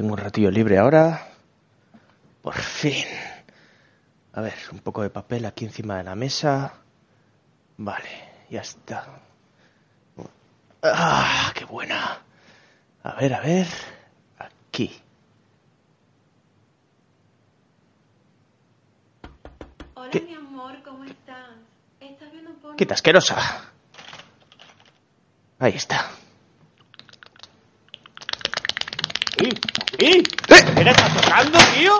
tengo un ratillo libre ahora. Por fin. A ver, un poco de papel aquí encima de la mesa. Vale, ya está. ¡Ah, qué buena! A ver, a ver. Aquí. Hola, ¿Qué? mi amor, ¿cómo estás? ¿Estás viendo porno? ¡Quita asquerosa! Ahí está. ¿Y? ¿Y? ¿Qué le estás tocando, tío?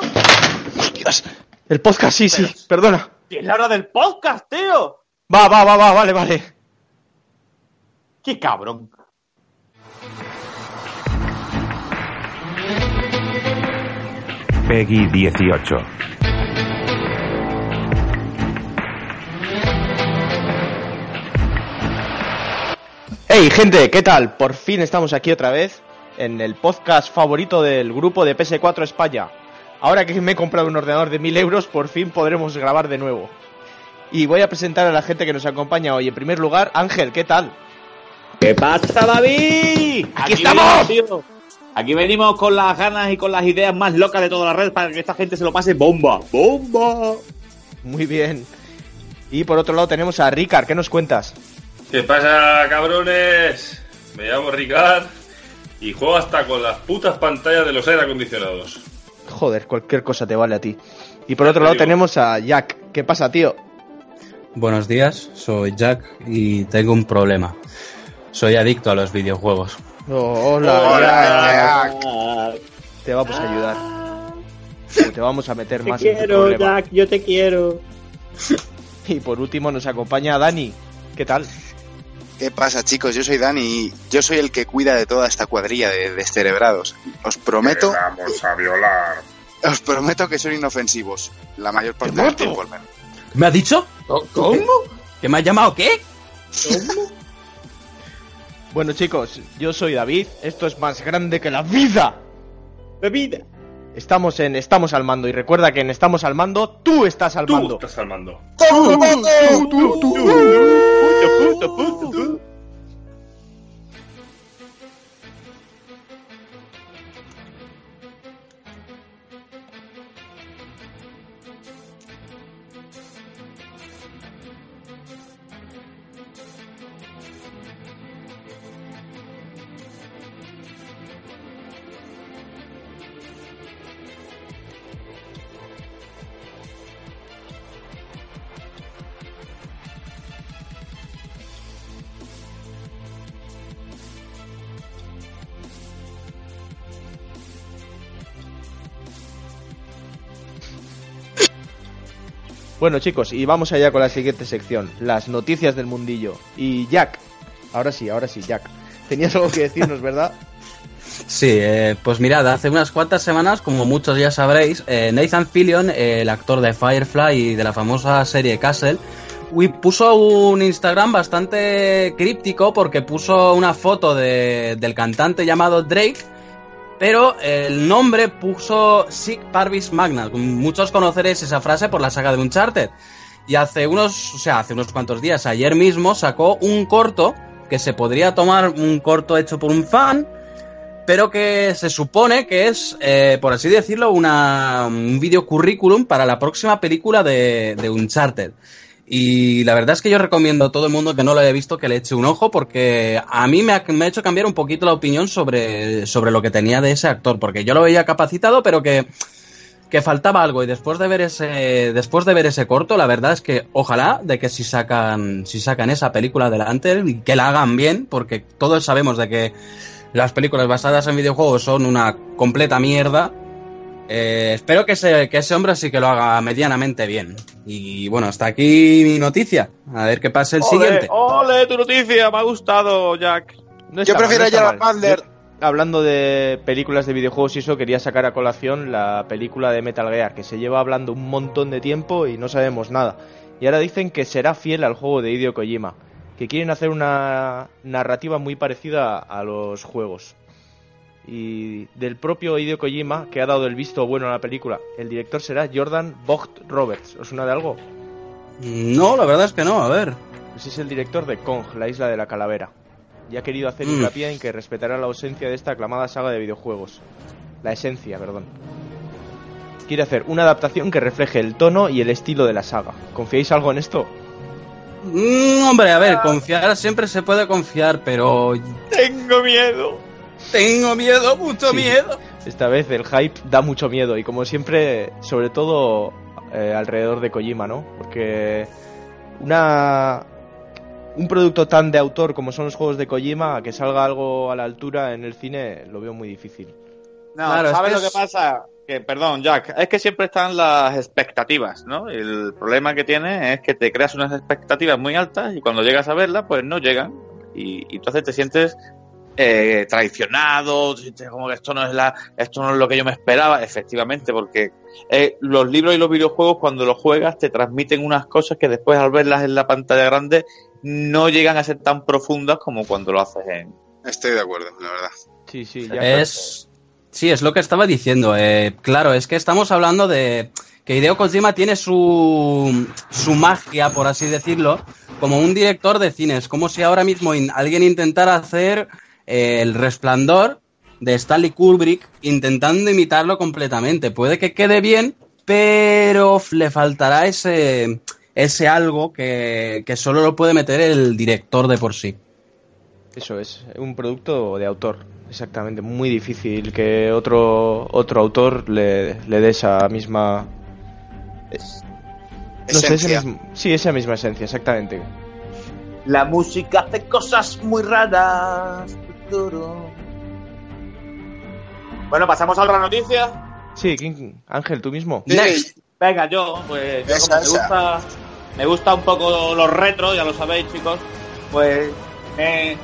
Dios. El podcast, sí, sí. Pero- Perdona. Es la hora del podcast, tío. Va, va, va, va, vale, vale. Qué cabrón. Peggy 18. Hey, gente, ¿qué tal? Por fin estamos aquí otra vez en el podcast favorito del grupo de PS4 España. Ahora que me he comprado un ordenador de 1000 euros, por fin podremos grabar de nuevo. Y voy a presentar a la gente que nos acompaña hoy. En primer lugar, Ángel, ¿qué tal? ¿Qué pasa, David? ¡Aquí estamos! venimos. Aquí venimos con las ganas y con las ideas más locas de toda la red para que esta gente se lo pase bomba. ¡Bomba! Muy bien. Y por otro lado tenemos a Ricard, ¿qué nos cuentas? ¿Qué pasa, cabrones? Me llamo Ricard y juego hasta con las putas pantallas de los aire acondicionados. Joder, cualquier cosa te vale a ti. Y por otro lado digo. tenemos a Jack. ¿Qué pasa, tío? Buenos días, soy Jack y tengo un problema. Soy adicto a los videojuegos. Oh, hola, Hola, Jack. Te vamos a ayudar. Pero Te vamos a meter Te más en tu quiero, problema. Jack, yo te quiero. Y por último nos acompaña Dani. ¿Qué tal? ¿Qué pasa, chicos? Yo soy Dani y yo soy el que cuida de toda esta cuadrilla de descerebrados. Os prometo, vamos a violar. os prometo que son inofensivos. La mayor parte del tiempo, al menos. ¿Me ha dicho? ¿Cómo? ¿Que me ha llamado qué? Bueno, chicos, yo soy David. Esto es más grande que la vida. Bebida. Estamos en Estamos al mando. Y recuerda que en Estamos al mando, tú estás al Tú mando. estás al mando. Bueno, chicos, y vamos allá con la siguiente sección. Las noticias del mundillo. Y Jack. Ahora sí, ahora sí, Jack. Tenías algo que decirnos, ¿verdad? Sí, eh, pues mirad, hace unas cuantas semanas, como muchos ya sabréis, eh, Nathan Fillion, el actor de Firefly y de la famosa serie Castle, puso un Instagram bastante críptico porque puso una foto de- del cantante llamado Drake, pero el nombre puso Sic Parvis Magna. Muchos conoceréis esa frase por la saga de Uncharted. Y hace unos, o sea, hace unos cuantos días, ayer mismo, sacó un corto que se podría tomar un corto hecho por un fan, pero que se supone que es, eh, por así decirlo, una, un video currículum para la próxima película de, de Uncharted. Y la verdad es que yo recomiendo a todo el mundo que no lo haya visto que le eche un ojo porque a mí me ha, me ha hecho cambiar un poquito la opinión sobre, sobre lo que tenía de ese actor, porque yo lo veía capacitado, pero que, que faltaba algo. Y después de ver ese, después de ver ese corto, la verdad es que ojalá de que si sacan, si sacan esa película adelante y que la hagan bien, porque todos sabemos de que las películas basadas en videojuegos son una completa mierda. Eh, espero que ese, que ese hombre sí que lo haga medianamente bien. Y bueno, hasta aquí mi noticia. A ver qué pasa el siguiente. Ole, tu noticia, me ha gustado, Jack. No Yo mal, prefiero no a mal. Butler. Hablando de películas de videojuegos y eso, quería sacar a colación la película de Metal Gear, que se lleva hablando un montón de tiempo y no sabemos nada. Y ahora dicen que será fiel al juego de Hideo Kojima, que quieren hacer una narrativa muy parecida a los juegos. Y del propio Hideo Kojima, que ha dado el visto bueno a la película, el director será Jordan Vogt Roberts. ¿Os suena de algo? No, la verdad es que no, a ver. Pues es el director de Kong, la isla de la calavera. Y ha querido hacer Mm. hincapié en que respetará la ausencia de esta aclamada saga de videojuegos. la esencia, perdón. Quiere hacer una adaptación que refleje el tono y el estilo de la saga. ¿Confiáis algo en esto? Mm, hombre, a ver, confiar siempre se puede confiar, pero Tengo miedo. Tengo miedo, mucho Sí. miedo. Esta vez el hype da mucho miedo y como siempre, sobre todo eh, alrededor de Kojima, ¿no? Porque una un producto tan de autor como son los juegos de Kojima, que salga algo a la altura en el cine, lo veo muy difícil. No, Claro, es ¿sabes lo que pasa? Que, perdón, Jack, es que siempre están las expectativas, ¿no? El problema que tiene es que te creas unas expectativas muy altas y cuando llegas a verlas, pues no llegan. Y, y entonces te sientes eh, traicionado, como que esto no es la, esto no es lo que yo me esperaba, efectivamente, porque eh, los libros y los videojuegos cuando los juegas te transmiten unas cosas que después al verlas en la pantalla grande no llegan a ser tan profundas como cuando lo haces en, Estoy de acuerdo, la verdad. Sí, sí, ya Es. Sí, es lo que estaba diciendo. eh, claro, es que estamos hablando de que Hideo Kojima tiene su, su magia, por así decirlo, como un director de cine. Es como si ahora mismo in- alguien intentara hacer el resplandor de Stanley Kubrick, intentando imitarlo completamente. Puede que quede bien, pero le faltará ese, ese algo que, que solo lo puede meter el director de por sí. Eso es, un producto de autor, exactamente. Muy difícil que otro otro autor le, le dé esa misma... No sé, ese Esencia. mismo- sí, esa misma esencia, exactamente. La música hace cosas muy raras. Bueno, pasamos a otra noticia. Sí, ¿quién- Ángel, tú mismo. Sí, Venga, yo, pues yo Esa, como me gusta, me gusta un poco los retros, ya lo sabéis, chicos. Pues eh,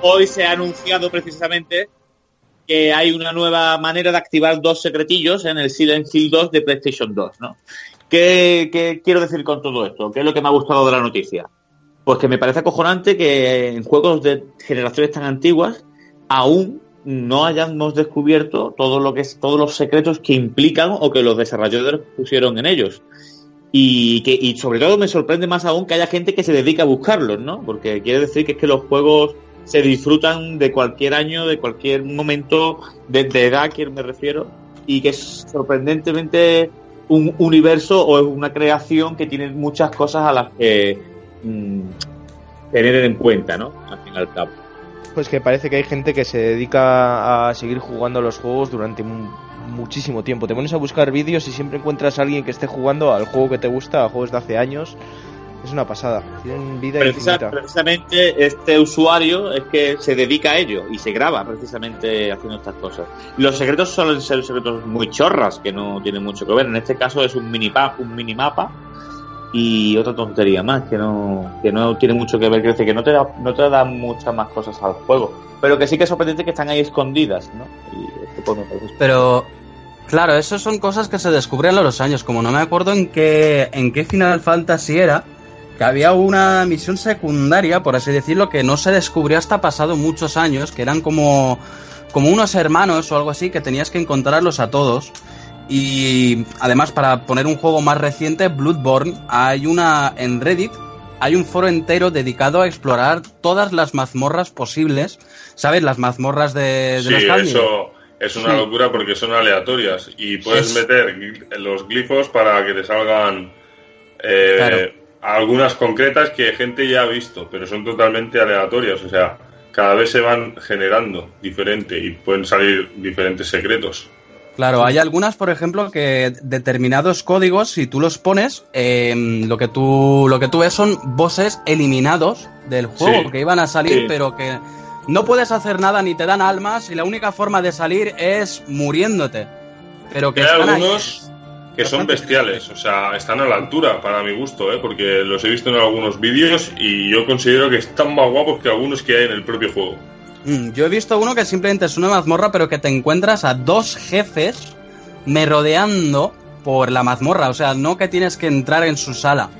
hoy se ha anunciado precisamente que hay una nueva manera de activar dos secretillos en el Silent Hill 2 de PlayStation 2, ¿no? ¿Qué, qué quiero decir con todo esto? ¿Qué es lo que me ha gustado de la noticia? Pues que me parece acojonante que en juegos de generaciones tan antiguas aún no hayamos descubierto todo lo que es, todos los secretos que implican o que los desarrolladores pusieron en ellos. Y que, y sobre todo me sorprende más aún que haya gente que se dedica a buscarlos, ¿no? Porque quiere decir que es que los juegos se disfrutan de cualquier año, de cualquier momento, de, de edad, que me refiero, y que es sorprendentemente un universo o es una creación que tiene muchas cosas a las que mm, tener en cuenta, ¿no? Al fin y al cabo. Pues que parece que hay gente que se dedica a seguir jugando a los juegos durante mu- muchísimo tiempo. Te pones a buscar vídeos y siempre encuentras a alguien que esté jugando al juego que te gusta, a juegos de hace años. Es una pasada. Tienen vida Precisa- infinita. precisamente este usuario es que se dedica a ello y se graba precisamente haciendo estas cosas. Los secretos suelen ser secretos muy chorras que no tienen mucho que ver. En este caso es un minipap, un minimapa y otra tontería más que no que no tiene mucho que ver, decir que no te da no te da muchas más cosas al juego, pero que sí que es sorprendente que están ahí escondidas, ¿no? Y esto pues me parece Pero, claro, eso son cosas que se descubren a los años. Como no me acuerdo en qué, en qué Final Fantasy era, que había una misión secundaria, por así decirlo, que no se descubrió hasta pasado muchos años, que eran como, como unos hermanos o algo así, que tenías que encontrarlos a todos. Y además, para poner un juego más reciente, Bloodborne, hay una en Reddit, hay un foro entero dedicado a explorar todas las mazmorras posibles. ¿Sabes? Las mazmorras de, de Sí, los eso es una Sí. locura porque son aleatorias y puedes Es- meter los glifos para que te salgan eh, Claro. algunas concretas que gente ya ha visto, pero son totalmente aleatorias, o sea, cada vez se van generando diferente y pueden salir diferentes secretos. Claro, hay algunas, por ejemplo, que determinados códigos, si tú los pones, eh, lo que tú lo que tú ves son bosses eliminados del juego Sí, que iban a salir, sí. pero que no puedes hacer nada ni te dan almas y la única forma de salir es muriéndote. Pero que Hay ahí. algunos que son bestiales, o sea, están a la altura para mi gusto, ¿eh? porque los he visto en algunos vídeos y yo considero que están más guapos que algunos que hay en el propio juego. Mm, Yo he visto uno que simplemente es una mazmorra, pero que te encuentras a dos jefes merodeando por la mazmorra. O sea, no que tienes que entrar en su sala,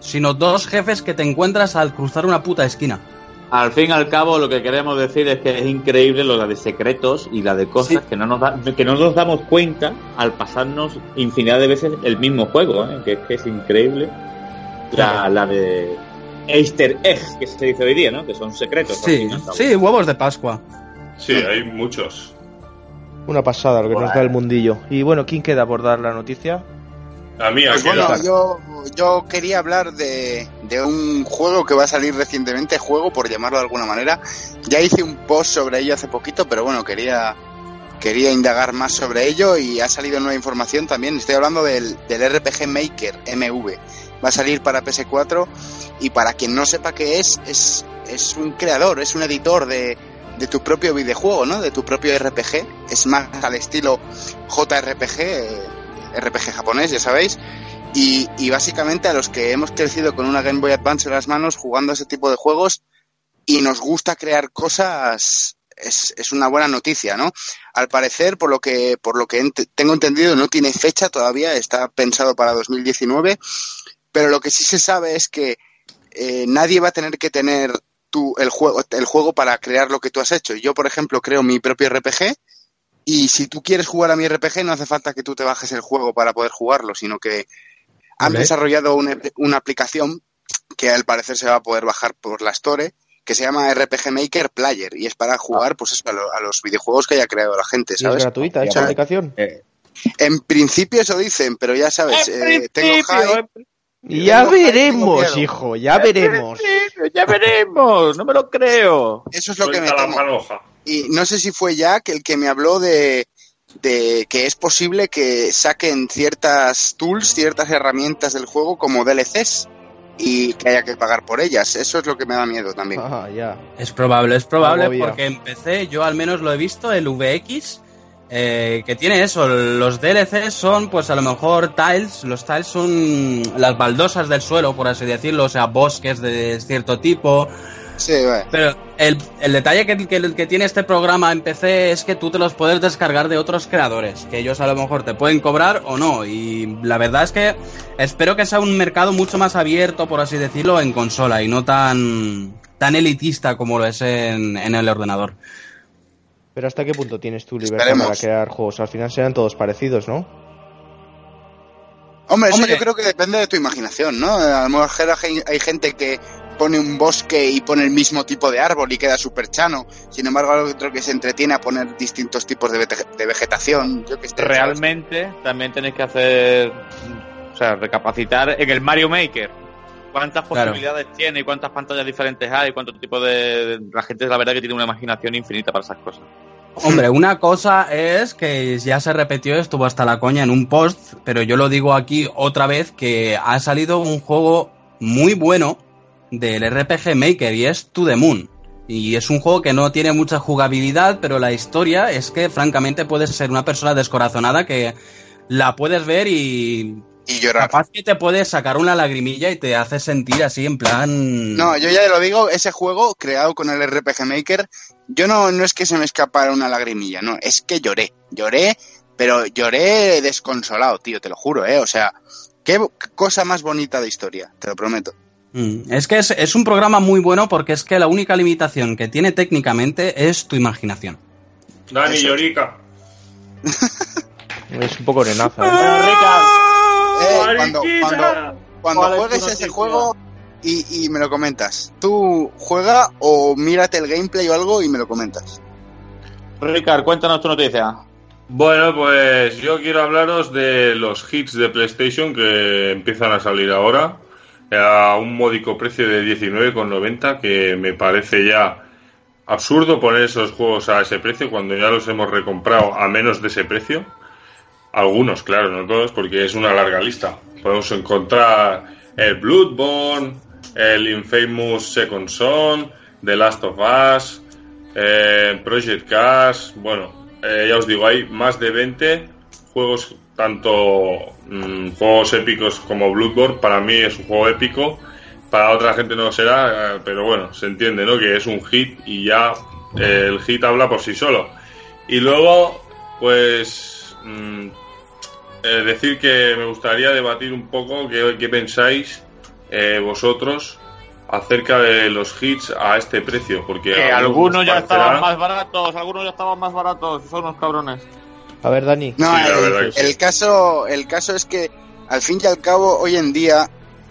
sino dos jefes que te encuentras al cruzar una puta esquina. Al fin y al cabo, lo que queremos decir es que es increíble lo de secretos y la de cosas Sí. que, no nos da- que no nos damos cuenta al pasarnos infinidad de veces el mismo juego, ¿eh? que es que es increíble. La, la de Easter egg, que se dice hoy día, ¿no? Que son secretos. Sí, sí, huevos de Pascua. Sí, hay muchos. Una pasada lo que nos da el mundillo. Y bueno, ¿quién queda por dar la noticia? A mí, Pues bueno, yo, yo quería hablar de, de un juego que va a salir recientemente, juego por llamarlo de alguna manera. Ya hice un post sobre ello hace poquito, pero bueno, quería, quería indagar más sobre ello y ha salido nueva información también. Estoy hablando del, del RPG Maker MV. Va a salir para PS4 y para quien no sepa qué es, es, es un creador, es un editor de, de tu propio videojuego, ¿no? De tu propio RPG. Es más al estilo JRPG, eh, RPG japonés, ya sabéis. Y, y básicamente a los que hemos crecido con una Game Boy Advance en las manos jugando ese tipo de juegos y nos gusta crear cosas, es, es una buena noticia, ¿no? Al parecer, por lo que, por lo que ent- tengo entendido, no tiene fecha todavía, está pensado para 2019, pero lo que sí se sabe es que eh, nadie va a tener que tener tu, el, juego, el juego para crear lo que tú has hecho. Yo, por ejemplo, creo mi propio RPG y si tú quieres jugar a mi RPG no hace falta que tú te bajes el juego para poder jugarlo, sino que han Vale. desarrollado una, una aplicación que al parecer se va a poder bajar por la Store que se llama RPG Maker Player y es para jugar pues eso, a, lo- a los videojuegos que haya creado la gente, ¿Y es gratuita esa aplicación? En principio eso dicen, pero ya sabes, eh, tengo hype, Y ya veremos, hijo, ya veremos. Ya veremos, no me lo creo. eso es lo que me la manoja. Y no sé si fue Jack el que me habló de, de que es posible que saquen ciertas tools, ciertas herramientas del juego como DLCs y que haya que pagar por ellas. Eso es lo que me da miedo también. Ah, ya. Es probable, es probable porque en PC yo al menos lo he visto, el VX, eh, que tiene eso, los DLC son pues a lo mejor tiles, los tiles son las baldosas del suelo, por así decirlo, o sea, bosques de cierto tipo, Sí, vale. pero el, el detalle que, que- que tiene este programa en PC es que tú te los puedes descargar de otros creadores, que ellos a lo mejor te pueden cobrar o no. Y la verdad es que espero que sea un mercado mucho más abierto, por así decirlo, en consola y no tan, tan elitista como lo es en, en el ordenador. Pero ¿hasta qué punto tienes tu libertad Esperemos. para crear juegos? Al final serán todos parecidos, ¿no? Hombre, eso Hombre. yo creo que depende de tu imaginación, ¿no? A lo mejor hay gente que pone un bosque y pone el mismo tipo de árbol y queda súper chano. Sin embargo, hay otro que se entretiene a poner distintos tipos de, vete- de vegetación. Yo que sé, ¿sabes? Realmente también tenéis que hacer, o sea, recapacitar en el Mario Maker. ¿Cuántas Claro. posibilidades tiene y cuántas pantallas diferentes hay? ¿Cuánto tipo de... de- La gente, la verdad, que tiene una imaginación infinita para esas cosas. Hombre, una cosa es que ya se repitió, estuvo hasta la coña en un post, pero yo lo digo aquí otra vez que ha salido un juego muy bueno del RPG Maker y es To The Moon. Y es un juego que no tiene mucha jugabilidad, pero la historia es que francamente puedes ser una persona descorazonada que la puedes ver y Y llorar. capaz que te puedes sacar una lagrimilla y te hace sentir así en plan... No, yo ya lo digo, ese juego creado con el RPG Maker, yo no, no es que se me escapara una lagrimilla, no, es que lloré, lloré, pero lloré desconsolado, tío, te lo juro, ¿eh? O sea, qué cosa más bonita de historia, te lo prometo. Mm, Es que es, es un programa muy bueno porque es que la única limitación que tiene técnicamente es tu imaginación. Dani. Llorica. Es un poco nenaza. ¿eh? Eh, cuando Mariquita. cuando, cuando ¿Cuál es tu juegues ese juego y, y me lo comentas, tú juega o mírate el gameplay o algo y me lo comentas. Ricard, cuéntanos tu noticia. Bueno, pues yo quiero hablaros de los hits de PlayStation que empiezan a salir ahora a un módico precio de 19,90 que me parece ya absurdo poner esos juegos a ese precio cuando ya los hemos recomprado a menos de ese precio. Algunos, claro, no todos, porque es una larga lista. Podemos encontrar el Bloodborne, el Infamous Second Son, The Last of Us, eh, Project Cars, bueno, eh, ya os digo, hay más de 20 juegos, tanto mm, juegos épicos como Bloodborne, para mí es un juego épico, para otra gente no lo será, eh, pero bueno, se entiende, ¿no? Que es un hit y ya el hit habla por sí solo. Y luego, pues, mm, eh, decir que me gustaría debatir un poco qué, qué pensáis eh, vosotros acerca de los hits a este precio, porque Que algunos ya parecerá- estaban más baratos, algunos ya estaban más baratos, son unos cabrones. A ver, Dani. No, Sí, el caso, el caso es que al fin y al cabo hoy en día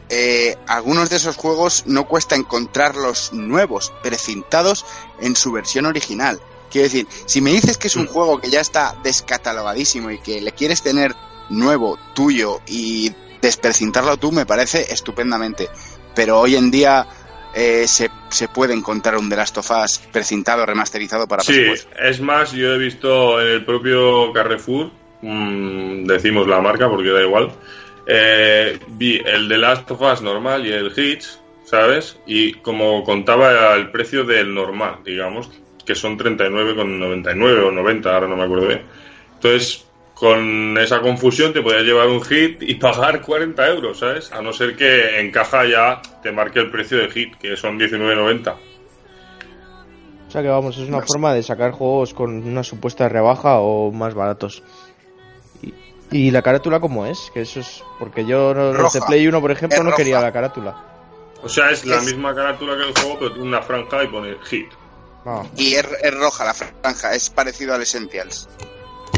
eh, algunos de esos juegos no cuesta encontrarlos nuevos, precintados en su versión original. Quiero decir, si me dices que es un juego que ya está descatalogadísimo y que le quieres tener nuevo, tuyo y desprecintarlo tú, me parece estupendamente. Pero hoy en día eh, se, se puede encontrar un The Last of Us precintado, remasterizado para Sí, PS4. es más, yo he visto en el propio Carrefour, mm, decimos la marca porque da igual, eh, vi el de Last of Us normal y el Hits, ¿sabes? Y como contaba el precio del normal, digamos, que son 39,99 o 90, ahora no me acuerdo bien. Entonces, con esa confusión te podías llevar un hit y pagar 40 euros, ¿sabes? A no ser que en caja ya te marque el precio de hit, que son 19,90. O sea que vamos, es una forma de sacar juegos con una supuesta rebaja o más baratos. Y, y la carátula cómo es? Que eso es porque yo de. Play 1, por ejemplo, Es no quería la carátula. O sea, es la Es- misma carátula que el juego, pero tiene una franja y pone hit. Ah, Y es, es roja la franja, es parecido al Essentials.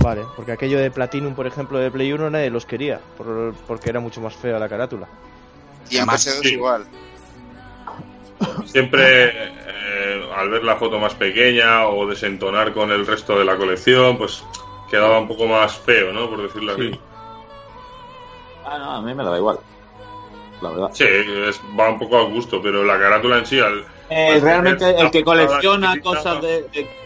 vale, porque aquello de Platinum, por ejemplo, de Play 1 nadie los quería, por- porque era mucho más fea la carátula. Y en Además, PS2 sí. igual. Siempre eh, al ver la foto más pequeña o desentonar con el resto de la colección, pues quedaba un poco más feo, ¿no? Por decirlo así. Sí. Ah, no, a mí me da igual. La verdad. Sí, es- va un poco a gusto, pero la carátula en sí, al, Eh, Pues, realmente el que colecciona cosas de, de-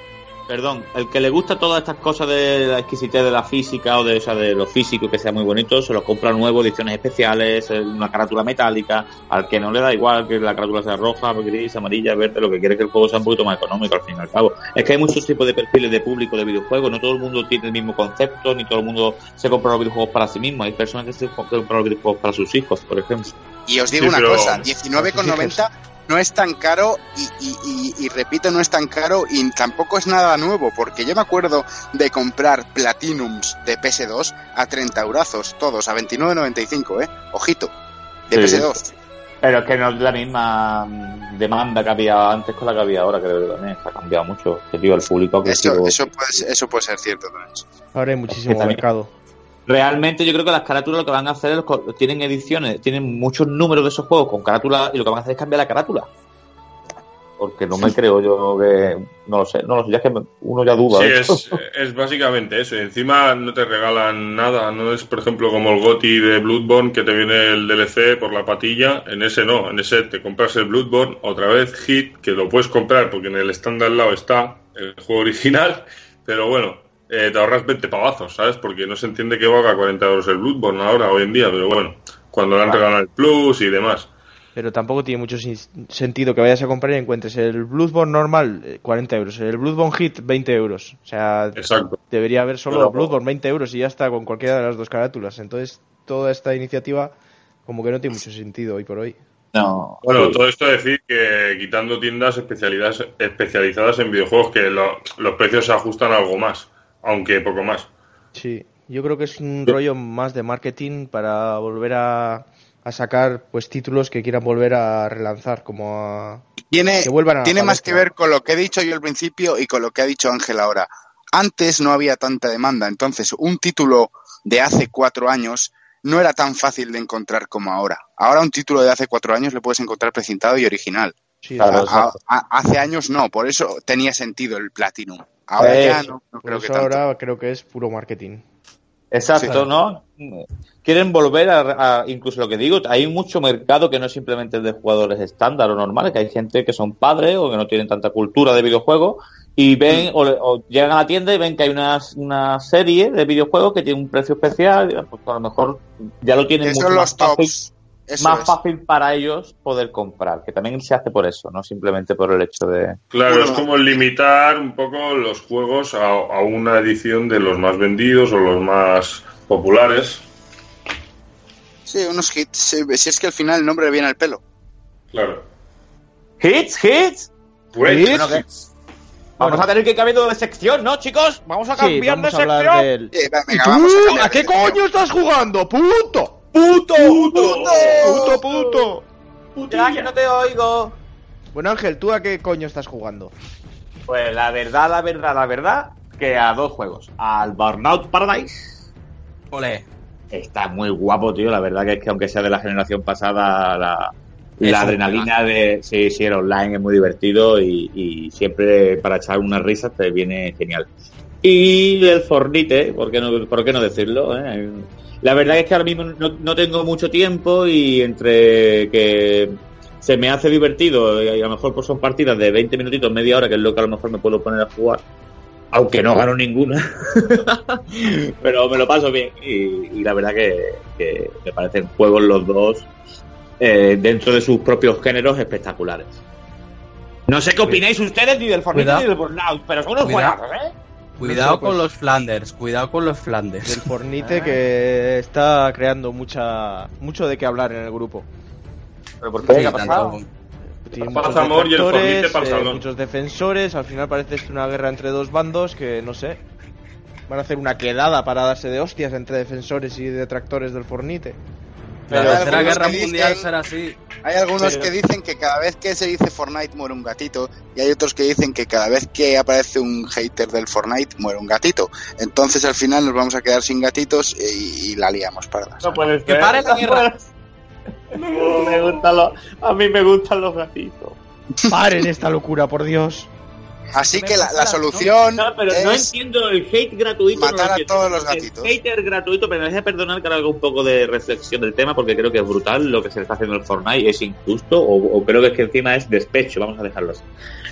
Perdón, el que le gusta todas estas cosas de la exquisitez de la física o de, o sea, de lo físico que sea muy bonito, se los compra nuevo, ediciones especiales, eh, una carátula metálica. Al que no le da igual que la carátula sea roja, gris, amarilla, verde, lo que quiere es que el juego sea un poquito más económico al fin y al cabo. Es que hay muchos tipos de perfiles de público de videojuegos, no todo el mundo tiene el mismo concepto, ni todo el mundo se compra los videojuegos para sí mismo. Hay personas que se compran los videojuegos para sus hijos, por ejemplo. Y os digo Sí, una pero- cosa, 19,90 no es tan caro y, y- y- y repito, no es tan caro y tampoco es nada nuevo, porque yo me acuerdo de comprar Platinums de PS2 a 30 eurazos, todos, a 29,95, ¿eh? Ojito, de Sí. PS2. Pero es que no es la misma mm, demanda que había antes con la que había ahora, creo que también se ha cambiado mucho. Que digo, el público ha Eso, eso, puede, eso puede ser cierto también. Ahora hay muchísimo Que también- mercado. Realmente yo creo que las carátulas lo que van a hacer es tienen ediciones, tienen muchos números de esos juegos con carátula y lo que van a hacer es cambiar la carátula. Porque no me creo yo que no lo sé, no lo sé, ya es que uno ya duda. Sí, es, es básicamente eso. Y encima no te regalan nada. No es, por ejemplo, como el GOTI de Bloodborne que te viene el DLC por la patilla. En ese no. En ese te compras el Bloodborne, otra vez Hit, que lo puedes comprar porque en el stand al lado está el juego original. Pero bueno, eh, te ahorras 20 pavazos, ¿sabes? Porque no se entiende que valga 40 euros el Bloodborne ahora, hoy en día. Pero bueno, cuando le han regalado el Plus y demás. Pero tampoco tiene mucho sentido que vayas a comprar y encuentres el Bloodborne normal, eh, 40 euros, el Bloodborne Hit, 20 euros. O sea, Exacto. debería haber solo Pero- Bloodborne, 20 euros y ya está con cualquiera de las dos carátulas. Entonces, toda esta iniciativa como que no tiene mucho sentido hoy por hoy. No. Bueno, todo esto decir que quitando tiendas especializadas, especializadas en videojuegos, que lo- los precios se ajustan algo más, aunque poco más. Sí, yo creo que es un rollo más de marketing para volver a, a sacar pues títulos que quieran volver a relanzar, como a... Tiene, Que vuelvan a tiene más que ver con lo que he dicho yo al principio y con lo que ha dicho Ángel ahora. Antes no había tanta demanda, entonces un título de hace cuatro años no era tan fácil de encontrar como ahora. Ahora un título de hace cuatro años le puedes encontrar precintado y original. Sí, Claro, A- exacto. a- hace años no, por eso tenía sentido el Platinum. Ahora Eh, ya no, creo que tanto. ahora creo que es puro marketing. Exacto, Sí. ¿no? Quieren volver a, a- incluso lo que digo, hay mucho mercado que no es simplemente el de jugadores estándar o normales, que hay gente que son padres o que no tienen tanta cultura de videojuegos y ven o, o llegan a la tienda y ven que hay una, una serie de videojuegos que tiene un precio especial, y, pues a lo mejor ya lo tienen Esos mucho son más los fácil, tops. Eso más es. fácil para ellos poder comprar, que también se hace por eso, no simplemente por el hecho de... Claro, Bueno. es como limitar un poco los juegos a, a una edición de los más vendidos o los más populares. Sí, unos hits. Si es que al final el nombre le viene al pelo. Claro. ¡Hits, hits! Pues, ¿Hits? Bueno, ¿qué? Vamos a tener que cambiar de sección, ¿no, chicos? Vamos a Sí, cambiar vamos de a sección. del... Eh, va, ¿Y venga, tú? vamos a cambiar ¿A qué coño estás jugando? ¡Puto! ¡Puto! ¡Puto, puto! Ya que no te oigo. Bueno, Ángel, ¿tú a qué coño estás jugando? Pues la verdad, la verdad, la verdad, que a dos juegos. Al Burnout Paradise. Ole. Está muy guapo, tío. La verdad que es que aunque sea de la generación pasada, la, adrenalina de. Sí, sí, el online es muy divertido y, y siempre para echar unas risas te viene genial. Y el Fornite, ¿por qué no, por qué no decirlo? eh? La verdad es que ahora mismo no, no tengo mucho tiempo y entre que se me hace divertido y a lo mejor pues son partidas de 20 minutitos, media hora, que es lo que a lo mejor me puedo poner a jugar, aunque no gano ninguna, pero me lo paso bien y, y la verdad que, que me parecen juegos los dos eh, dentro de sus propios géneros espectaculares. No sé qué opináis ustedes ni del Fortnite Cuidado. ni del Burnout, pero son unos juegos, ¿eh? Cuidado No sé, pues- con los Flanders, cuidado con los Flanders. Del Fornite que está creando mucha mucho de qué hablar en el grupo. ¿Pero por qué? Sí, ¿Qué ha pasado? Tiene muchos amor y el Fornite detractores, pa'l eh, salón. muchos defensores, al final parece esto una guerra entre dos bandos que no sé. Van a hacer una quedada para darse de hostias entre defensores y detractores del Fornite. La Pero tercera guerra mundial dicen- será así. Hay algunos que dicen que cada vez que se dice Fortnite muere un gatito y hay otros que dicen que cada vez que aparece un hater del Fortnite muere un gatito. Entonces al final nos vamos a quedar sin gatitos y, y la liamos para No puede Que pare la guerra. Me gustan los- a mí me gustan los gatitos. Paren esta locura, por Dios. Así que la, solución No, pero no es entiendo el hate gratuito. no matar a todos los gatitos. El hater gratuito, pero me deja perdonar que haga un poco de reflexión del tema porque creo que es brutal lo que se le está haciendo en Fortnite, es injusto o, o creo que es que encima es despecho, vamos a dejarlo así.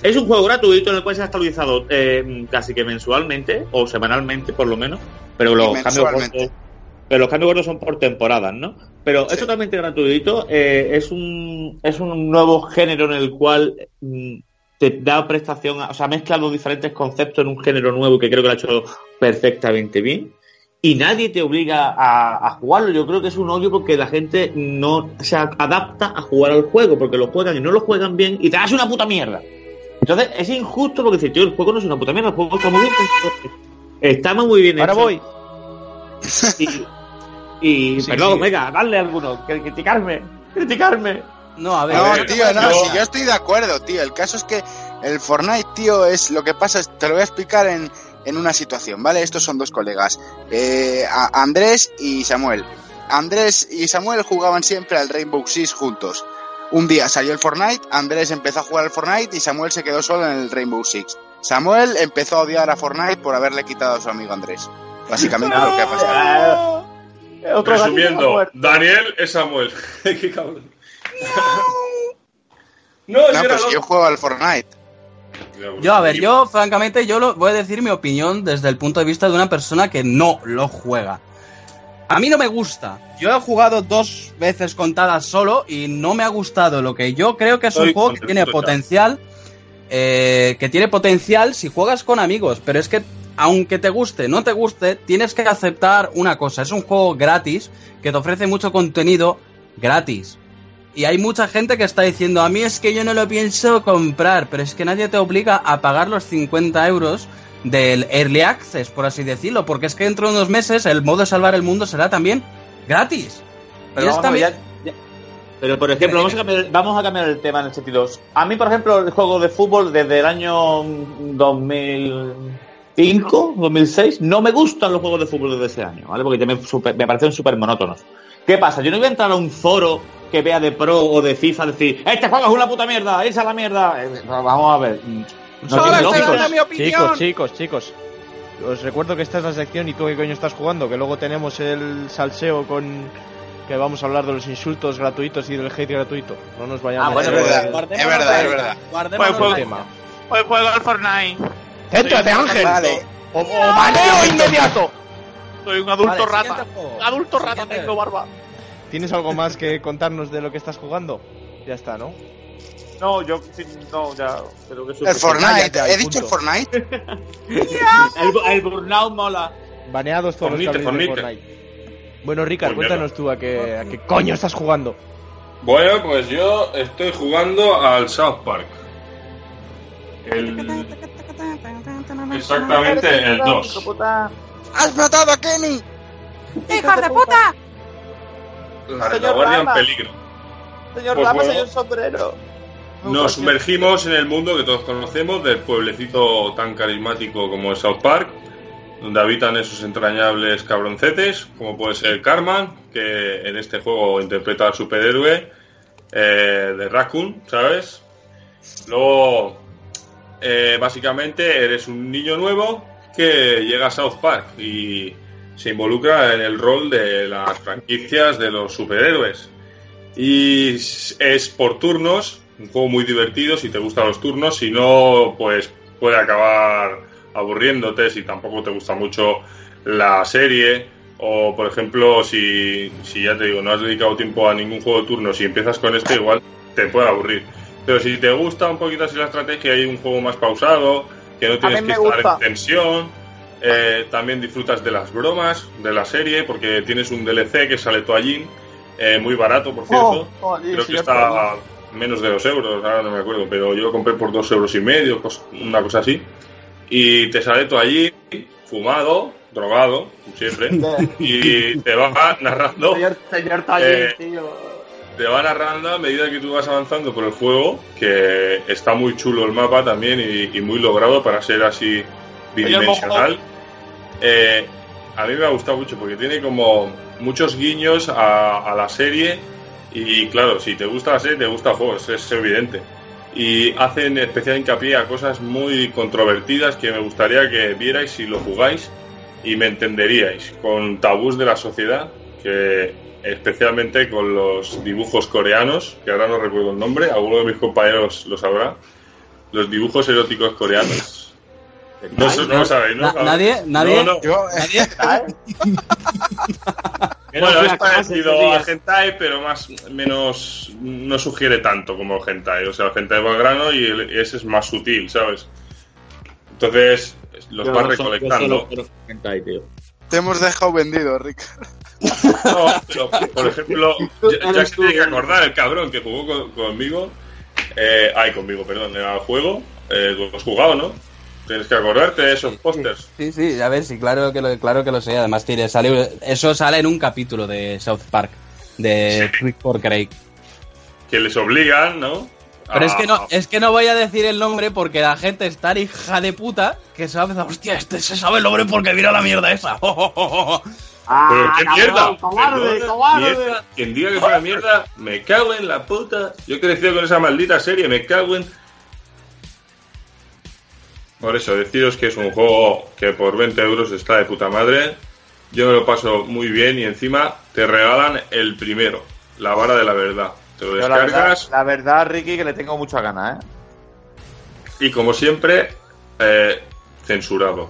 Es un juego gratuito en el cual se ha actualizado eh, casi que mensualmente o semanalmente por lo menos, pero los cambios pero los cambios gordos son por temporadas, ¿no? Pero Sí. es totalmente gratuito, eh, es un es un nuevo género en el cual mm, te da prestación, a- o sea, mezcla los diferentes conceptos en un género nuevo que creo que lo ha hecho perfectamente bien. Y nadie te obliga a, a jugarlo. Yo creo que es un odio porque la gente no se adapta a jugar al juego, porque lo juegan y no lo juegan bien y te hace una puta mierda. Entonces es injusto porque dices, tío, el juego no es una puta mierda, el juego está muy bien. Está muy bien Ahora hecho. voy. Y, y Sí, perdón, sí. venga, dale alguno, criticarme, criticarme. No, a ver. No, ver, tío, no, yo- si yo estoy de acuerdo, tío. El caso es que el Fortnite, tío, es lo que pasa, es, te lo voy a explicar en, en una situación, ¿vale? Estos son dos colegas, eh, a- Andrés y Samuel. Andrés y Samuel jugaban siempre al Rainbow Six juntos. Un día salió el Fortnite, Andrés empezó a jugar al Fortnite y Samuel se quedó solo en el Rainbow Six. Samuel empezó a odiar a Fortnite por haberle quitado a su amigo Andrés. Básicamente lo que ha pasado. Resumiendo. Daniel es Samuel. Qué cabrón. No, No, era yo otro. juego al Fortnite. Yo, a ver, yo, francamente, yo lo, voy a decir mi opinión desde el punto de vista de una persona que no lo juega. A mí no me gusta. Yo he jugado dos veces contadas solo y no me ha gustado. Lo que yo creo que es un juego que tiene potencial. eh, que tiene potencial si juegas con amigos. Pero es que, aunque te guste, no te guste, tienes que aceptar una cosa. Es un juego gratis que te ofrece mucho contenido gratis. Y hay mucha gente que está diciendo, a mí es que yo no lo pienso comprar, pero es que nadie te obliga a pagar los 50 euros del Early Access, por así decirlo, porque es que dentro de unos meses el modo de salvar el mundo será también gratis. Pero, Y es vamos, también- ya- ya- pero por ejemplo, vamos a, cambiar, vamos a cambiar el tema en el sentido. A mí, por ejemplo, el juego de fútbol desde el año 2005, 2006, no me gustan los juegos de fútbol desde ese año, ¿vale? Porque ya me, super- me parecen súper monótonos. ¿Qué pasa? Yo no voy a entrar a un foro que vea de pro o de FIFA decir, este juego es una puta mierda, esa es la mierda. Eh, vamos a ver. mm, No Solo dando mi opinión. Chicos, chicos, chicos. Os recuerdo que esta es la sección y tú qué coño estás jugando, que luego tenemos el salseo con que vamos a hablar de los insultos gratuitos y del hate gratuito. No nos vayamos Ah, bueno, a es pues, verdad, guardémonos es verdad, es verdad. Guardémonos el la- tema. Hoy juego al Fortnite. ¡Céntrate, Ángel! Vale. ¡O, o baneo inmediato! Soy un adulto Vale, rata. Adulto rata, tengo barba. ¿Tienes algo más que contarnos de lo que estás jugando? Ya está, ¿no? No, yo no, ya creo que es El. Fortnite, ya, he dicho el. Fortnite. El, el Burnout mola. Baneados todos Fornite, los de. Fortnite. Bueno, Ricard, Pues cuéntanos tú a qué, a qué coño estás jugando. Bueno, pues yo estoy jugando al South Park. El... Exactamente el 2. ¡Has matado a Kenny! ¡Hijos de puta! La Señor retaguardia en peligro. Señor Pues Rama, bueno. señor sombrero. Nos sumergimos en el mundo que todos conocemos del pueblecito tan carismático como es South Park, donde habitan esos entrañables cabroncetes, como puede ser Carman, que en este juego interpreta al superhéroe, eh, de Raccoon, ¿sabes? Luego, eh, básicamente, eres un niño nuevo que llega a South Park y se involucra en el rol de las franquicias de los superhéroes. Y es por turnos, un juego muy divertido si te gustan los turnos, si no, pues puede acabar aburriéndote si tampoco te gusta mucho la serie. O, por ejemplo, si, si ya te digo, no has dedicado tiempo a ningún juego de turnos y empiezas con este, igual te puede aburrir. Pero si te gusta un poquito así la estrategia, hay un juego más pausado, que no tienes que estar gusta. en tensión. eh, también disfrutas de las bromas de la serie, porque tienes un DLC que sale Toallín, eh, muy barato, por cierto. Oh, oh, sí, Creo sí, que es está a menos de dos euros, ahora no me acuerdo, pero yo lo compré por dos euros y medio, cos- una cosa así. Y te sale tú allí, fumado, drogado, siempre, y te va narrando, Señor, señor Tallín, Eh, tío. Te va narrando a medida que tú vas avanzando por el juego, que está muy chulo el mapa también y, y muy logrado para ser así bidimensional. Eh, a mí me ha gustado mucho porque tiene como muchos guiños a, a la serie y claro, si te gusta la serie, te gusta el juego, es, es evidente. Y hacen especial hincapié a cosas muy controvertidas que me gustaría que vierais si lo jugáis y me entenderíais con tabús de la sociedad, que especialmente con los dibujos coreanos, que ahora no recuerdo el nombre, alguno de mis compañeros lo sabrá, los dibujos eróticos coreanos. No, lo sabéis, ¿no? Na- nadie, nadie. No, no. Yo, Bueno, es parecido a días. hentai, pero más menos no sugiere tanto como hentai. O sea, el hentai va al grano y ese es más sutil, ¿sabes? Entonces los Yo vas no so- yo recolectando. solo tío. Te hemos dejado vendido, Rick. No, pero, por ejemplo, ya, se tiene que acordar el cabrón que jugó con- conmigo. Eh, ay, conmigo, perdón, al juego. Eh, lo has jugado, ¿no? Tienes que acordarte de esos pósters. Sí, sí, a ver, sí, claro que lo, claro que lo sé. Además, tiene, sale, eso sale en un capítulo de South Park, de Rick for Craig. Que les obligan, ¿no? Pero es que no, es que no voy a decir el nombre porque la gente es tan hija de puta que se va a pensar, hostia, este se sabe el nombre porque mira la mierda esa. Ah, Pero qué cabrón, mierda. cobarde, cobarde. mierda. Quien diga que fuera mierda, me cago en la puta. Yo he crecido con esa maldita serie, me cago en. Por eso, deciros que es un juego que por 20 euros está de puta madre. Yo me lo paso muy bien y encima te regalan el primero, la vara de la verdad. Te lo Yo la verdad, descargas la verdad, Ricky, que le tengo mucha gana, ¿eh? y como siempre, eh, censurado.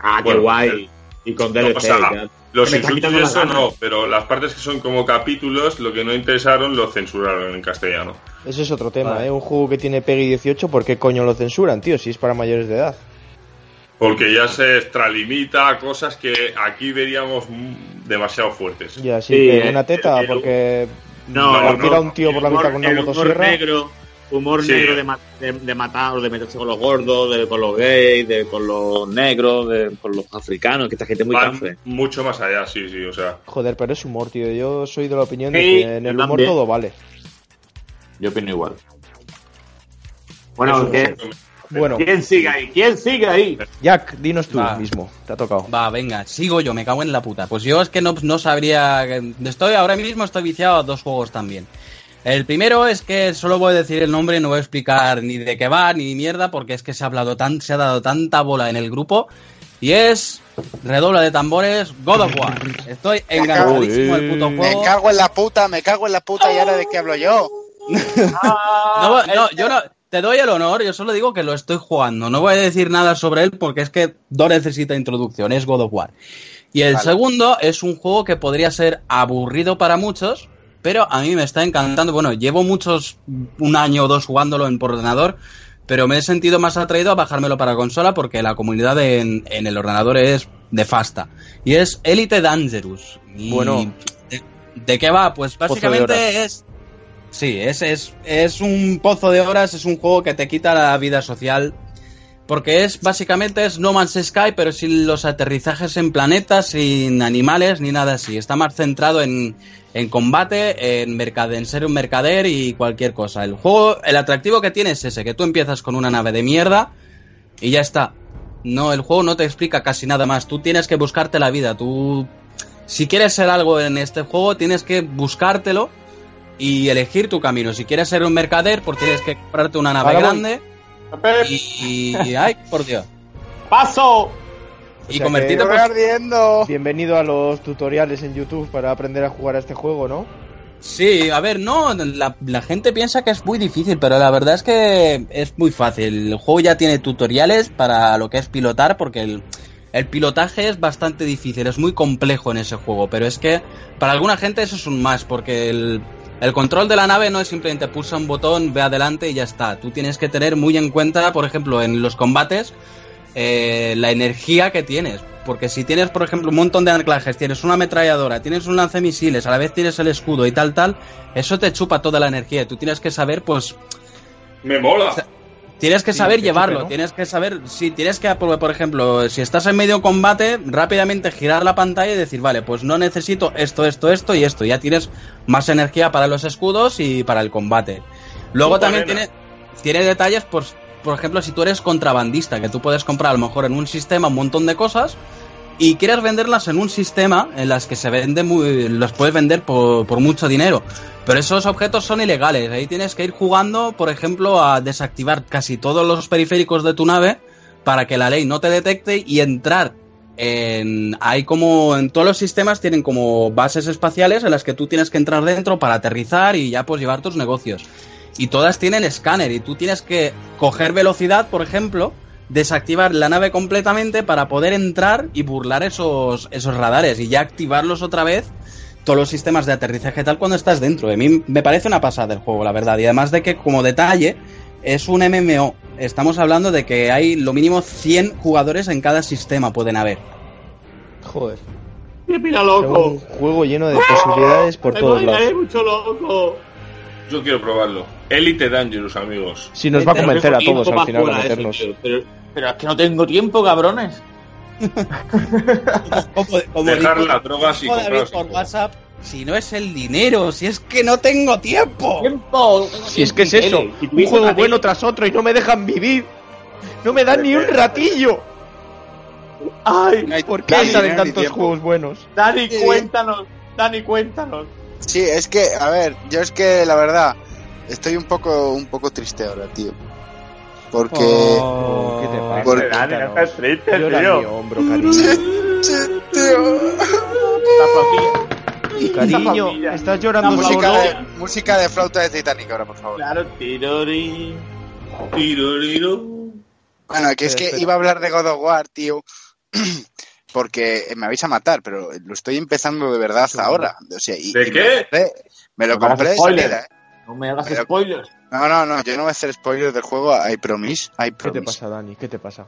Ah, Bueno, qué guay. Y con DLC. o sea. Los insultos y eso ganas. no, pero las partes que son como capítulos, lo que no interesaron lo censuraron en castellano. Ese es otro tema, Vale. ¿eh? Un juego que tiene PEGI 18, ¿por qué coño lo censuran, tío? Si es para mayores de edad. Porque ya se extralimita a cosas que aquí veríamos demasiado fuertes. Ya, sí, Sí, que eh, una teta, el- porque No, No, no, un tío por la humor- mitad con una el humor motosierra. negro, humor Sí. negro de, ma- de, de matar o de meterse con los gordos, de, con los gays, de, con los negros, de, con los africanos, que esta gente es muy cafre. mucho más allá, sí, sí, o sea. Joder, pero es humor, tío. Yo soy de la opinión de que en el humor también. todo vale. Yo opino igual. Bueno, Eso ¿qué? sí, Bueno, ¿quién sigue ahí? ¿Quién sigue ahí? Jack, dinos tú Va. mismo. Te ha tocado. Va, venga, sigo yo, me cago en la puta. Pues yo es que no, no sabría. Estoy ahora mismo estoy viciado a dos juegos también. El primero es que solo voy a decir el nombre no voy a explicar ni de qué va ni mierda porque es que se ha hablado tan, se ha dado tanta bola en el grupo y es redobla de tambores God of War. Estoy enganchadísimo al puto Me juego. cago en la puta, me cago en la puta y ahora de qué hablo yo. No, no, yo no. Te doy el honor, yo solo digo que lo estoy jugando. No voy a decir nada sobre él porque es que no necesita introducción, es God of War. Y el Vale. segundo es un juego que podría ser aburrido para muchos, pero a mí me está encantando. Bueno, llevo muchos, un año o dos jugándolo en por ordenador, pero me he sentido más atraído a bajármelo para consola porque la comunidad en, en el ordenador es de fasta. Y es Elite Dangerous. Y Bueno. ¿De, de qué va? Pues básicamente es Sí, es, es, es un pozo de horas, es un juego que te quita la vida social. Porque es básicamente es No Man's Sky, pero sin los aterrizajes en planetas, sin animales ni nada así. Está más centrado en, en combate, en, mercade- en ser un mercader y cualquier cosa. El juego, el atractivo que tiene es ese, que tú empiezas con una nave de mierda y ya está. No, el juego no te explica casi nada más. Tú tienes que buscarte la vida. Tú, si quieres ser algo en este juego, tienes que buscártelo y elegir tu camino. Si quieres ser un mercader, pues tienes que comprarte una nave grande y, y- ay, por Dios. ¡Paso! O Y sea convertirte que- ¡Me pues, ardiendo! Bienvenido a los tutoriales en YouTube para aprender a jugar a este juego, ¿no? Sí, a ver, no, la, la gente piensa que es muy difícil, pero la verdad es que es muy fácil. El juego ya tiene tutoriales para lo que es pilotar, porque el, el pilotaje es bastante difícil, es muy complejo en ese juego, pero es que para alguna gente eso es un más, porque el, el control de la nave no es simplemente pulsa un botón, ve adelante y ya está. Tú tienes que tener muy en cuenta, por ejemplo, en los combates, eh, la energía que tienes. Porque si tienes, por ejemplo, un montón de anclajes, tienes una ametralladora, tienes un lanzamisiles, a la vez tienes el escudo y tal, tal, eso te chupa toda la energía. y Tú tienes que saber, pues, Me mola. Tienes que Sí, saber que llevarlo, chupe, ¿no? tienes que saber, sí, tienes que, por, por ejemplo, si estás en medio combate, rápidamente girar la pantalla y decir, vale, pues no necesito esto, esto, esto y esto. Ya tienes más energía para los escudos y para el combate. Luego también nena. tiene, tiene detalles, pues, por ejemplo, si tú eres contrabandista, que tú puedes comprar a lo mejor en un sistema un montón de cosas y quieres venderlas en un sistema en las que se vende muy, los puedes vender por, por mucho dinero. Pero esos objetos son ilegales. Ahí tienes que ir jugando, por ejemplo, a desactivar casi todos los periféricos de tu nave para que la ley no te detecte y entrar en... Hay como... En todos los sistemas tienen como bases espaciales en las que tú tienes que entrar dentro para aterrizar y ya pues llevar tus negocios. Y todas tienen escáner y tú tienes que coger velocidad, por ejemplo, desactivar la nave completamente para poder entrar y burlar esos, esos radares y ya activarlos otra vez todos los sistemas de aterrizaje tal cuando estás dentro. A mí me parece una pasada el juego, la verdad. Y además de que, como detalle, es un MMO. Estamos hablando de que hay lo mínimo 100 jugadores en cada sistema, pueden haber. Joder. ¡Qué pira loco! un juego lleno de posibilidades por Me todos lados. mucho loco! Yo quiero probarlo. Elite Dangerous, amigos. Si nos va a convencer a todos al final a eso, meternos. tío. pero, pero es que no tengo tiempo, cabrones. Como, como Dejar las drogas y por. WhatsApp, si no es el dinero, si es que no tengo tiempo. ¡Tiempo! no tengo Si es que es eso. Si un juego bueno tras otro y no me dejan vivir. No me dan ni un ratillo. ¡Ay! No hay ¿Por qué salen tantos juegos buenos? Dani, cuéntanos. Dani, cuéntanos. Sí, es que, a ver, yo es que la verdad estoy un poco, un poco triste ahora, tío. Porque Oh, ¿Qué te pasa? Porque- Dani, no estás triste, Llora tío. mi hombro, cariño. tío. Cariño, estás llorando La música de, música de flauta de Titanic ahora, por favor. Claro, tirori. Tiroriro. Bueno, que es que iba a hablar de God of War, tío. Porque me vais a matar, pero lo estoy empezando de verdad Sí. ahora. O sea, y, ¿De y qué? Me lo compré, me lo No compré de spoiler. salida, ¿eh? No me hagas spoilers. No, no, no, yo no voy a hacer spoilers del juego. I promise, I ¿Qué te promise. pasa, Dani? ¿Qué te pasa?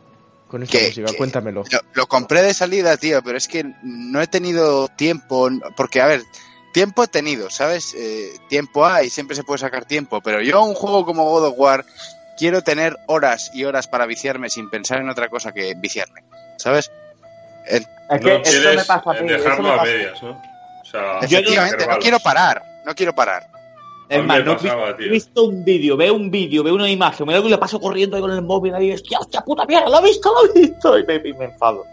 Con esta Que- música, que- cuéntamelo. Lo, lo compré de salida, tío, pero es que no he tenido tiempo. Porque, a ver, tiempo he tenido, ¿sabes? Eh, tiempo hay, siempre se puede sacar tiempo. Pero yo, un juego como God of War, quiero tener horas y horas para viciarme sin pensar en otra cosa que viciarme, ¿sabes? En- Es que No eso me pasa a mí. eso dejarlo me a medias, ¿no? O sea, efectivamente, no quiero parar, no quiero parar. Es más, no he pasaba, visto, tío. he visto un vídeo, veo un vídeo, veo una imagen, me lo y le paso corriendo ahí con el móvil ahí, hostia, hostia, puta mierda, lo he visto, lo he visto, y me, y me enfado.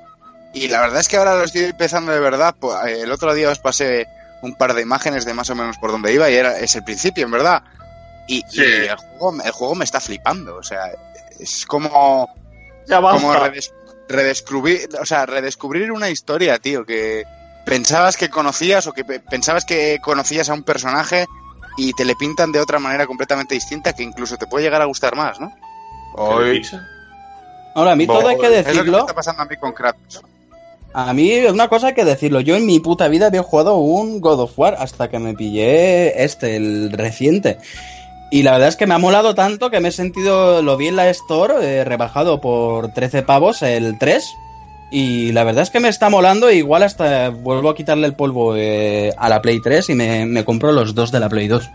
Y la verdad es que ahora lo estoy empezando de verdad. Pues, eh, el otro día os pasé un par de imágenes de más o menos por donde iba y era, es el principio, en verdad. Y, Sí. y el, juego, el juego me está flipando. O sea, es como, Ya como redes- redescubrir, o sea, redescubrir una historia, tío, que pensabas que conocías o que pe- pensabas que conocías a un personaje y te le pintan de otra manera completamente distinta que incluso te puede llegar a gustar más, ¿no? Hoy. Ahora, a mí todo hay que Es lo que me decirlo. está pasando a mí con Kratos. A mí, una cosa hay que decirlo. Yo en mi puta vida había jugado un God of War hasta que me pillé este, el reciente. Y la verdad es que me ha molado tanto que me he sentido, lo vi en la Store, eh, rebajado por 13 pavos el 3. Y la verdad es que me está molando. Igual hasta vuelvo a quitarle el polvo eh, a la Play 3 y me, me compro los dos de la Play 2.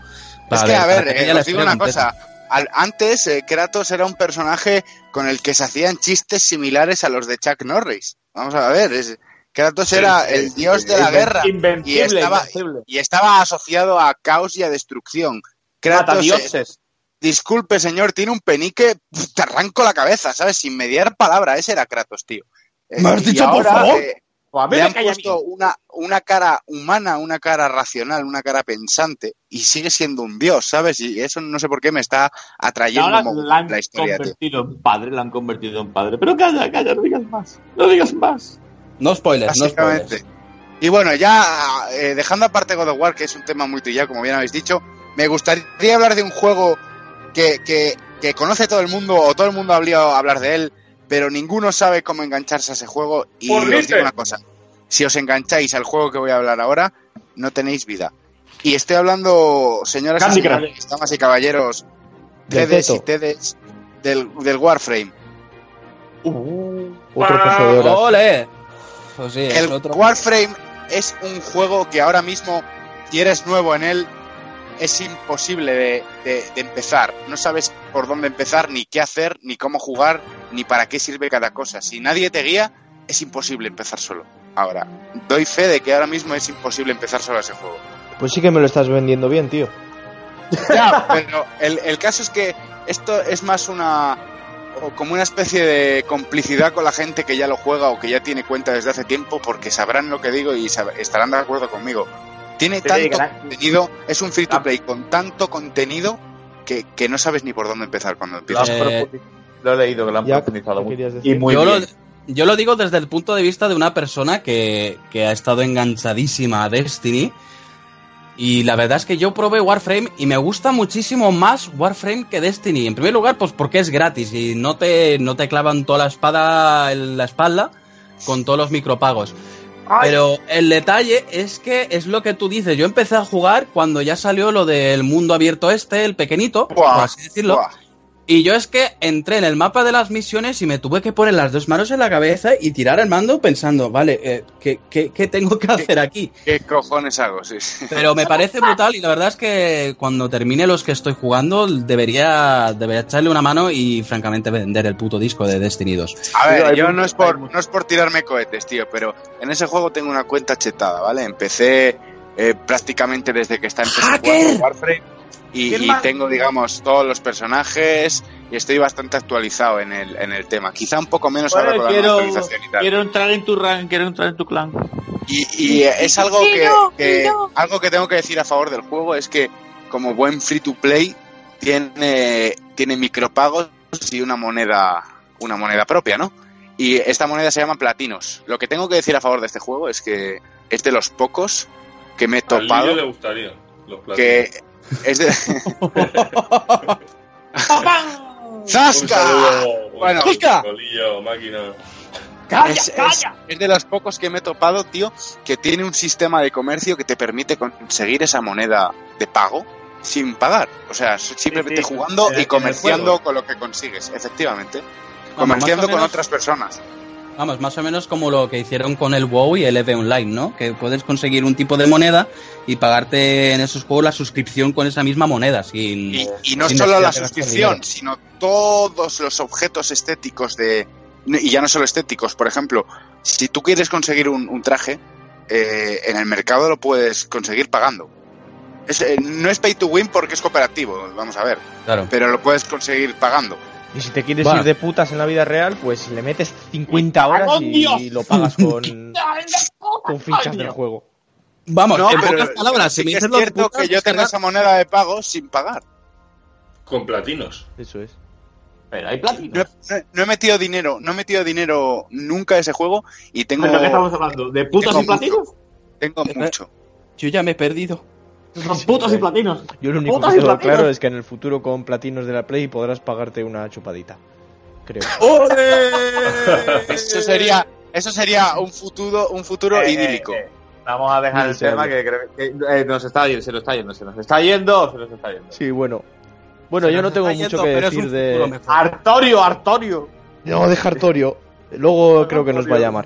Es que, a ver, que eh, os digo una completa. cosa. Al- antes, eh, Kratos era un personaje con el que se hacían chistes similares a los de Chuck Norris. Vamos a ver, es, Kratos era el dios de la guerra y Invencible, estaba, invencible. y estaba asociado a caos y a destrucción. Kratos, eh, disculpe señor, tiene un penique, te arranco la cabeza, ¿sabes? Sin mediar palabra, ese era Kratos, tío. ¿Me has dicho, por favor? eh, Pues a mí le me han calla puesto una, una cara humana, una cara racional, una cara pensante, y sigue siendo un dios, ¿sabes? Y eso no sé por qué me está atrayendo ahora la han la historia, tío. convertido en padre, la han convertido en padre. Pero calla, calla, no digas más. No digas más. No spoilers, no spoilers. Básicamente. Y bueno, ya eh, dejando aparte God of War, que es un tema muy trillado, como bien habéis dicho, me gustaría hablar de un juego que, que, que conoce todo el mundo, o todo el mundo ha hablado hablar de él, pero ninguno sabe cómo engancharse a ese juego. Y os digo una cosa, si os engancháis al juego que voy a hablar ahora, no tenéis vida. Y estoy hablando, señoras Candy y señores, damas y caballeros, TDs y. TDs del, del Warframe. Otro de horas. ¡Ole! Pues sí, es El otro. Warframe es un juego que ahora mismo, si eres nuevo en él, es imposible de, de- de empezar. No sabes por dónde empezar, ni qué hacer, ni cómo jugar, ni para qué sirve cada cosa. Si nadie te guía, es imposible empezar solo. Ahora, doy fe de que ahora mismo es imposible empezar solo ese juego. Pues sí que me lo estás vendiendo bien, tío. Ya, pero el, el caso es que esto es más una o como una especie de complicidad con la gente que ya lo juega o que ya tiene cuenta desde hace tiempo porque sabrán lo que digo y sab- estarán de acuerdo conmigo. Tiene Sí, tanto contenido, es un free to play con tanto contenido que, que no sabes ni por dónde empezar cuando empiezas. Eh, lo he leído, que lo han Ya, profundizado ¿qué mucho. Y muy yo, lo, bien. yo lo digo desde el punto de vista de una persona que, que ha estado enganchadísima a Destiny. Y la verdad es que yo probé Warframe y me gusta muchísimo más Warframe que Destiny. En primer lugar, pues porque es gratis y no te, no te clavan toda la espada en la espalda con todos los micropagos. Pero el detalle es que es lo que tú dices. Yo empecé a jugar cuando ya salió lo del mundo abierto este, el pequeñito, por así decirlo. Buah. Y yo es que entré en el mapa de las misiones y me tuve que poner las dos manos en la cabeza y tirar el mando pensando, vale, eh, ¿qué, qué, qué tengo que hacer aquí? ¿Qué cojones hago? Sí, sí. Pero me parece brutal y la verdad es que cuando termine los que estoy jugando debería, debería echarle una mano y francamente vender el puto disco de Destiny 2. A ver, yo no es por no es por tirarme cohetes, tío, pero en ese juego tengo una cuenta chetada, ¿vale? Empecé eh, prácticamente desde que está empezando Warframe y, tengo, digamos, todos los personajes y estoy bastante actualizado en el, en el tema. Quizá un poco menos ahora Bueno, con la quiero, nueva actualización y tal. quiero entrar en tu rank, quiero entrar en tu clan. Y, y es algo que, algo que tengo que decir a favor del juego es que como buen free to play tiene tiene micropagos y una moneda una moneda propia, ¿no? Y esta moneda se llama platinos. Lo que tengo que decir a favor de este juego es que es de los pocos que me he topado Lillo le gustaría. Los platinos. que es de ¡Zasca! Bueno. es, es- es de los pocos que me he topado, tío, que tiene un sistema de comercio que te permite conseguir esa moneda de pago sin pagar. O sea, simplemente Sí, sí, jugando y comerciando con lo que consigues, efectivamente. Vamos, Comerciando con menos- otras personas. Vamos, más o menos como lo que hicieron con el WoW y el EVE Online, ¿no? Que puedes conseguir un tipo de moneda y pagarte en esos juegos la suscripción con esa misma moneda. Sin, Y, y no sin solo la suscripción, sino todos los objetos estéticos de... Y ya no solo estéticos, por ejemplo, si tú quieres conseguir un, un traje, eh, en el mercado lo puedes conseguir pagando. Es, eh, no es pay to win porque es cooperativo, vamos a ver, Claro. pero lo puedes conseguir pagando. Y si te quieres Bueno. ir de putas en la vida real, pues le metes 50 horas ¡Cago en Dios! y lo pagas con, con fichas del juego. Vamos, No, en pero pocas palabras, sí si me es dices lo de cierto putas, que yo tengo esa moneda de pago sin pagar. Con platinos. Eso es. Pero hay No platino. he, no he metido dinero, no he metido dinero nunca a ese juego y tengo, ¿De qué estamos hablando? ¿De tengo y platinos? tengo mucho. Yo ya me he perdido. Son putos y platinos. Yo lo único que tengo claro es que en el futuro con platinos de la Play podrás pagarte una chupadita. Creo. Eso sería, eso sería un futuro, un futuro Eh, idílico. eh, eh, Vamos a dejar el tema que, creo que eh, nos está yendo, se nos está yendo, se nos está yendo, se nos está yendo. Sí, bueno. Bueno, Se yo no tengo mucho yendo, que decir de... Artorio, Artorio. No, de Hartorio. Luego creo que nos va a llamar.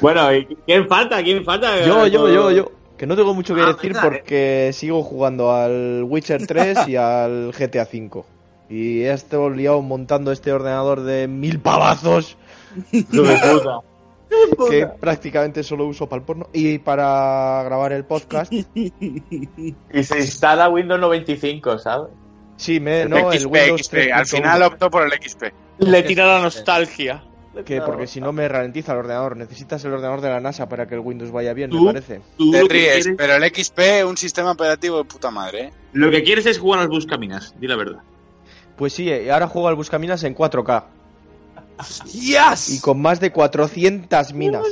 Bueno, ¿y ¿quién falta? ¿Quién falta? Yo, yo, yo, yo. Que no tengo mucho que Ah, decir porque sigo jugando al Witcher 3 y al GTA 5. Y he estado liado montando este ordenador de mil pavazos Hijo de puta. que prácticamente solo uso para el porno y para grabar el podcast. Y se instala Windows 95, ¿sabes? Sí, me, no, el XP, Windows XP. Al 3.1. final optó por el XP. Le tira la nostalgia. Que porque si no me ralentiza el ordenador. Necesitas el ordenador de la NASA para que el Windows vaya bien, me parece. Tú Te ríes, quieres, pero el XP un sistema operativo de puta madre, ¿eh? lo que quieres es jugar al Buscaminas, di la verdad. Pues sí, y ahora juego al Buscaminas en 4K. ¡Yes! Y con más de 400 minas.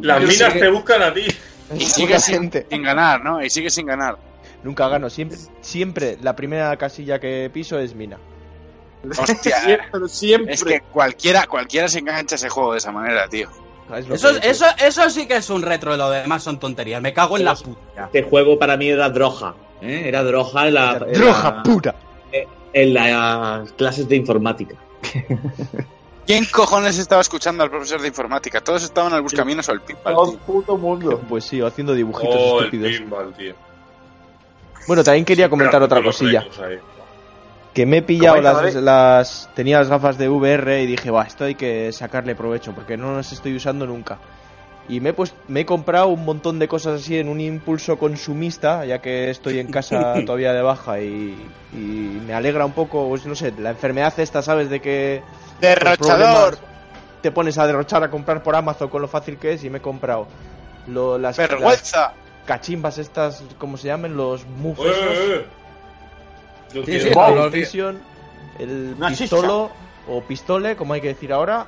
Las minas te buscan a ti. Y Es sigue poca sin, ganar, ¿no? Y sigue sin ganar. Nunca gano. Siempre, siempre la primera casilla que piso es mina. Hostia, Pero siempre. es que cualquiera, cualquiera se engancha a ese juego de esa manera, tío. Es Eso, eso, eso sí que es un retro, lo demás son tonterías. Me cago en la puta. Este juego para mí era droga. ¿eh? Era droga en, la, la- pura. en las clases de informática. ¿Quién cojones estaba escuchando al profesor de informática? Todos estaban al buscaminos o al pinball, Todo puto mundo. Pues sí, haciendo dibujitos Oh, el estúpidos. pinball, tío. Bueno, también quería comentar otra cosilla. Que me he pillado ¿Cómo las, las... Tenía las gafas de VR y dije, va, esto hay que sacarle provecho porque no las estoy usando nunca. Y me he, pues, me he comprado un montón de cosas así en un impulso consumista, ya que estoy en casa todavía de baja y, y me alegra un poco, pues no sé, la enfermedad esta, ¿sabes? De que los Derrochador, te pones a derrochar a comprar por Amazon con lo fácil que es y me he comprado lo- las, las vergüenza. cachimbas estas, ¿cómo se llaman? Los Eh, esos. eh, eh. Yo Sí, el Vision, el Una pistolo o pistole, como hay que decir ahora.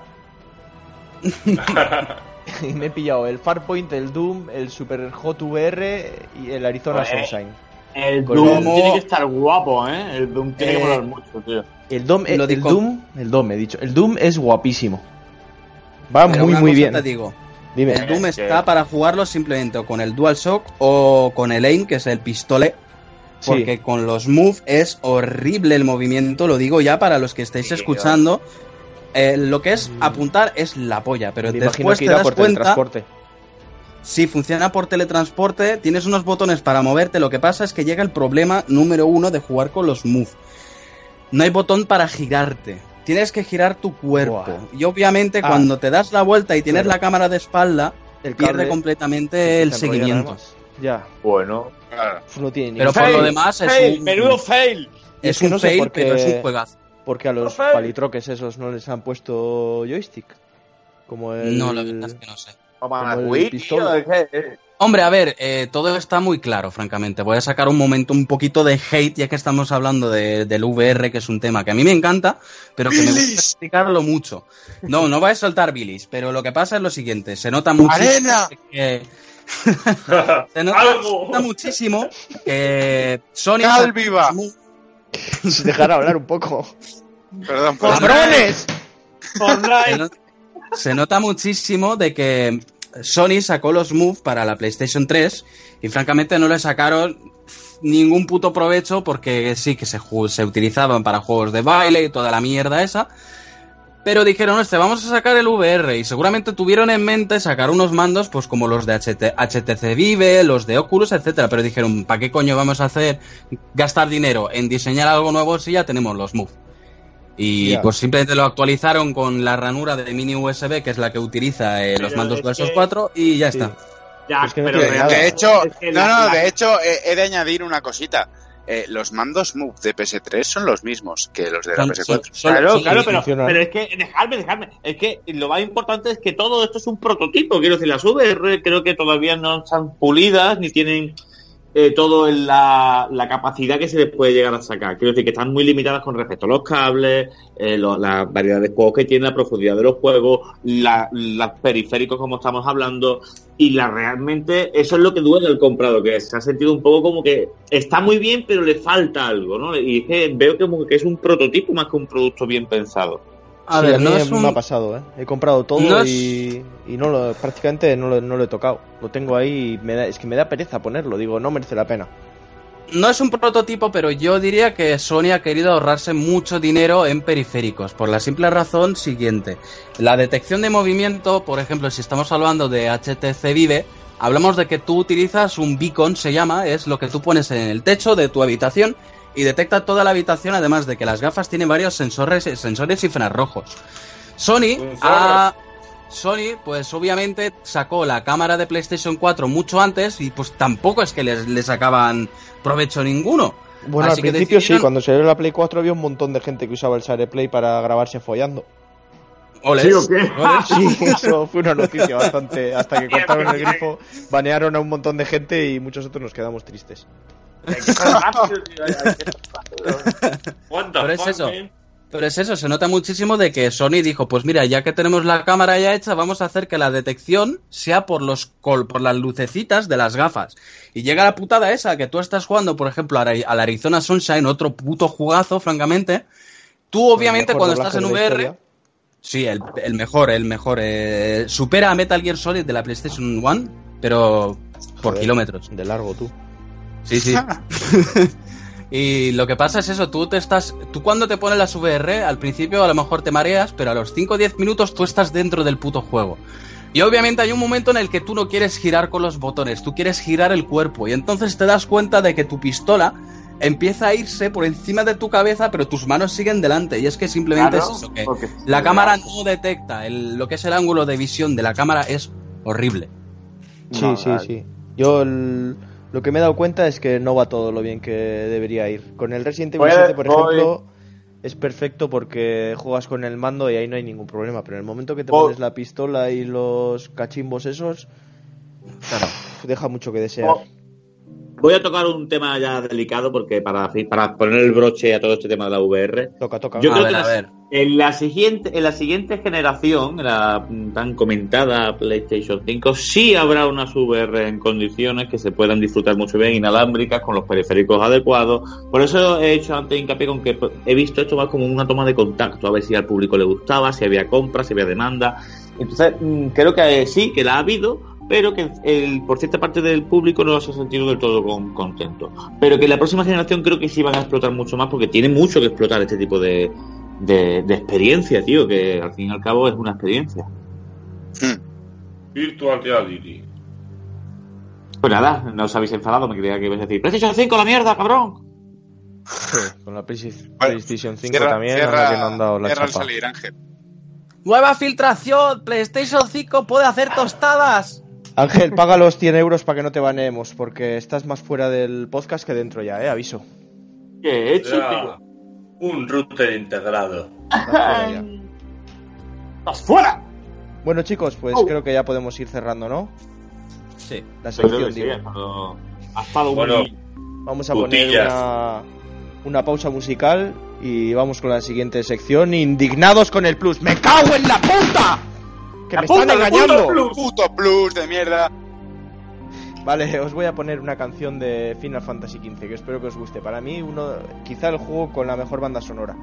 y me he pillado el Farpoint, el Doom, el Super Hot VR y el Arizona. Sunshine. El Con Doom el- tiene que estar guapo, ¿eh? El Doom tiene Eh, que molar mucho, tío. El Doom, Lo el, digo- Doom, el Doom, he dicho. El Doom es guapísimo. Va Pero muy una muy cosa bien. Te digo, Dime. el Doom está para jugarlo simplemente o con el DualShock o con el AIM, que es el pistole. Sí. Porque con los Move es horrible el movimiento, lo digo ya para los que estáis Sí, escuchando. Eh, lo que es apuntar es la polla, pero Me imagino después que te das por cuenta teletransporte. si funciona por teletransporte, tienes unos botones para moverte. Lo que pasa es que llega el problema número uno de jugar con los Move. No hay botón para girarte. Tienes que girar tu cuerpo. Y obviamente Ah. cuando te das la vuelta y tienes Claro. la cámara de espalda, El pierde completamente el seguimiento. Ya, Bueno. Claro. no tiene ni Pero por Fail, lo demás es fail, un, menudo fail. es Es que un no sé fail, por qué- pero es un juegazo. Porque a los palitroques esos no les han puesto joystick. Como el. No, la verdad es que no sé. Hombre, a ver, eh, todo está muy claro, francamente. Voy a sacar un momento un poquito de hate, ya que estamos hablando de- del VR, que es un tema que a mí me encanta, pero que me gusta ¡Bilis! explicarlo mucho. No, no voy a soltar bilis, pero lo que pasa es lo siguiente, se nota mucho ¡Arena! que... se nota, Algo. se nota muchísimo que Sony... ¡Cal viva! Si dejar hablar un poco. Perdón. ¡Cabrones! Se, not- se nota muchísimo de que Sony sacó los Move para la PlayStation 3 y francamente no le sacaron ningún puto provecho porque sí que se, se utilizaban para juegos de baile y toda la mierda esa. Pero dijeron, este, vamos a sacar el VR y seguramente tuvieron en mente sacar unos mandos pues como los de HT HTC Vive, los de Oculus, etcétera, pero dijeron, ¿para qué coño vamos a hacer gastar dinero en diseñar algo nuevo si ya tenemos los Move? Y pues simplemente lo actualizaron con la ranura de mini USB, que es la que utiliza eh, los mandos DualShock que- 4 y ya Sí. está. Ya, Es que no pero De, hecho, Es que no, no, la- de hecho, he, he de añadir una cosita. Eh, los mandos Move de PS3 son los mismos que los de la Son- PS4. son- son- Claro, claro, pero, pero es que, dejadme, dejadme. Es que lo más importante es que todo esto es un prototipo. Quiero decir, las VR creo que todavía no están pulidas ni tienen eh, todo en la, la capacidad que se les puede llegar a sacar. Quiero decir que están muy limitadas con respecto a los cables, eh, lo- la variedad de juegos que tiene, la profundidad de los juegos, la, los periféricos como estamos hablando. Y la realmente eso es lo que duele al comprado, que se ha sentido un poco como que está muy bien, pero le falta algo, ¿no? Y es que veo como que es un prototipo más que un producto bien pensado. A Sí, ver, a mí no es me ha pasado, ¿eh? He comprado todo No es- y, y no lo, prácticamente no lo, no lo he tocado. Lo tengo ahí y me da, es que me da pereza ponerlo. Digo, no merece la pena. No es un prototipo, pero yo diría que Sony ha querido ahorrarse mucho dinero en periféricos, por la simple razón siguiente. La detección de movimiento, por ejemplo, si estamos hablando de HTC Vive, hablamos de que tú utilizas un beacon, se llama, es lo que tú pones en el techo de tu habitación y detecta toda la habitación, además de que las gafas tienen varios sensores, sensores infrarrojos. Sony ha... Sony, pues obviamente sacó la cámara de PlayStation 4 mucho antes y pues tampoco es que les, le sacaban provecho ninguno. Bueno, Así al principio sí, cuando salió la Play 4 había un montón de gente que usaba el SharePlay para grabarse follando. Ole. ¿Sí o qué? Sí, eso fue una noticia bastante. Hasta que cortaron el grifo, banearon a un montón de gente y muchos otros nos quedamos tristes. What the Pero es eso. man? Pero es eso, se nota muchísimo de que Sony dijo, pues mira, ya que tenemos la cámara ya hecha, vamos a hacer que la detección sea por los col por las lucecitas de las gafas. Y llega la putada esa, que tú estás jugando, por ejemplo, a la a la Arizona Sunshine, otro puto jugazo, francamente. Tú, obviamente, cuando estás en VR, sí, el, el mejor, el mejor. eh, supera a Metal Gear Solid de la PlayStation 1, pero por Joder, kilómetros. De largo, tú. Sí, sí. y lo que pasa es eso, tú te estás, tú cuando te pones las VR, al principio a lo mejor te mareas, pero a los 5 o 10 minutos tú estás dentro del puto juego. Y obviamente hay un momento en el que tú no quieres girar con los botones, tú quieres girar el cuerpo y entonces te das cuenta de que tu pistola empieza a irse por encima de tu cabeza, pero tus manos siguen delante y es que simplemente Claro, es eso, que la cámara no detecta, el- lo que es el ángulo de visión de la cámara es horrible. Sí, No, sí, vale. sí. Yo el- lo que me he dado cuenta es que no va todo lo bien que debería ir. Con el Resident Evil Puede- 7, por voy- ejemplo, es perfecto porque juegas con el mando y ahí no hay ningún problema. Pero en el momento que te Voy- pones la pistola y los cachimbos esos, deja mucho que desear. Voy a tocar un tema ya delicado porque para, para poner el broche a todo este tema de la VR, Toca, toca. Yo a creo ver, que a ver. En la siguiente, en la siguiente generación, en la tan comentada PlayStation 5, sí habrá unas VR en condiciones que se puedan disfrutar mucho bien, inalámbricas, con los periféricos adecuados. Por eso he hecho antes hincapié con que he visto esto más como una toma de contacto, a ver si al público le gustaba, si había compra, si había demanda. Entonces, mm, creo que eh, sí, que la ha habido, pero que el, por cierta parte del público no se ha sentido del todo con- contento. Pero que la próxima generación creo que sí van a explotar mucho más porque tiene mucho que explotar este tipo de, de, de experiencia, tío, que al fin y al cabo es una experiencia. Virtual Reality. Pues nada, no os habéis enfadado, me creía que ibais a decir, PlayStation 5, la mierda, cabrón. Con la PlayStation Bueno, PlayStation 5 Cierra, también, cierra- que no han dado la cierra al chapa. salir, Ángel. Nueva filtración, PlayStation 5 puede hacer tostadas. Ángel, paga los 100 euros para que no te baneemos, porque estás más fuera del podcast que dentro ya, eh, aviso. ¿Qué he hecho, tío? Un router integrado. Estás fuera. Bueno chicos, pues Oh. creo que ya podemos ir cerrando, ¿no? Sí. La sección, que sí, digo. ha estado, Bueno. Vamos a Putillas. poner una, una pausa musical y vamos con la siguiente sección. Indignados con el plus. ¡Me cago en la puta! ¡Que me están engañando! Puto plus de mierda. Vale, os voy a poner una canción de Final Fantasy XV que espero que os guste. Para mí, uno, quizá el juego con la mejor banda sonora.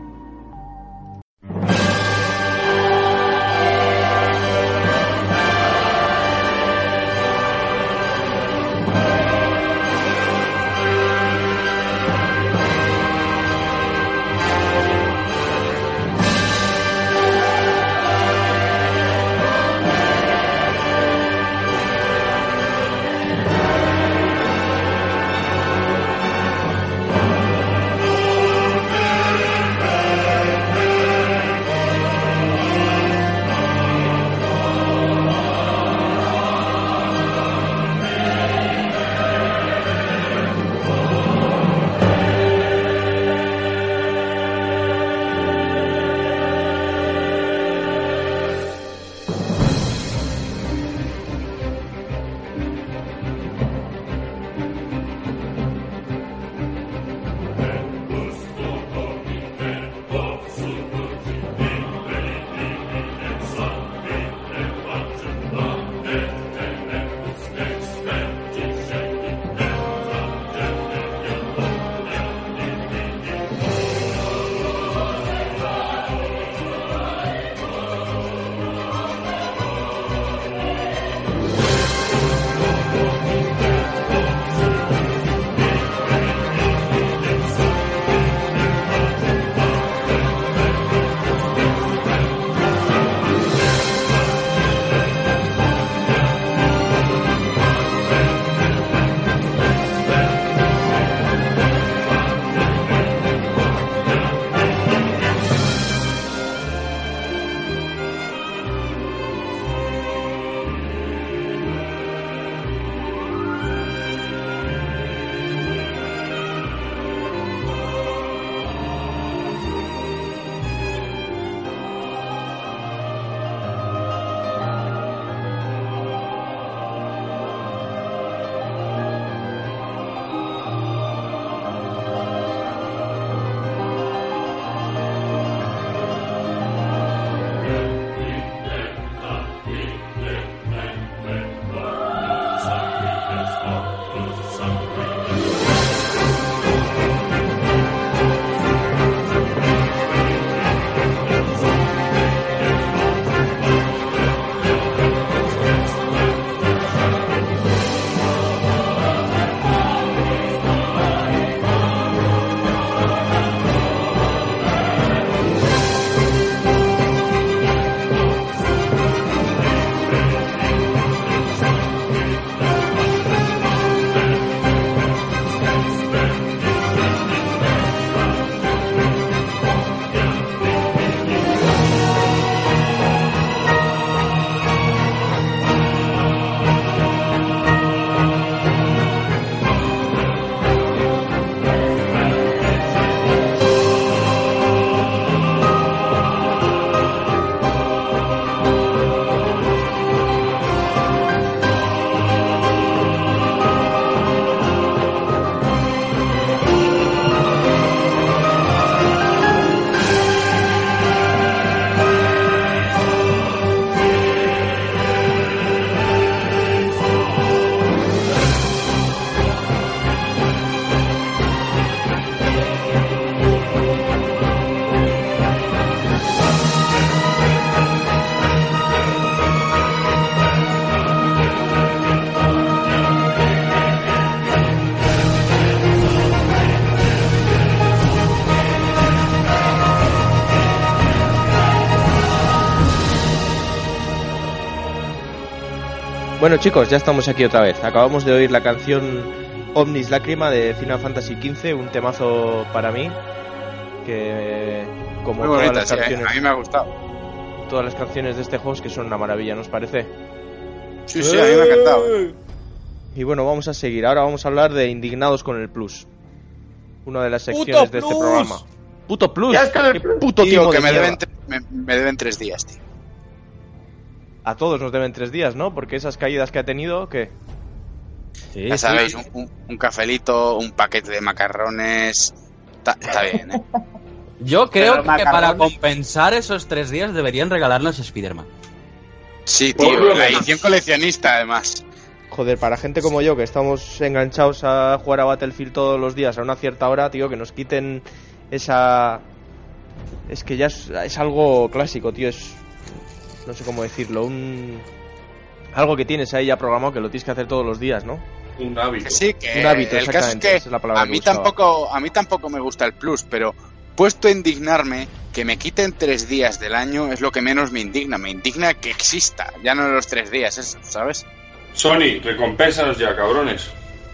Bueno chicos, ya estamos aquí otra vez. Acabamos de oír la canción Omnis Lágrima de Final Fantasy XV, un temazo para mí que como Muy todas bonita, las sí, canciones, a mí me ha gustado. todas las canciones de este juego es que son una maravilla, ¿nos parece? Sí, sí, a mí me ha encantado. ¿eh? Y bueno, vamos a seguir. Ahora vamos a hablar de Indignados con el Plus. Una de las secciones de este Plus! programa. Puto Plus. Ya está el Qué Plus. puto Tío, que de me deben, me, me deben tres días, tío. A todos nos deben tres días, ¿no? Porque esas caídas que ha tenido, ¿qué? Sí, Ya sí. sabéis, un, un- un cafelito, un paquete de macarrones. Está, está bien, ¿eh? Yo creo Pero que para macarrones- compensar esos tres días deberían regalarnos Spider-Man. Sí, tío, la edición coleccionista, además. Joder, para gente como yo, que estamos enganchados a jugar a Battlefield todos los días a una cierta hora, tío, que nos quiten esa... Es que ya es, es algo clásico, tío, es... No sé cómo decirlo, un... Algo que tienes ahí ya programado que lo tienes que hacer todos los días, ¿no? Un hábito. Que sí, que Un hábito, el caso es que es la palabra a mí tampoco, a mí tampoco me gusta el plus, pero puesto a indignarme, que me quiten tres días del año es lo que menos me indigna. Me indigna que exista, ya no los tres días, eso, ¿sabes? Sony, recompensanos ya, cabrones.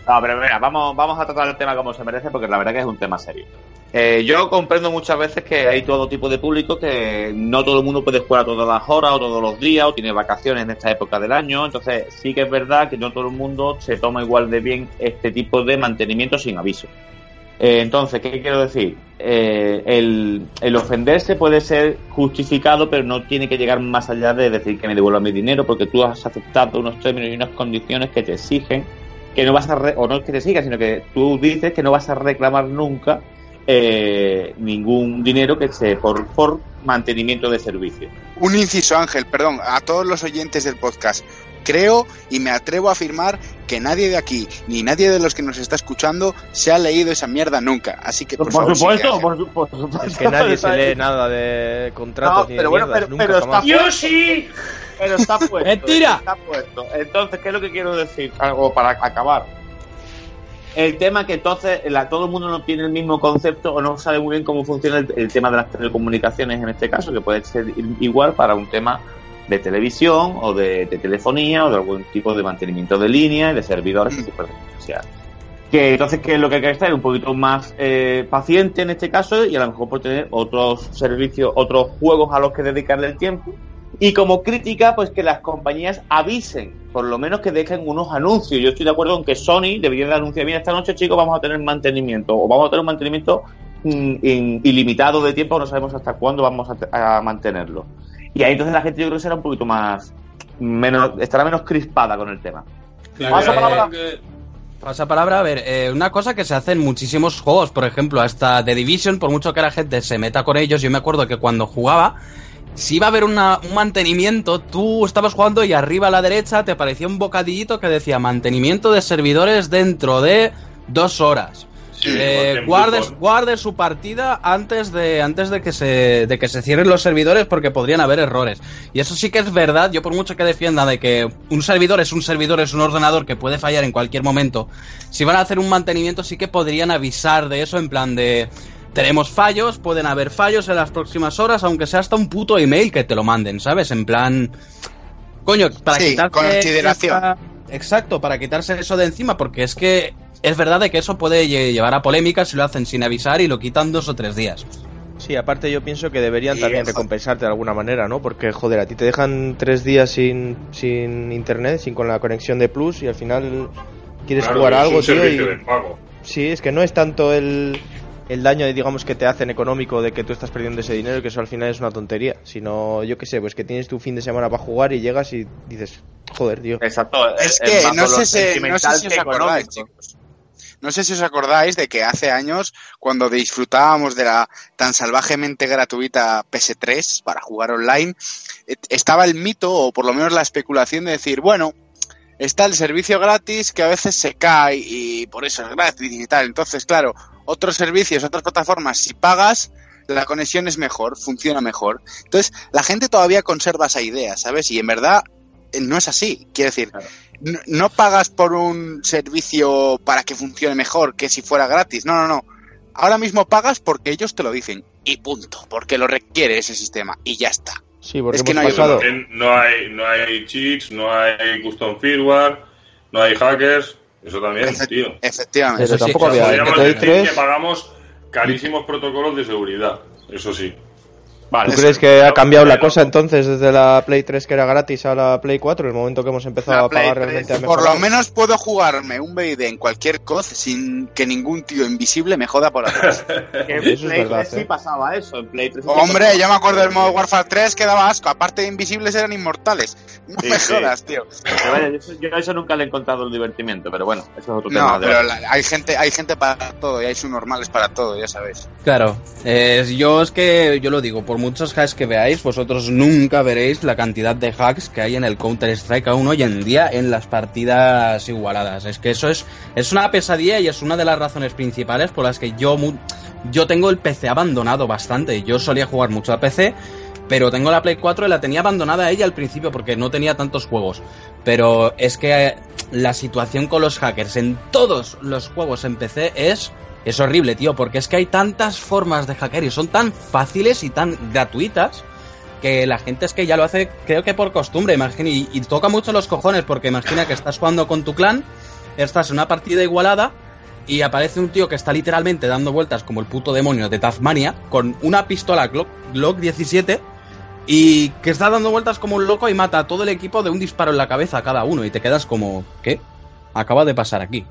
No, pero mira, vamos, vamos a tratar el tema como se merece porque la verdad que es un tema serio. Eh, yo comprendo muchas veces que hay todo tipo de público que no todo el mundo puede jugar a todas las horas o todos los días o tiene vacaciones en esta época del año. Entonces sí que es verdad que no todo el mundo se toma igual de bien este tipo de mantenimiento sin aviso. Eh, entonces, ¿qué quiero decir? Eh, el, el ofenderse puede ser justificado, pero no tiene que llegar más allá de decir que me devuelva mi dinero porque tú has aceptado unos términos y unas condiciones que te exigen que no vas a, re- o no es que te sigas, sino que tú dices que no vas a reclamar nunca eh, ningún dinero que se por, por mantenimiento de servicio. Un inciso, Ángel, perdón, a todos los oyentes del podcast. Creo y me atrevo a afirmar que nadie de aquí, ni nadie de los que nos está escuchando, se ha leído esa mierda nunca. Así que, por, Por, favor, sí que supuesto, por, su- por supuesto. Es que nadie se lee nada de contratos No, ni pero de bueno, mierdas, pero- nunca pero está- Yo sí. Pero está puesto. ¡Mentira! Está puesto. Entonces, ¿qué es lo que quiero decir? Algo para acabar. El tema que entonces la- todo el mundo no tiene el mismo concepto o no sabe muy bien cómo funciona el, el tema de las telecomunicaciones en este caso, que puede ser igual para un tema de televisión o de, de telefonía o de algún tipo de mantenimiento de línea y de servidores cosas. O sea, que entonces que lo que hay que estar es un poquito más eh, paciente en este caso y a lo mejor por tener otros servicios, otros juegos a los que dedicarle el tiempo. Y como crítica, pues que las compañías avisen, por lo menos que dejen unos anuncios. Yo estoy de acuerdo en que Sony debería de anunciar, bien esta noche chicos vamos a tener mantenimiento o vamos a tener un mantenimiento mm, in- ilimitado de tiempo, no sabemos hasta cuándo vamos a mantenerlo. Y ahí entonces la gente yo creo que será un poquito más, menos, estará menos crispada con el tema. Paso Eh, palabra. Pasa palabra, a ver, eh, una cosa que se hace en muchísimos juegos, por ejemplo, hasta The Division, por mucho que la gente se meta con ellos, yo me acuerdo que cuando jugaba, si iba a haber una- un mantenimiento, tú estabas jugando y arriba a la derecha te aparecía un bocadillito que decía mantenimiento de servidores dentro de dos horas. Eh, guarde, su partida antes de antes de que se de que se cierren los servidores porque podrían haber errores. Y eso sí que es verdad yo por mucho que defienda de que un servidor es un servidor es un ordenador que puede fallar en cualquier momento si van a hacer un mantenimiento sí que podrían avisar de eso en plan de tenemos fallos pueden haber fallos en las próximas horas aunque sea hasta un puto email que te lo manden sabes en plan coño para Sí, quitarse consideración. esa- exacto para quitarse eso de encima porque es que es verdad de que eso puede lle- llevar a polémicas si lo hacen sin avisar y lo quitan dos o tres días. Sí, aparte yo pienso que deberían Sí, también recompensarte de alguna manera, ¿no? Porque, joder, a ti te dejan tres días sin, sin internet, sin con la conexión de Plus y al final quieres Claro, jugar a algo, un tío. servicio Y... de pago. Sí, es que no es tanto el, el daño, digamos, que te hacen económico de que tú estás perdiendo ese dinero, que eso al final es una tontería, sino, yo qué sé, pues que tienes tu fin de semana para jugar y llegas y dices, joder, tío. Exacto. Es es que no sé, si, no sé si os que acordáis, económico. chicos. No sé si os acordáis de que hace años, cuando disfrutábamos de la tan salvajemente gratuita PS3 para jugar online, estaba el mito, o por lo menos la especulación de decir, bueno, está el servicio gratis que a veces se cae y por eso es gratis y tal. Entonces, claro, otros servicios, otras plataformas, si pagas, la conexión es mejor, funciona mejor. Entonces, la gente todavía conserva esa idea, ¿sabes? Y en verdad eh, no es así. Quiero decir, no, no pagas por un servicio para que funcione mejor que si fuera gratis. No, no, no. Ahora mismo pagas porque ellos te lo dicen. Y punto. Porque lo requiere ese sistema. Y ya está. Sí, porque Es que no hay pasado. No hay, no hay cheats, no hay custom firmware, no hay hackers. Eso también, Efe- tío. Efectivamente. Pero Eso sí, tampoco sea, había. Podríamos decir 3, que pagamos carísimos protocolos de seguridad. Eso sí. ¿Tú crees que ha cambiado la cosa entonces desde la Play 3 que era gratis a la Play 4? El momento que hemos empezado La a pagar Play realmente 3. ha Por lo menos puedo jugarme un BD en cualquier COD sin que ningún tío invisible me joda por atrás. Que en Eso es Play verdad, 3 sí ¿eh? pasaba eso. En Play 3 sí Hombre, yo me acuerdo del modo Warfare 3 que daba asco. Aparte de invisibles eran inmortales. No Sí, me sí. jodas, tío. Pero vaya, yo, eso- yo a eso nunca le he encontrado el divertimiento, pero bueno, eso es otro tema. No, pero la- hay gente, hay gente para todo y hay subnormales para todo, ya sabes. Claro, eh, yo es que yo lo digo, por muchos hacks que veáis, vosotros nunca veréis la cantidad de hacks que hay en el Counter Strike aún hoy en día en las partidas igualadas. Es que eso es, es una pesadilla y es una de las razones principales por las que yo, yo tengo el PC abandonado bastante. Yo solía jugar mucho a PC, pero tengo la Play 4 y la tenía abandonada ella al principio porque no tenía tantos juegos. Pero es que eh, la situación con los hackers en todos los juegos en PC es es horrible, tío, porque es que hay tantas formas de hackear y son tan fáciles y tan gratuitas que la gente es que ya lo hace, creo que por costumbre, imagina, y, y toca mucho los cojones, porque imagina que estás jugando con tu clan, estás en una partida igualada y aparece un tío que está literalmente dando vueltas como el puto demonio de Tasmania con una pistola Glock, Glock 17 y que está dando vueltas como un loco y mata a todo el equipo de un disparo en la cabeza a cada uno y te quedas como, ¿qué? Acaba de pasar aquí.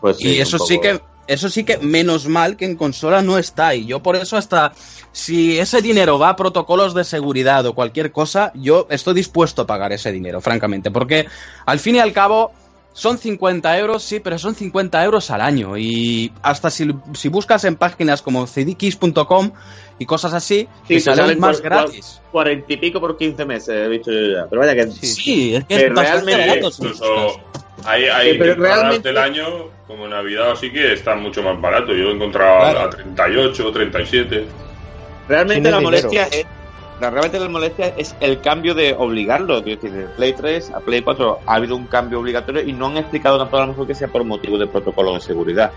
Pues sí, y eso sí que eso sí que menos mal que en consola no está y yo por eso hasta si ese dinero va a protocolos de seguridad o cualquier cosa yo estoy dispuesto a pagar ese dinero francamente porque al fin y al cabo son 50 euros sí pero son 50 euros al año y hasta si, si buscas en páginas como cdkeys.com y cosas así Sí, te salen salen más por- gratis Cuarenta y pico por 15 meses, he dicho yo ya. Pero vaya que. sí, es que Que es realmente Incluso hay, hay Sí, pero temporadas realmente- del año, como Navidad, así que están mucho más baratos. Yo lo he encontrado Claro. a 38 o 37. Realmente la molestia es. la- realmente la molestia es el cambio de obligarlo. Quiero decir, de Play 3 a Play 4 ha habido un cambio obligatorio y no han explicado tampoco a lo mejor que sea por motivo de protocolo de seguridad.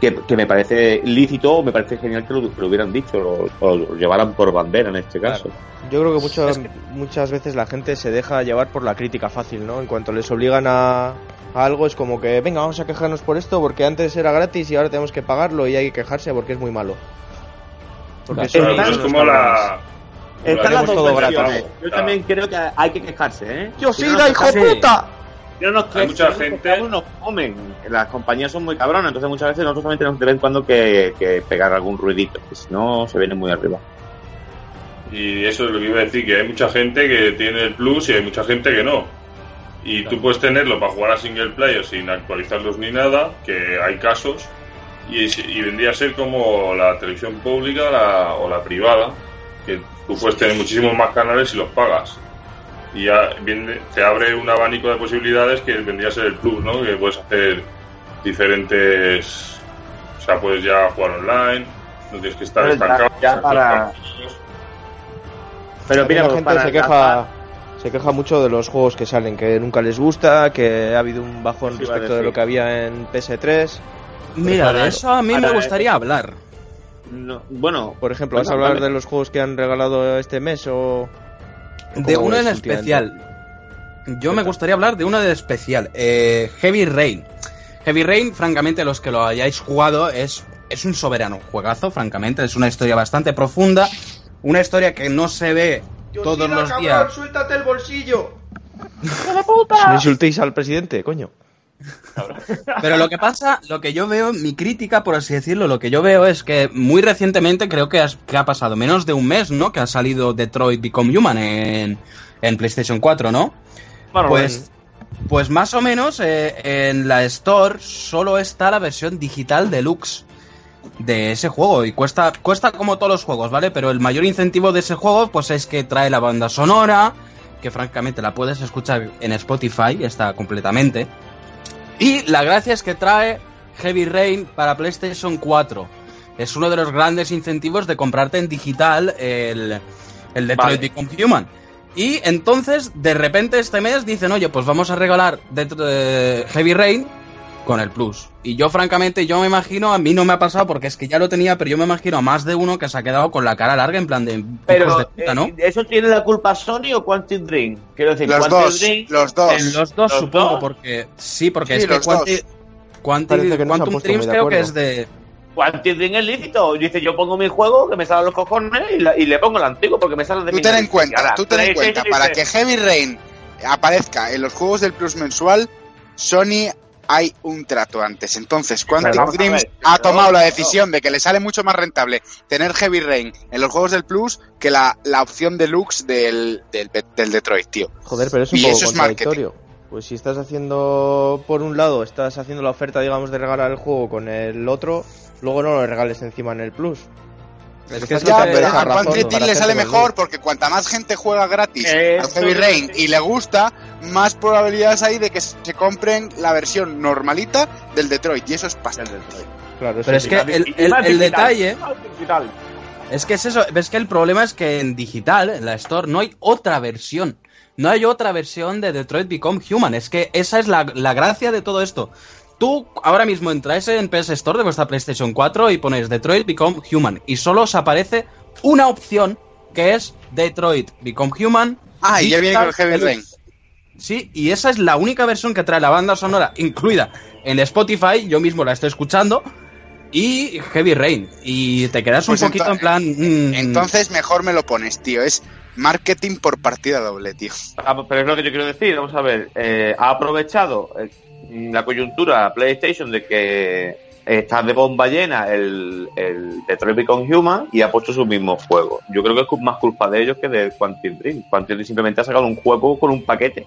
Que, que me parece lícito o me parece genial que lo, que lo hubieran dicho o, lo llevaran por bandera en este caso. Yo creo que, mucho- Es que- muchas veces la gente se deja llevar por la crítica fácil, ¿no? En cuanto les obligan a, a algo es como que, venga, vamos a quejarnos por esto porque antes era gratis y ahora tenemos que pagarlo y hay que quejarse porque es muy malo. Porque Claro, eso no es como la. Están las dos. Yo también creo que hay que quejarse, ¿eh? ¡Yo Si sí, no hijo quejamos- puta! Si no nos Hay mucha gente- nos comen. Las compañías son muy cabronas, entonces muchas veces nosotros también tenemos de vez en cuando que, que pegar algún ruidito, que si no se viene muy arriba. Y eso es lo que iba a decir, que hay mucha gente que tiene el plus y hay mucha gente que no. Y tú puedes tenerlo para jugar a single player sin actualizarlos ni nada, que hay casos, y, y vendría a ser como la televisión pública la- o la privada, que tú puedes tener muchísimos más canales si los pagas. Y ya viene- te abre un abanico de posibilidades que vendría a ser el plus, ¿no? Que puedes hacer diferentes... O sea, puedes ya jugar online, no tienes que estar Pero ya- estancado. ya para-. Pero mira, la gente para se queja se queja mucho de los juegos que salen, que nunca les gusta, que ha habido un bajón a respecto de lo que había en PS3. mira para- de eso a mí me gustaría hablar No, bueno, Por ejemplo, ¿vas a hablar vale. de los juegos que han regalado este mes o...? De ¿Cómo uno ves en especial. Yo me gustaría hablar de uno de especial. Eh, Heavy Rain. Heavy Rain, francamente, los que lo hayáis jugado, es, es un soberano juegazo, francamente. Es una historia bastante profunda. Una historia que no se ve todos los días. suéltate el bolsillo! No insultéis al presidente, coño. Pero lo que pasa, lo que yo veo, mi crítica, por así decirlo, lo que yo veo es que muy recientemente, creo que, has- que ha pasado menos de un mes, ¿no? Que ha salido Detroit Become Human en, en PlayStation 4, ¿no? bueno, Pues, pues más o menos eh, en la Store solo está la versión digital deluxe de ese juego y cuesta cuesta como todos los juegos, ¿vale? Pero el mayor incentivo de ese juego pues es que trae la banda sonora, que francamente la puedes escuchar en Spotify, está completamente. Y la gracia es que trae Heavy Rain para PlayStation 4. Es uno de los grandes incentivos de comprarte en digital el, el Detroit Vale. Become Human. Y entonces, de repente este mes dicen, oye, pues vamos a regalar eh, Heavy Rain con el Plus. Y yo, francamente, yo me imagino, a mí no me ha pasado porque es que ya lo tenía, pero yo me imagino a más de uno que se ha quedado con la cara larga en plan de... Pero, de puta, ¿no? eh, ¿eso tiene la culpa Sony o Quantum Dream? Quiero decir, Los Quantum dos, Dream- los dos. En los dos, ¿Los supongo, dos? porque... Sí, porque Sí, es que Quanti-. Quanti- que no Quantum de creo que es de... Quantum Dream es lícito. Dice, yo pongo mi juego, que me salen los cojones, y, la- y le pongo el antiguo porque me sale de Tú mi ten en cuenta, ahora, tú ten en cuenta, para que Heavy Rain aparezca en los juegos del Plus mensual, Sony hay un trato antes. Entonces, Dreams ver, ha tomado la decisión de que le sale mucho más rentable tener Heavy Rain en los juegos del Plus que la, la opción deluxe del, del, del Detroit, tío. Joder, pero es un Y poco eso es contradictorio. Pues si estás haciendo, por un lado, estás haciendo la oferta, digamos, de regalar el juego con el otro, luego no lo regales encima en el Plus. Es que Ya, pero a para Dream le sale mejor porque cuanta más gente juega gratis Eso al Heavy es. Rain y le gusta, más probabilidades hay de que se compren la versión normalita del Detroit. Y eso es pasta. Claro, Pero es que el, el- el detalle... Es que es eso, es que el problema es que en digital, en la Store, no hay otra versión. No hay otra versión de Detroit Become Human. Es que esa es la, la gracia de todo esto. Tú ahora mismo entráis en PS Store de vuestra PlayStation 4 y ponéis Detroit Become Human. Y solo os aparece una opción que es Detroit Become Human. Ah, y ya viene con Heavy Rain. Sí, y esa es la única versión que trae la banda sonora incluida en Spotify. Yo mismo la estoy escuchando. Y Heavy Rain. Y te quedas Pues un poquito ento- en plan. mm, Entonces mejor me lo pones, tío. Es marketing por partida doble, tío. Ah, Pero es lo que yo quiero decir, vamos a ver, eh, ha aprovechado eh, la coyuntura PlayStation de que está de bomba llena el, el Detroit Become Human y ha puesto su mismo juego. Yo creo que es más culpa de ellos que de Quantum Dream. Quantum Dream simplemente ha sacado un juego con un paquete.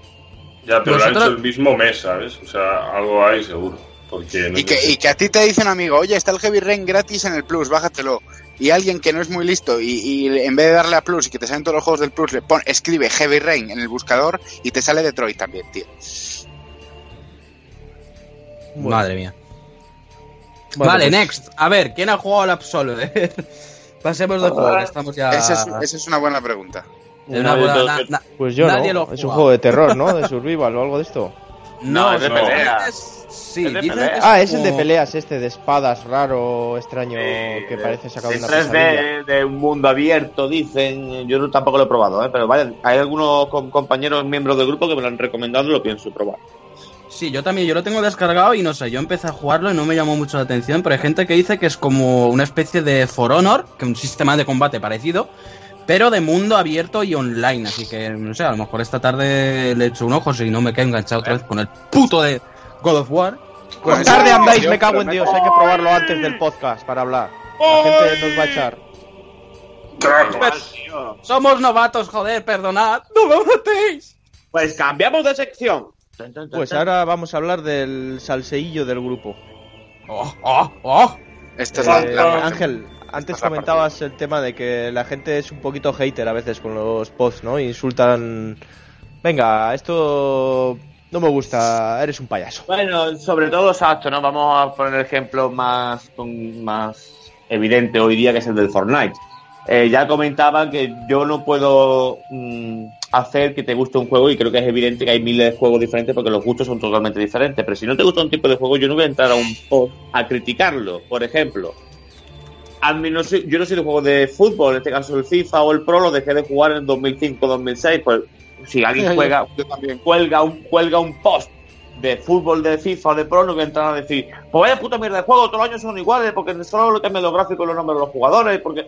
Ya, pero lo han hecho el mismo mes, ¿sabes? O sea, algo hay seguro. Porque no Y que, y que a ti te dice un amigo, oye, está el Heavy Rain gratis en el Plus, bájatelo. Y alguien que no es muy listo y, y en vez de darle a Plus y que te salen todos los juegos del Plus, le pone, escribe Heavy Rain en el buscador y te sale Detroit también, tío. Bueno, Madre mía. bueno, vale, pues, next. A ver, ¿quién ha jugado al Absolver? Pasemos de juego, estamos ya. Esa, es, esa es una buena pregunta. en una Nadie buena- lo- na- na- Pues yo Nadie no. lo Es un juego de terror, ¿no? De survival o algo de esto. No, No, es de no, pelea. es- Sí, Es de pelea. Ah, es el de peleas este, de espadas, raro, extraño, Eh, que parece sacado de en una 3D, pesadilla. de un mundo abierto, dicen. Yo no- tampoco lo he probado, ¿eh? pero vaya, hay algunos com- compañeros miembros del grupo que me lo han recomendado y lo pienso probar. Sí, yo también, yo lo tengo descargado y no sé, yo empecé a jugarlo y no me llamó mucho la atención, pero hay gente que dice que es como una especie de For Honor, que es un sistema de combate parecido, pero de mundo abierto y online, así que no sé, a lo mejor esta tarde le echo un ojo si no me quedo enganchado otra vez con el puto de God of War. Pues tarde andáis, me cago en Dios, hay que probarlo antes del podcast para hablar. La gente nos va a echar. Somos novatos, joder, perdonad, no me matéis. Pues cambiamos de sección. Pues ahora vamos a hablar del salseillo del grupo. Oh, oh, oh. Es Eh, la- la- Ángel, antes Esta comentabas el tema de que la gente es un poquito hater a veces con los posts, ¿no? Insultan. Venga, esto no me gusta, eres un payaso. Bueno, sobre todo exacto, ¿no? Vamos a poner el ejemplo más, con- más evidente hoy día, que es el del Fortnite. Eh, ya comentaba que yo no puedo mm, hacer que te guste un juego y creo que es evidente que hay miles de juegos diferentes porque los gustos son totalmente diferentes. Pero si no te gusta un tipo de juego, yo no voy a entrar a un post a criticarlo. Por ejemplo, a mí no soy- yo no soy de juegos de fútbol, en este caso el FIFA o el Pro, lo dejé de jugar en 2005-2006. Pues si alguien juega, cuelga un, cuelga un post de fútbol de FIFA o de Pro, no voy a entrar a decir, pues vaya puta mierda de juego, todos los años son iguales, porque solo lo cambian los gráficos los nombres de los jugadores, porque...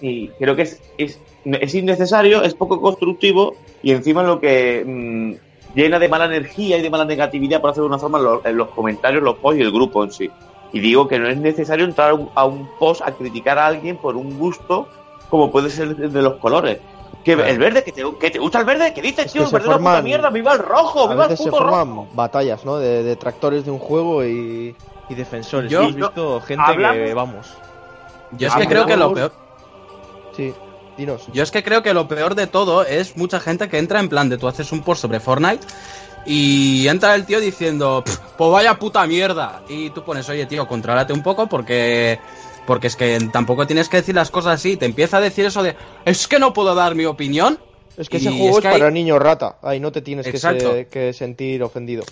Y creo que es, es, es innecesario, es poco constructivo y encima lo que mm, llena de mala energía y de mala negatividad, por hacer de una forma, los, en los comentarios, los posts y el grupo en sí. Y digo que no es necesario entrar a un, a un post a criticar a alguien por un gusto como puede ser el de los colores. Que el verde, que te, que te gusta el verde, ¿qué dices, Es tío? que El verde es una puta forman- mierda, viva el rojo, viva el veces se puto rojo. forman batallas, ¿no? De detractores de un juego y, y defensores. Yo- he visto gente que, vamos. Yo es que creo que lo peor... Sí. Dinos. Yo es que creo que lo peor de todo es mucha gente que entra en plan de tú haces un post sobre Fortnite y entra el tío diciendo, "Pf, pues vaya puta mierda. Y tú pones, oye tío, contrólate un poco porque... Porque es que tampoco tienes que decir las cosas así. Te empieza a decir eso de, es que no puedo dar mi opinión. Es que Y ese juego es, que hay- para niños rata. Ahí no te tienes que, Exacto. se- que sentir ofendido.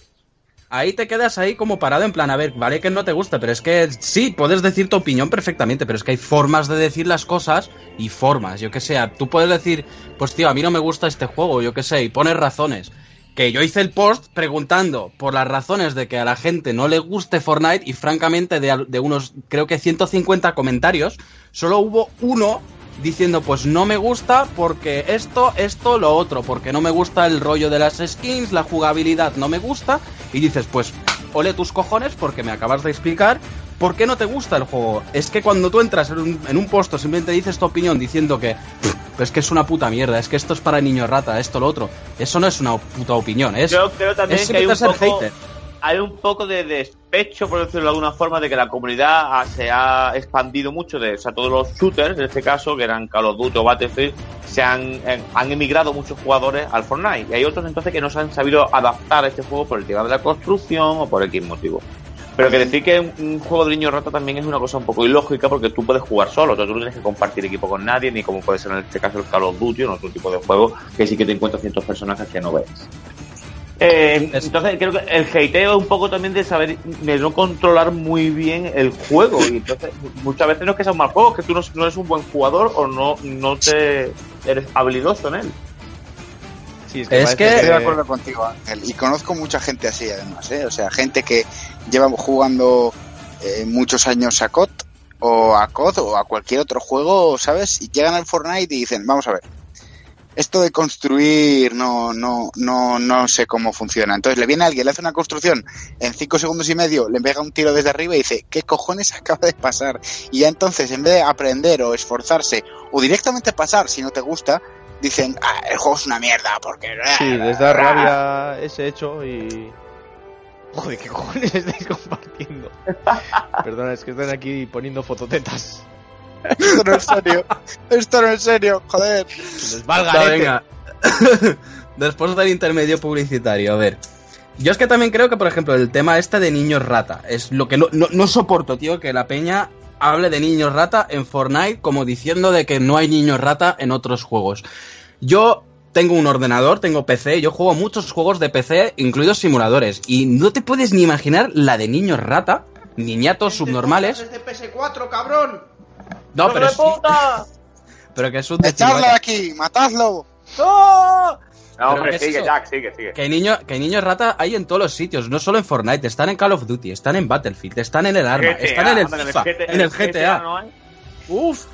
Ahí te quedas ahí como parado en plan, a ver, vale que no te gusta, pero es que sí, puedes decir tu opinión perfectamente, pero es que hay formas de decir las cosas y formas, yo que sé, tú puedes decir, pues tío, a mí no me gusta este juego, yo que sé, y pones razones. Que yo hice el post preguntando por las razones de que a la gente no le guste Fortnite y francamente de, de unos, creo que 150 comentarios, solo hubo uno diciendo pues no me gusta porque esto, esto, lo otro, porque no me gusta el rollo de las skins, la jugabilidad no me gusta y dices pues ole tus cojones porque me acabas de explicar por qué no te gusta el juego. Es que cuando tú entras en un, en un post o simplemente dices tu opinión diciendo que "Pff, es que es una puta mierda, es que esto es para niños rata, esto, lo otro, eso no es una puta opinión, es, Yo creo también es que hay un, simplemente ser poco, hater. Hay un poco de despecho, por decirlo de alguna forma, de que la comunidad se ha expandido mucho. De, o sea, todos los shooters, en este caso, que eran Call of Duty o Battlefield, se han, eh, han emigrado muchos jugadores al Fortnite. Y hay otros entonces que no se han sabido adaptar a este juego por el tema de la construcción o por X motivo. Pero que decir que un, juego de niño rata también es una cosa un poco ilógica porque tú puedes jugar solo, tú no tienes que compartir equipo con nadie, ni como puede ser en este caso el Call of Duty o en otro tipo de juego que sí que te encuentras ciertos personajes que no ves. Eh, Es- entonces creo que el hateo es un poco también de saber, de no controlar muy bien el juego. Y entonces muchas veces no es que sea un mal juego, es que tú no, no eres un buen jugador o no, no te eres habilidoso en él. Sí, Es que- Estoy de acuerdo contigo, Ángel. Y conozco mucha gente así, además, ¿eh? O sea, gente que lleva jugando eh, muchos años a COD o a COD o a cualquier otro juego, ¿sabes? Y llegan al Fortnite y dicen, vamos a ver, esto de construir no, no, no, no sé cómo funciona. Entonces le viene alguien, le hace una construcción en cinco segundos y medio, le pega un tiro desde arriba y dice, ¿qué cojones acaba de pasar? Y ya entonces, en vez de aprender o esforzarse o directamente pasar si no te gusta, dicen, ah, el juego es una mierda porque... Sí, les da rabia ese hecho y... Joder, ¿qué cojones estáis compartiendo? Perdona, es que están aquí poniendo fototetas. Esto no es serio. Esto no es serio, joder. Les valga venga. Después del intermedio publicitario, a ver. Yo es que también creo que, por ejemplo, el tema este de niños rata es lo que no, no, no soporto, tío, que la peña hable de niños rata en Fortnite como diciendo de que no hay niños rata en otros juegos. Yo tengo un ordenador, tengo PC, yo juego muchos juegos de PC, incluidos simuladores, y no te puedes ni imaginar la de niños rata, niñatos subnormales. de PS4, cabrón! No, pero, ¡Hijo es, puta! pero que es un de aquí, matadlo. ¡No! No, hombre, ¿qué es sigue, eso? Jack, sigue, sigue. Que niño, que niños rata hay en todos los sitios, no solo en Fortnite, están en Call of Duty, están en Battlefield, están en el Arma, GTA, están en el GTA, en el GTA. no hay. Uf,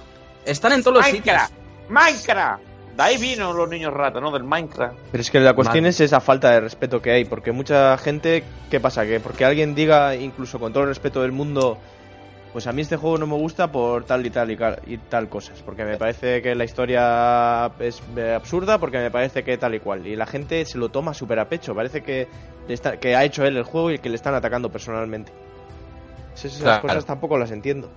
están en todos los sitios. Minecraft, Minecraft. De ahí vino los niños ratas, ¿no? Del Minecraft. Pero es que la cuestión es esa falta de respeto que hay, porque mucha gente, ¿qué pasa? Que porque alguien diga, incluso con todo el respeto del mundo, pues a mí este juego no me gusta por tal y tal y, y tal cosas, porque me parece que la historia es eh, absurda, porque me parece que tal y cual, y la gente se lo toma súper a pecho, parece que, le está- que ha hecho él el juego y que le están atacando personalmente. Esas, esas Claro. cosas tampoco las entiendo.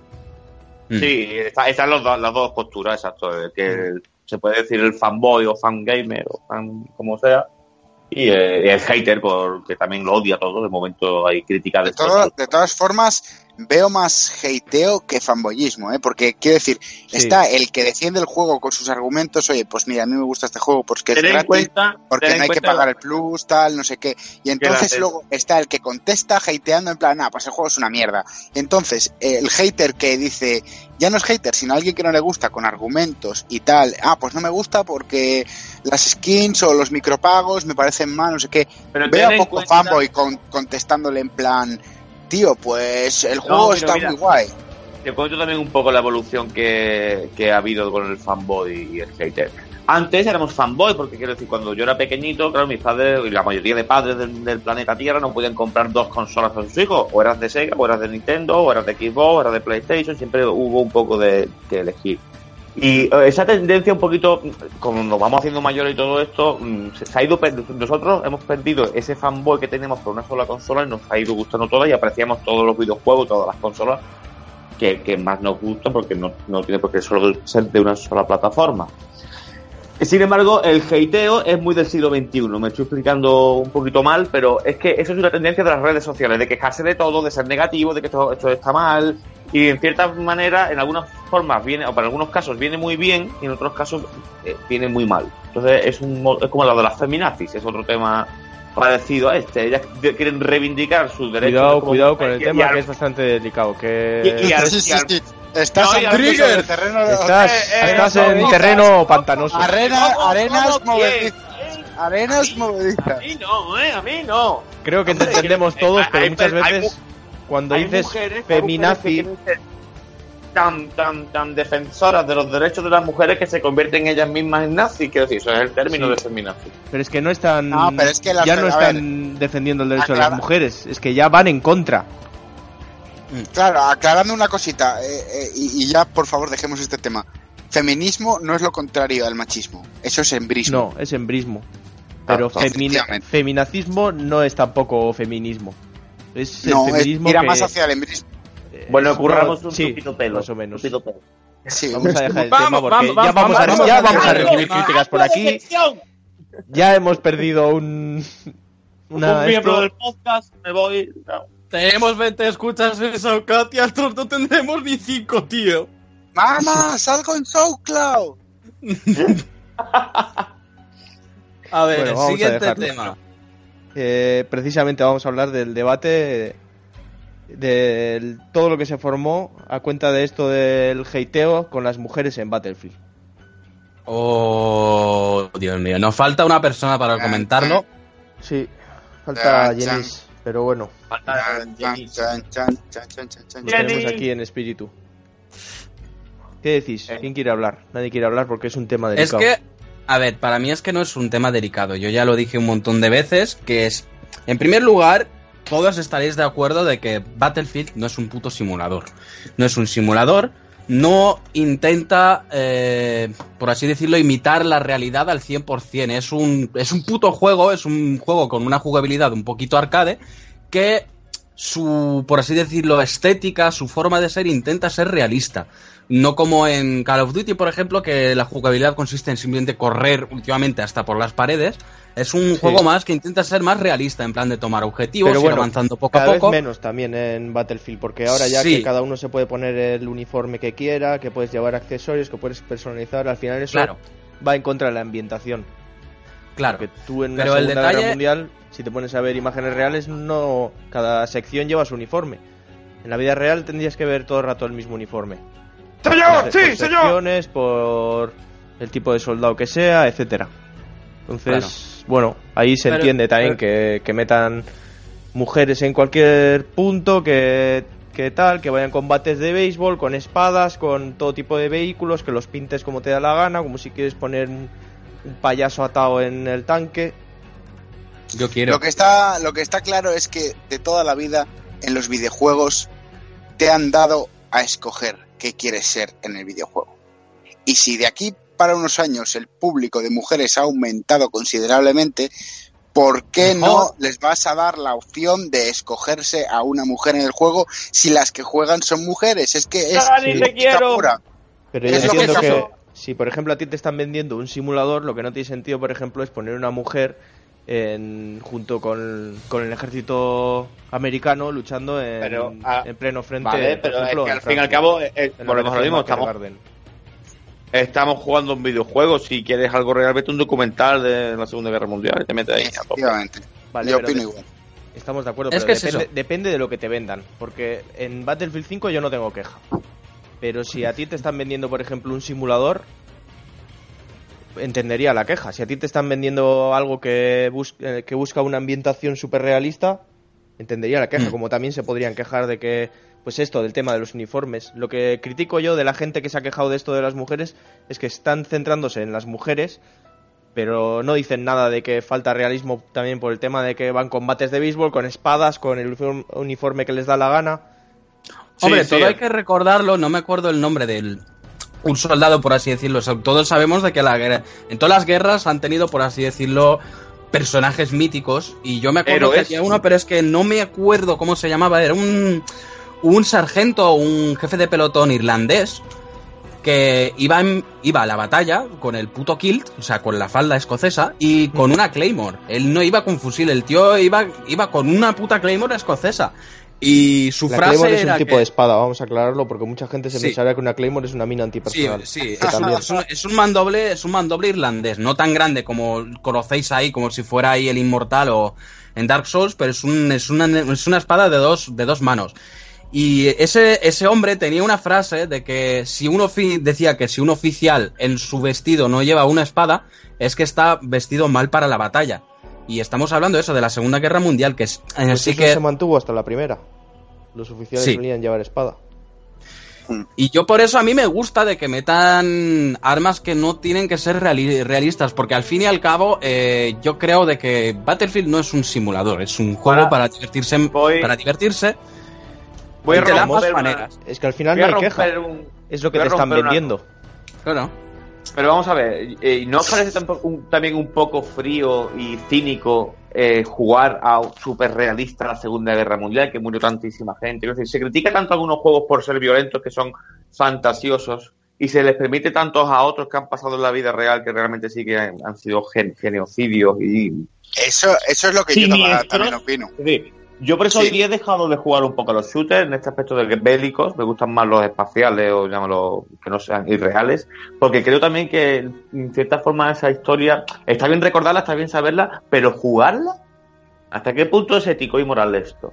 Mm. Sí, está- están los dos- las dos posturas, exacto. Que se puede decir el fanboy o fangamer o fan como sea. Y eh, el hater, porque también lo odia todo. De momento hay críticas de, De, todo- de todas formas, veo más hateo que fanboyismo, ¿eh? Porque quiero decir, está el que defiende el juego con sus argumentos, oye, pues mira, a mí me gusta este juego porque es gratis, cuenta, porque no hay que pagar el plus, tal, no sé qué. Y entonces luego está el que contesta hateando en plan, ah, pues el juego es una mierda. Entonces, eh, el hater que dice, ya no es hater, sino alguien que no le gusta con argumentos y tal, ah, pues no me gusta porque las skins o los micropagos me parecen mal, no sé qué. Pero Veo a poco cuenta- fanboy con- contestándole en plan, tío, pues el juego está mira. muy guay. Te cuento también un poco la evolución que, que ha habido con el fanboy y el hater. Antes éramos fanboy, porque quiero decir, cuando yo era pequeñito, claro, mis padres y la mayoría de padres del, del planeta Tierra no podían comprar dos consolas a sus hijos. O eras de Sega, o eras de Nintendo, o eras de Xbox, o eras de PlayStation. Siempre hubo un poco de que elegir. Y eh, esa tendencia un poquito, como nos vamos haciendo mayores y todo esto, mm, se ha ido nosotros hemos perdido ese fanboy que teníamos por una sola consola y nos ha ido gustando toda y apreciamos todos los videojuegos, todas las consolas que, que más nos gusta porque no, no tiene por qué solo ser de una sola plataforma. Sin embargo, el hateo es muy del siglo XXI. Me estoy explicando un poquito mal, pero es que eso es una tendencia de las redes sociales, de quejarse de todo, de ser negativo, de que esto, esto está mal. Y en cierta manera, en algunas formas viene, o para algunos casos viene muy bien, y en otros casos eh, viene muy mal. Entonces es, un, es como lo de las feminazis, es otro tema parecido a este. Ellas quieren reivindicar sus derechos. Cuidado, como cuidado con el y- tema al- que es bastante delicado. Que Y- y al- Sí, sí, y al- sí. Estás, No, en el terreno estás, Eh, eh, estás en no, terreno pantanoso. Arena, ¿Cómo- arenas movedizas. Arenas A movedizas. mí no, eh, a mí no. Creo que te Hombre, entendemos que- todos, pero hay- muchas hay veces cuando Hay dices mujeres- feminazi, mujeres tan, tan, tan defensoras de los derechos de las mujeres que se convierten ellas mismas en nazis. Quiero decir, eso es el término Sí. de feminazi. pero es que no están, No, pero es que las- ya no están defendiendo el derecho de las mujeres, es que ya van en contra. Claro, aclarando una cosita, eh, eh, y, y ya por favor dejemos este tema. Feminismo no es lo contrario al machismo, eso es embrismo. No, es embrismo. Pero Ah, femina- efectivamente. feminacismo no es tampoco feminismo. Es el No, es, feminismo tira que- más hacia el embrismo. Eh, Bueno, no, curramos un sí, poquito pelo. más o menos. pelo. Sí, Vamos a dejar el Vamos, tema porque vamos, ya vamos, vamos, a, vamos, ya vamos, vamos a vamos, recibir vamos. críticas por aquí. Ya hemos perdido un una un miembro esto- del podcast, me voy. no. Tenemos 20 escuchas en eso, Katia. Nosotros no tendremos ni 5, tío. ¡Mamá, salgo en SoundCloud! A ver, Bueno, el siguiente tema. Eh, precisamente vamos a hablar del debate de todo lo que se formó a cuenta de esto del hateo con las mujeres en Battlefield. Oh, Dios mío. Nos falta una persona para comentarlo. Sí, falta Jenis, pero bueno, Chan, chan, chan, chan, chan, chan, chan, chan. lo tenemos aquí en espíritu. ¿Qué decís? Eh. ¿Quién quiere hablar? Nadie quiere hablar porque es un tema Es delicado. que, a ver, para mí es que no es un tema delicado. Yo ya lo dije un montón de veces, que es, en primer lugar, todos estaréis de acuerdo de que Battlefield no es un puto simulador. No es un simulador, no intenta, eh, por así decirlo, imitar la realidad al 100%. Es un, es un puto juego, es un juego con una jugabilidad un poquito arcade, que su, por así decirlo, estética, su forma de ser intenta ser realista. No como en Call of Duty, por ejemplo, que la jugabilidad consiste en simplemente correr últimamente hasta por las paredes. Es un Sí. juego más que intenta ser más realista, en plan de tomar objetivos, Pero ir bueno, avanzando poco a Cada poco. vez menos también en Battlefield, porque ahora ya Sí. que cada uno se puede poner el uniforme que quiera, que puedes llevar accesorios, que puedes personalizar, al final eso Claro, va en contra de la ambientación. claro. Porque tú en una Pero el Segunda Guerra detalle- Mundial, si te pones a ver imágenes reales, no cada sección lleva su uniforme. En la vida real tendrías que ver todo el rato el mismo uniforme. ¡Señor! Por- ¡Sí, por señor! secciones, por el tipo de soldado que sea, etcétera. Entonces, bueno, ahí se Pero- entiende también que, que metan mujeres en cualquier punto, que, que tal, que vayan combates de béisbol, con espadas, con todo tipo de vehículos, que los pintes como te da la gana, como si quieres poner un, un payaso atado en el tanque. Yo quiero. Lo que está, lo que está claro es que de toda la vida en los videojuegos te han dado a escoger qué quieres ser en el videojuego. Y si de aquí para unos años el público de mujeres ha aumentado considerablemente, ¿por qué no les vas a dar la opción de escogerse a una mujer en el juego si las que juegan son mujeres? Es que es Dani, te quiero. pura. Pero yo Es lo que entiendo que, pasó. si por ejemplo a ti te están vendiendo un simulador, lo que no tiene sentido, por ejemplo, es poner una mujer en, junto con, con el ejército americano luchando en, Pero, ah, en pleno frente. Vale, pero es ejemplo, que al fin y al cabo, eh, eh, volvemos a lo mismo, estamos. Estamos jugando un videojuego. Si quieres algo real, vete un documental de la Segunda Guerra Mundial y te metes ahí. tope. Efectivamente. Vale, Yo opino de- igual. Estamos de acuerdo, Es pero que es depende, eso. depende de lo que te vendan. Porque en Battlefield 5 yo no tengo queja. Pero si a ti te están vendiendo, por ejemplo, un simulador, entendería la queja. Si a ti te están vendiendo algo que, bus- eh, que busca una ambientación súper realista, entendería la queja. Mm. Como también se podrían quejar de que, pues esto, del tema de los uniformes. Lo que critico yo de la gente que se ha quejado de esto de las mujeres es que están centrándose en las mujeres pero no dicen nada de que falta realismo también por el tema de que van combates de béisbol con espadas, con el uniform- uniforme que les da la gana. Hombre, Sí, todo sí. hay que recordarlo, no me acuerdo el nombre del un soldado, por así decirlo. O sea, todos sabemos de que la guerra, en todas las guerras han tenido, por así decirlo, personajes míticos. Y yo me acuerdo que Héroes. había uno, pero es que no me acuerdo cómo se llamaba. Era un, un sargento, un jefe de pelotón irlandés, que iba, en- iba a la batalla con el puto kilt, o sea, con la falda escocesa y con una Claymore. Él no iba con fusil, el tío iba, iba con una puta Claymore escocesa. Y su La frase Claymore es un era tipo que- de espada, vamos a aclararlo, porque mucha gente se Sí. pensará que una Claymore es una mina Sí, antipersonal. sí, que es un, también. es un- es un mandoble, es un mandoble irlandés, no tan grande como conocéis ahí, como si fuera ahí el inmortal o en Dark Souls, pero es, un, es, una, es una espada de dos, de dos manos. Y ese, ese hombre tenía una frase de que si un ofi- decía que si un oficial en su vestido no lleva una espada, es que está vestido mal para la batalla. Y estamos hablando de eso, de la Segunda Guerra Mundial, que es Pues sí eso que se mantuvo hasta la primera. Los oficiales Sí. solían llevar espada. Y yo por eso a mí me gusta de que metan armas que no tienen que ser reali- realistas, porque al fin y al cabo eh, yo creo de que Battlefield no es un simulador, es un juego para divertirse, voy- para divertirse. Voy a romper una- maneras. Es que al final no hay queja. un- Es lo que te están una- vendiendo. Claro. Pero vamos a ver, eh, ¿y ¿no os parece tampoco un- también un poco frío y cínico eh, jugar a súper realista la Segunda Guerra Mundial, que murió tantísima gente? Es decir, se critica tanto a algunos juegos por ser violentos, que son fantasiosos, y se les permite tantos a otros que han pasado en la vida real, que realmente sí que han, han sido gen- genocidios y Eso, eso es lo que yo también opino. Decir, yo por eso Sí. hoy día he dejado de jugar un poco a los shooters en este aspecto de bélicos, me gustan más los espaciales o llámalo que no sean irreales, porque creo también que en cierta forma esa historia está bien recordarla, está bien saberla, pero jugarla, ¿hasta qué punto es ético y moral esto?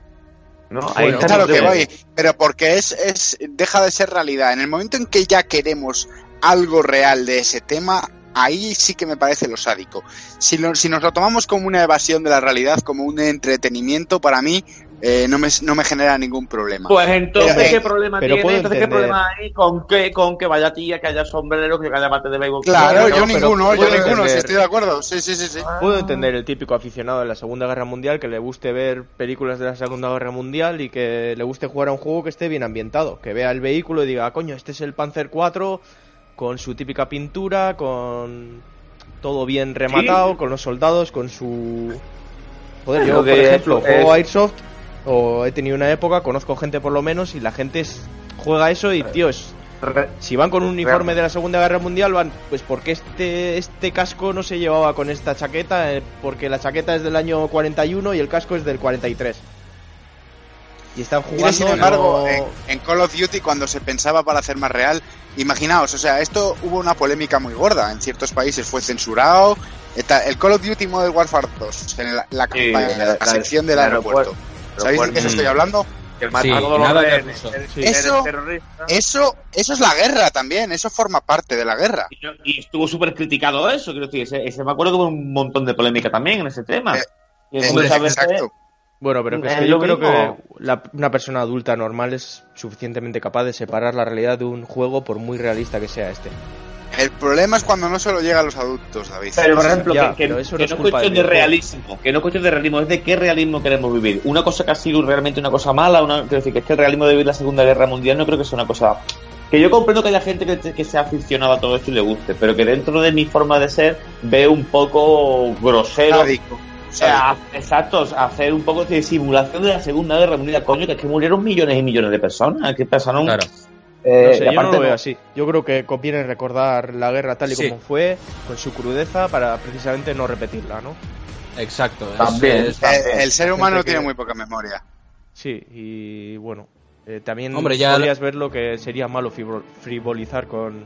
¿No? Ahí Bueno, está es a lo mi que voy, pero porque es, es deja de ser realidad. En el momento en que ya queremos algo real de ese tema, ahí sí que me parece lo sádico. Si, lo- si nos lo tomamos como una evasión de la realidad, como un entretenimiento, para mí eh, no, me, no me genera ningún problema. Pues entonces, Pero, eh, ¿qué problema pero tiene? Entonces, ¿qué problema hay con que, con que vaya tía, que haya sombrero, que haya bate de béisbol? Claro, No, yo ninguno, yo ninguno, si estoy de acuerdo. Sí, sí, sí, sí. Puedo entender el típico aficionado de la Segunda Guerra Mundial que le guste ver películas de la Segunda Guerra Mundial y que le guste jugar a un juego que esté bien ambientado. Que vea el vehículo y diga, "Ah, coño, este es el Panzer 4 con su típica pintura, con todo bien rematado, con los soldados, con su... Joder, yo, por ejemplo, es- juego Airsoft o he tenido una época, conozco gente por lo menos y la gente es- juega eso y, tío, es si van con un uniforme de la Segunda Guerra Mundial, van, pues porque este, este casco no se llevaba con esta chaqueta, Eh, porque la chaqueta es del año 41 y el casco es del 43. Y están jugando. Mira, sin embargo, no- en, en Call of Duty, cuando se pensaba para hacer más real, imaginaos, o sea, esto hubo una polémica muy gorda. En ciertos países fue censurado. Eta- El Call of Duty Modern Warfare 2, en la, la Sí, campaña, la- la, la- sección del el aeropuerto. ¿Sabéis de qué os estoy hablando? Que mata Sí, a todos los nada de Eso- terrorista. Eso, eso es la guerra también, eso forma parte de la guerra. Y, y estuvo súper criticado eso, quiero decir, ese, ese- me acuerdo que hubo un montón de polémica también en ese tema. Eh, Eh, veces- exacto. Bueno, pero que es que yo lo creo mismo. que la- una persona adulta normal es suficientemente capaz de separar la realidad de un juego por muy realista que sea este. El problema es cuando no solo llega a los adultos, David. Pero, por ejemplo, Ya, que, que- eso que no no es cuestión de realismo, que no es cuestión de realismo, es de qué realismo queremos vivir. Una cosa que ha sido realmente una cosa mala, una, quiero decir, que es que el realismo de vivir la Segunda Guerra Mundial no creo que sea una cosa... Que yo comprendo que haya gente que, que sea aficionada a todo esto y le guste, pero que dentro de mi forma de ser veo un poco grosero. Sádico, sea, sádico. exacto, hacer un poco de simulación de la Segunda Guerra Mundial, coño, que es que murieron millones y millones de personas, que pasaron... Claro. eh, No sé, yo no aparte lo veo no- así. Yo creo que conviene recordar la guerra tal y Sí. como fue, con su crudeza, para precisamente no repetirla, ¿no? Exacto. es- También. es- Eh, el ser humano que- tiene muy poca memoria. Sí, y bueno, eh, también Hombre, ya- podrías ver lo que sería malo frivol- frivolizar con,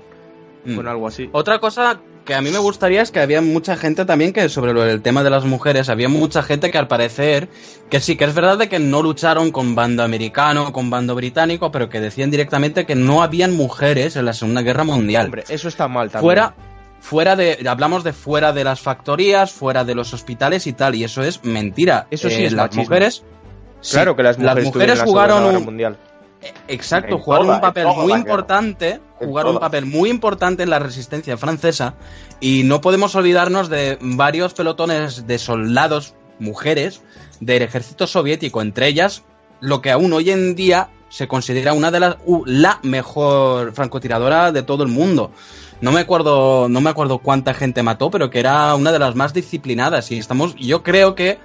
Mm. con algo así. Otra cosa que a mí me gustaría es que había mucha gente también que sobre el tema de las mujeres, había mucha gente que al parecer, que sí, que es verdad de que no lucharon con bando americano, con bando británico, pero que decían directamente que no habían mujeres en la Segunda Guerra Mundial. Hombre, eso está mal también. fuera, fuera de, hablamos de fuera de las factorías, fuera de los hospitales y tal, y eso es mentira. Eso sí Eh, es las machismo. mujeres. Claro sí, que las mujeres, estuvieron en la jugaron Segunda Guerra un, mundial. Exacto, jugaron un papel muy importante, jugaron un papel muy importante en la resistencia francesa y no podemos olvidarnos de varios pelotones de soldados mujeres del ejército soviético, entre ellas lo que aún hoy en día se considera una de las u- la mejor francotiradora de todo el mundo. No me acuerdo, no me acuerdo cuánta gente mató, pero que era una de las más disciplinadas y estamos yo creo que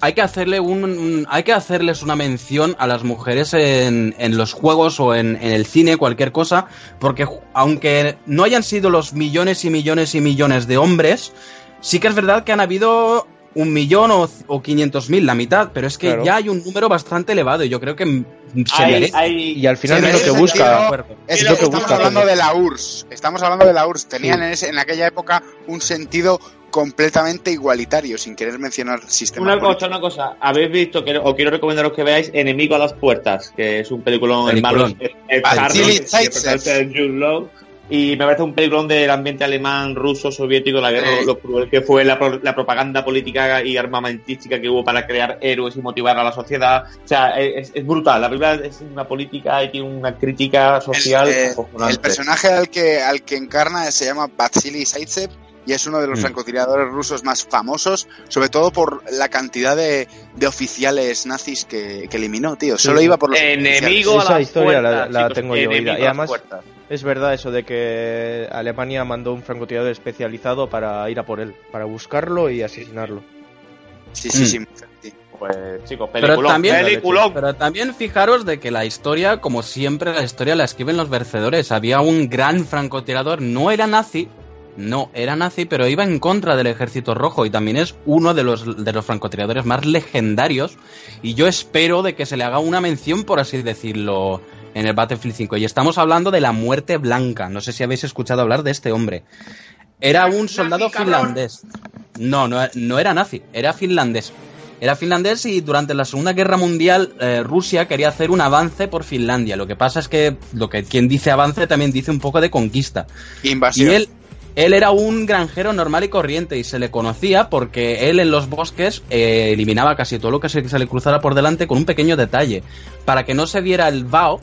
hay que hacerle un, un- hay que hacerles una mención a las mujeres en, en los juegos o en, en el cine, cualquier cosa, porque aunque no hayan sido los millones y millones y millones de hombres, sí que es verdad que han habido un millón o, o 500 mil, la mitad, pero es que Claro. ya hay un número bastante elevado y yo creo que se Hay- merece. hay- Y al final es lo que busca. Es lo que estamos busca hablando de la URSS. Estamos hablando de la URSS. Tenían en, ese- en aquella época un sentido completamente igualitario, sin querer mencionar sistemas. Una cosa, una cosa. Habéis visto, que os quiero recomendaros que veáis Enemigo a las Puertas, que es un peliculón en. Peliculón. Jude Law, Y me parece un peliculón del ambiente alemán, ruso, soviético, la guerra, lo cruel que fue la, pro- la propaganda política y armamentística que hubo para crear héroes y motivar a la sociedad. O sea, es, es brutal. La película es una política y tiene una crítica social. El, eh, el personaje al que, al que encarna se llama Vatsili Zaitsev y es uno de los Mm. francotiradores rusos más famosos, sobre todo por la cantidad de, de oficiales nazis que, que eliminó, tío. Solo sí. iba por los Enemigo Esa a las historia la- puertas, la chicos, tengo yo oída. Y además-. Es verdad eso de que Alemania mandó un francotirador especializado para ir a por él, para buscarlo y asesinarlo. Sí, sí, Mm. sí. Pues, chicos, Pero peliculón. también, peliculón. pero también fijaros de que la historia, como siempre, la historia la escriben los vencedores. Había un gran francotirador, no era nazi, no era nazi, pero iba en contra del ejército rojo y también es uno de los, de los francotiradores más legendarios. Y yo espero de que se le haga una mención, por así decirlo, en el Battlefield 5. Y estamos hablando de la muerte blanca. No sé si habéis escuchado hablar de este hombre. Era un soldado finlandés. No, no, no era nazi, era finlandés. Era finlandés y durante la Segunda Guerra Mundial eh, Rusia quería hacer un avance por Finlandia. Lo que pasa es que lo que quien dice avance también dice un poco de conquista. Y Invasión. él, él era un granjero normal y corriente y se le conocía porque él en los bosques eh, eliminaba casi todo lo que se, se le cruzara por delante con un pequeño detalle. Para que no se viera el vaho,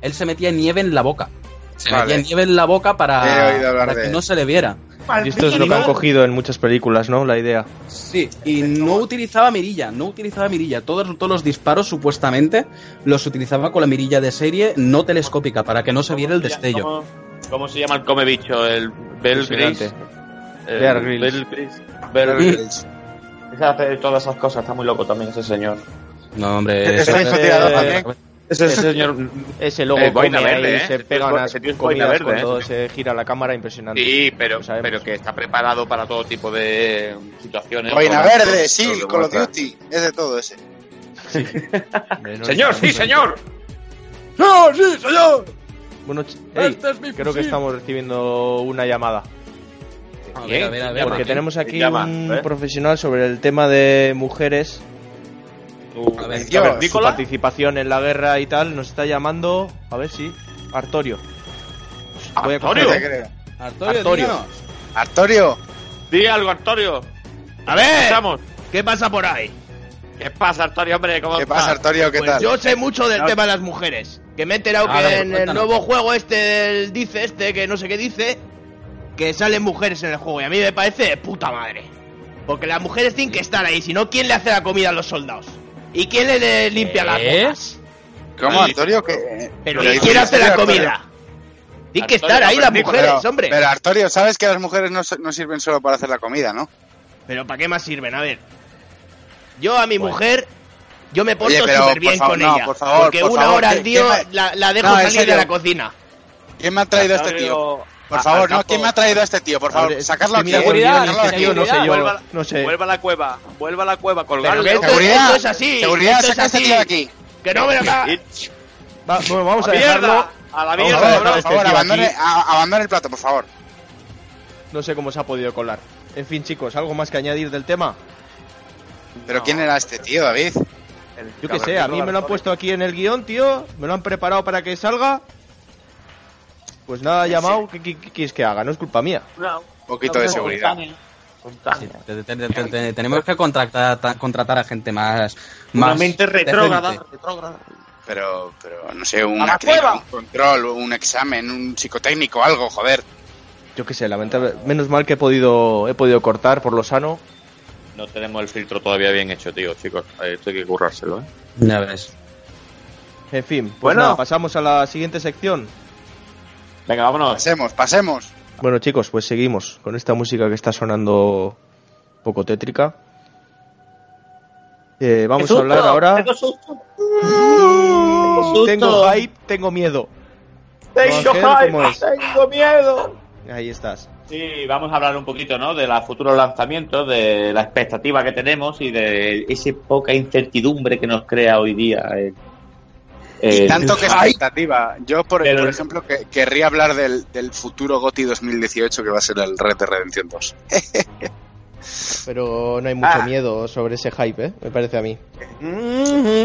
él se metía nieve en la boca. Se Vale. metía nieve en la boca para, que no se le viera. Y esto es lo que han cogido en muchas películas, ¿no? La idea. Sí, y no utilizaba mirilla, no utilizaba mirilla. Todos, todos los disparos supuestamente los utilizaba con la mirilla de serie no telescópica para que no se viera el destello. ¿Cómo, se llama el come bicho? El Bell. Gris. Bear Grylls. Bear hace todas esas cosas, está muy loco también ese señor. No, hombre, Es ese- eh, también. Ese señor. Ese logo Eh, boina come ahí, verde, ¿eh? se comidas boina verde, cuando ¿eh? se gira la cámara, impresionante. Sí, pero, pero que está preparado para todo tipo de situaciones. Boina Verde, sí, Call of Duty. Es de todo ese. Señor, sí, señor. ¡No, sí, señor! Bueno, Este es mi creo que estamos recibiendo una llamada. A ver, a ver, a ver. Porque tenemos aquí un ¿Eh? profesional sobre el tema de mujeres, A ver, Dios. su Nicola. participación en la guerra y tal. Nos está llamando, a ver si, Artorio. Voy a ¿Artorio? Coger- creo. Artorio, Artorio. díganos. Artorio, Di algo, Artorio. A ver, Estamos. ¿qué pasa por ahí? ¿Qué pasa, Artorio, hombre? ¿Cómo ¿qué pasa, Artorio? ¿Qué Pues tal? yo sé mucho del No. tema de las mujeres. Que me he enterado A que ver, en el nuevo juego este del dice este, que no sé qué dice, que salen mujeres en el juego. Y a mí me parece de puta madre. Porque las mujeres tienen que estar ahí, si no, ¿quién le hace la comida a los soldados? ¿Y quién le, le limpia las ¿Eh? botas? ¿Cómo, Artorio? ¿Qué- Pero Pero ¿y quién hace la comida? Tienen que estar ahí las mujeres, Pero, hombre. pero, Artorio, sabes que las mujeres no, no sirven solo para hacer la comida, ¿no? Pero ¿para qué más sirven? A ver. Yo a mi mujer, yo me porto súper bien favor, con no, ella. por favor, porque por una favor, hora ¿qué- al día la, la dejo No, salir de la cocina. ¿Quién me ha traído a este tío? Artorio, Por a- favor, no. ¿quién me ha traído a este tío? Por favor, sacarlo aquí. este aquí. tío, no sé yo, Vuelva, no sé. vuelva a la cueva. Vuelva a la cueva, esto, Seguridad, esto es así. seguridad, esto es saca a este tío de aquí. Que no me lo Va- bueno, vamos a ¡A dejarlo. mierda! A la Vamos a mierda, dejar cabrón. Por este favor, tío abandone, a- abandone el plato, por favor. No sé cómo se ha podido colar. En fin, chicos, ¿algo más que añadir del tema? ¿Pero quién era este tío, David? Yo qué sé, a mí me lo han puesto aquí en el guion, tío. Me lo han preparado para que salga. Pues nada, llamado. ¿Qué, quieres que haga? No es culpa mía. No, Un poquito de no, seguridad. Te- te- te- tenemos que contratar, ta- contratar a gente más. Una más mente retrógrada. Pero, pero, no sé, ¡A una cueva! un control, un examen, un psicotécnico, algo, joder. Yo qué sé, lamentable. Menos mal que he podido, he podido cortar por lo sano. No tenemos el filtro todavía bien hecho, tío, chicos. Esto hay que currárselo, ¿eh? Ya ves. En fin, pues Bueno. nada, pasamos a la siguiente sección. Venga, vámonos. Pasemos, pasemos. Bueno, chicos, pues seguimos con esta música que está sonando un poco tétrica. Eh, vamos ¡Qué a hablar ahora. ¡Tengo susto! susto! Tengo hype, tengo miedo. ¡Tengo miedo! Ahí estás. Sí, vamos a hablar un poquito, ¿no? De los futuros lanzamientos, de la expectativa que tenemos y de esa poca incertidumbre que nos crea hoy día. el- Y el tanto que expectativa. Yo, por, Pero- por ejemplo, que, querría hablar del, del futuro GOTI 2018 que va a ser el Red de Redemption 2. Pero no hay mucho Ah. miedo sobre ese hype, ¿eh? Me parece a mí.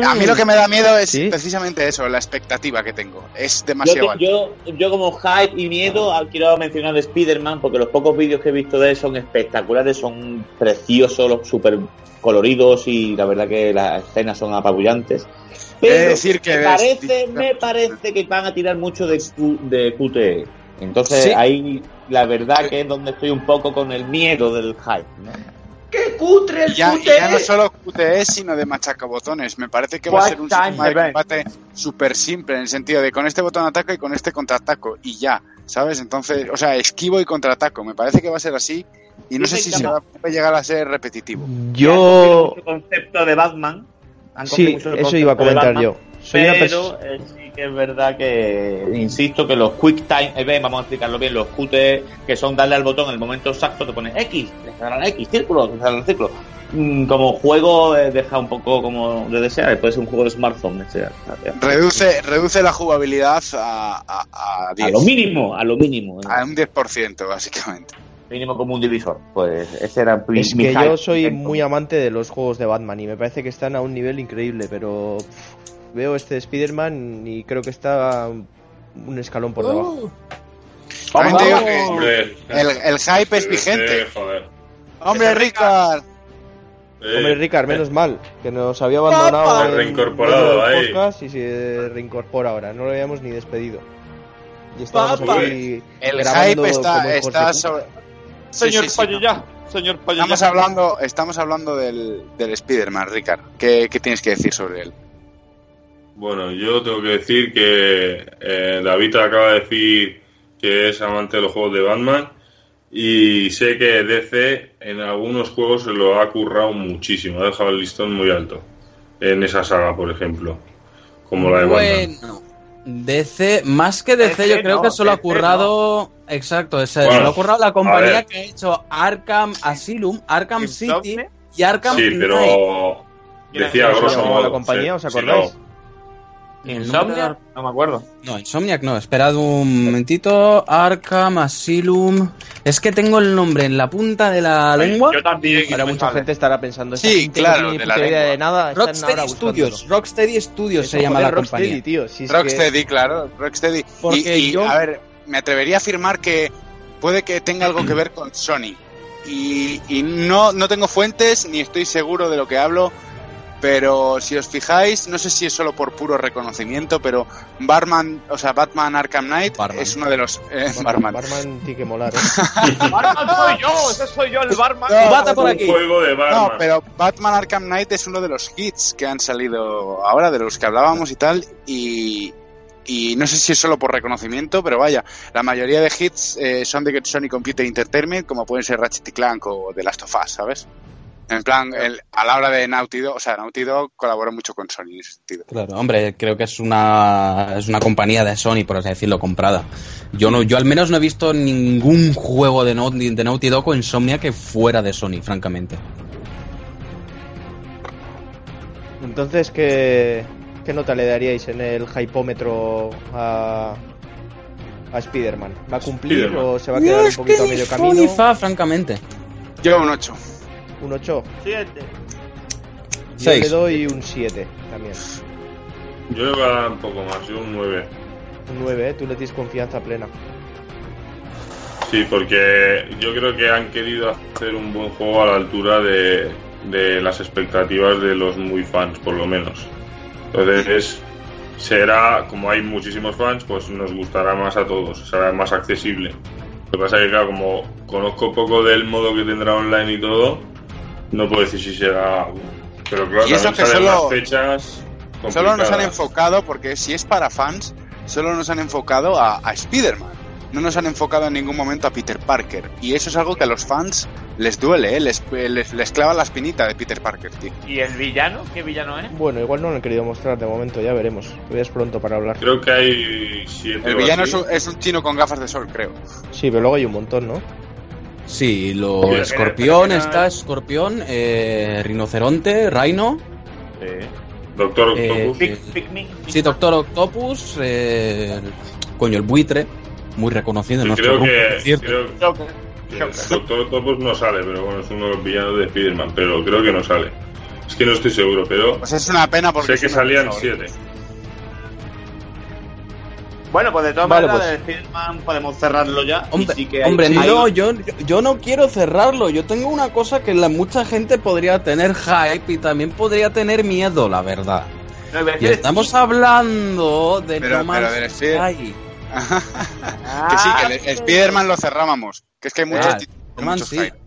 A mí lo que me da miedo es ¿Sí? precisamente eso, la expectativa que tengo. Es Yo, demasiado te- yo, yo como hype y miedo ah, quiero mencionar Spider-Man porque los pocos vídeos que he visto de él son espectaculares, son preciosos, los súper coloridos y la verdad que las escenas son apabullantes. Pero decir que me, parece, me parece que van a tirar mucho de, de QTE. Entonces Sí. ahí la verdad que es donde estoy un poco con el miedo del hype. ¿no? ¡Qué cutre el Y ya, y ya no solo QTE, sino de machacabotones. Me parece que va a ser un sistema de combate súper simple, en el sentido de con este botón ataco y con este contraataco, y ya, ¿sabes? Entonces, o sea, esquivo y contraataco. Me parece que va a ser así, y no sé si se va a llegar a ser repetitivo. Yo. El concepto de Batman. han Sí, mucho eso iba a comentar Batman, yo. Soy una Pero eh, sí que es verdad que, insisto, que los Quick Time Event, vamos a explicarlo bien, los QTE, que son darle al botón en el momento exacto, te pones X, la X, círculo, le dará el círculo. Mm, como juego eh, deja un poco como de desear, puede ser un juego de smartphone. ese, Reduce, reduce la jugabilidad a, a, a 10. A lo mínimo, a lo mínimo. eh, A un 10%, básicamente. mínimo como un divisor. Pues ese era Es mi que yo soy muy amante de los juegos de Batman y me parece que están a un nivel increíble, pero pff, veo este Spider-Man y creo que está un escalón por debajo. Digo que Hombre, el, el hype es vigente. joder. ¡Hombre, Ricard! Eh, Hombre, Ricard, menos mal, que nos había abandonado en Reincorporado ahí. y se reincorpora ahora, no lo habíamos ni despedido. Y estábamos Papá. aquí El hype está, está sobre... Sí, Señor sí, señor Payella. Estamos hablando, estamos hablando del, del Spider-Man, Ricard. ¿Qué, ¿Qué tienes que decir sobre él? Bueno, yo tengo que decir que eh, David acaba de decir que es amante de los juegos de Batman y sé que DC en algunos juegos se lo ha currado muchísimo, ha dejado el listón muy alto en esa saga, por ejemplo, como la de Batman. Bueno, DC, más que DC, DC yo creo no, que solo ha currado. Exacto, ese, Bueno, se lo ha currado la compañía que ha hecho Arkham Asylum, Arkham City y Arkham Sí, Knight. pero decía ¿Cómo se grosso modo. la compañía? ¿Os sí, acordáis? No. El nombre de ¿Insomnia? Ar- No me acuerdo. No, Insomniac no, esperad un momentito. Arkham Asylum. Es que tengo el nombre en la punta de la lengua. Yo también. Me mucha gente estará pensando Sí, claro, de la lengua. de nada, Rocksteady. Studios. Rocksteady Studios se Eso, llama joder, la Rocksteady, compañía. tío. si es que- Rocksteady, claro, Rocksteady. Porque y, y, yo- a ver, me atrevería a afirmar que puede que tenga algo que ver con Sony. Y, y no, no tengo fuentes ni estoy seguro de lo que hablo, pero si os fijáis, no sé si es solo por puro reconocimiento, pero Batman, o sea, Batman Arkham Knight Barman. es uno de los... eh, Barman. Barman. Tiene que molar, ¿eh? Barman soy yo, ese soy yo, el barman. No, Bata por Un aquí. juego de No, Batman. pero Batman Arkham Knight es uno de los hits que han salido ahora, de los que hablábamos y tal, y, y no sé si es solo por reconocimiento, pero vaya, la mayoría de hits eh, son de Sony Computer Entertainment, como pueden ser Ratchet y Clank o The Last of Us, ¿sabes? En plan, el- a la hora de Naughty Dog, o sea, Naughty Dog colabora mucho con Sony en ese sentido. Claro, hombre, creo que es una es una compañía de Sony, por así decirlo, comprada. Yo no, yo al menos no he visto ningún juego de Naughty, de Naughty Dog o Insomnia que fuera de Sony, francamente. Entonces, ¿qué, ¿qué nota le daríais en el hypómetro a, a Spider-Man? ¿Va a cumplir Spider-Man. o se va a quedar un poquito a medio Sony camino? fa, francamente. Yo un 8. ¿Un 8? Siete. Yo Seis. le doy un 7 también. Yo le voy a dar un poco más, yo un 9. Un 9, ¿eh? Tú le tienes confianza plena. Sí, porque yo creo que han querido hacer un buen juego a la altura de, de las expectativas de los muy fans, por lo menos. Entonces, será, como hay muchísimos fans, pues nos gustará más a todos, será más accesible. Lo que pasa es que, claro, como conozco poco del modo que tendrá online y todo, no puedo decir si será. Pero claro, Y eso que solo- las fechas. Solo nos han enfocado, porque si es para fans, solo nos han enfocado a, a Spider-Man. no nos han enfocado en ningún momento a Peter Parker. Y eso es algo que a los fans les duele, ¿eh? les, les, les clava la espinita de Peter Parker, tío. ¿Y el villano? ¿Qué villano es? Bueno, igual no lo han querido mostrar de momento, ya veremos. Todavía es pronto para hablar. Creo que hay siete. El villano es un, es un chino con gafas de sol, creo. Sí, pero luego hay un montón, ¿no? Sí, lo escorpión, está escorpión, eh, rinoceronte, rhino, Doctor eh, Octopus. Pic- Picnic. sí, Doctor Octopus, eh, coño, el buitre, muy reconocido en Sí, nuestro creo grupo, que, creo que el Doctor Octopus no sale, pero bueno, es uno de los villanos de Spider-Man, pero creo que no sale. Es que no estoy seguro, pero Pues es una pena porque... sé que salían siete. Bueno, pues de todas Vale, maneras, pues. Spider-Man podemos cerrarlo ya. Hombre, sí que hay- hombre, hay- no, yo, yo no quiero cerrarlo. Yo tengo una cosa que la, mucha gente podría tener hype y también podría tener miedo, la verdad. no, Y estamos hablando de Pero- No Man's pero Sky. que sí, que el, el Spider-Man lo cerrábamos. Que es que hay muchos... Ah, muchos sí. hype.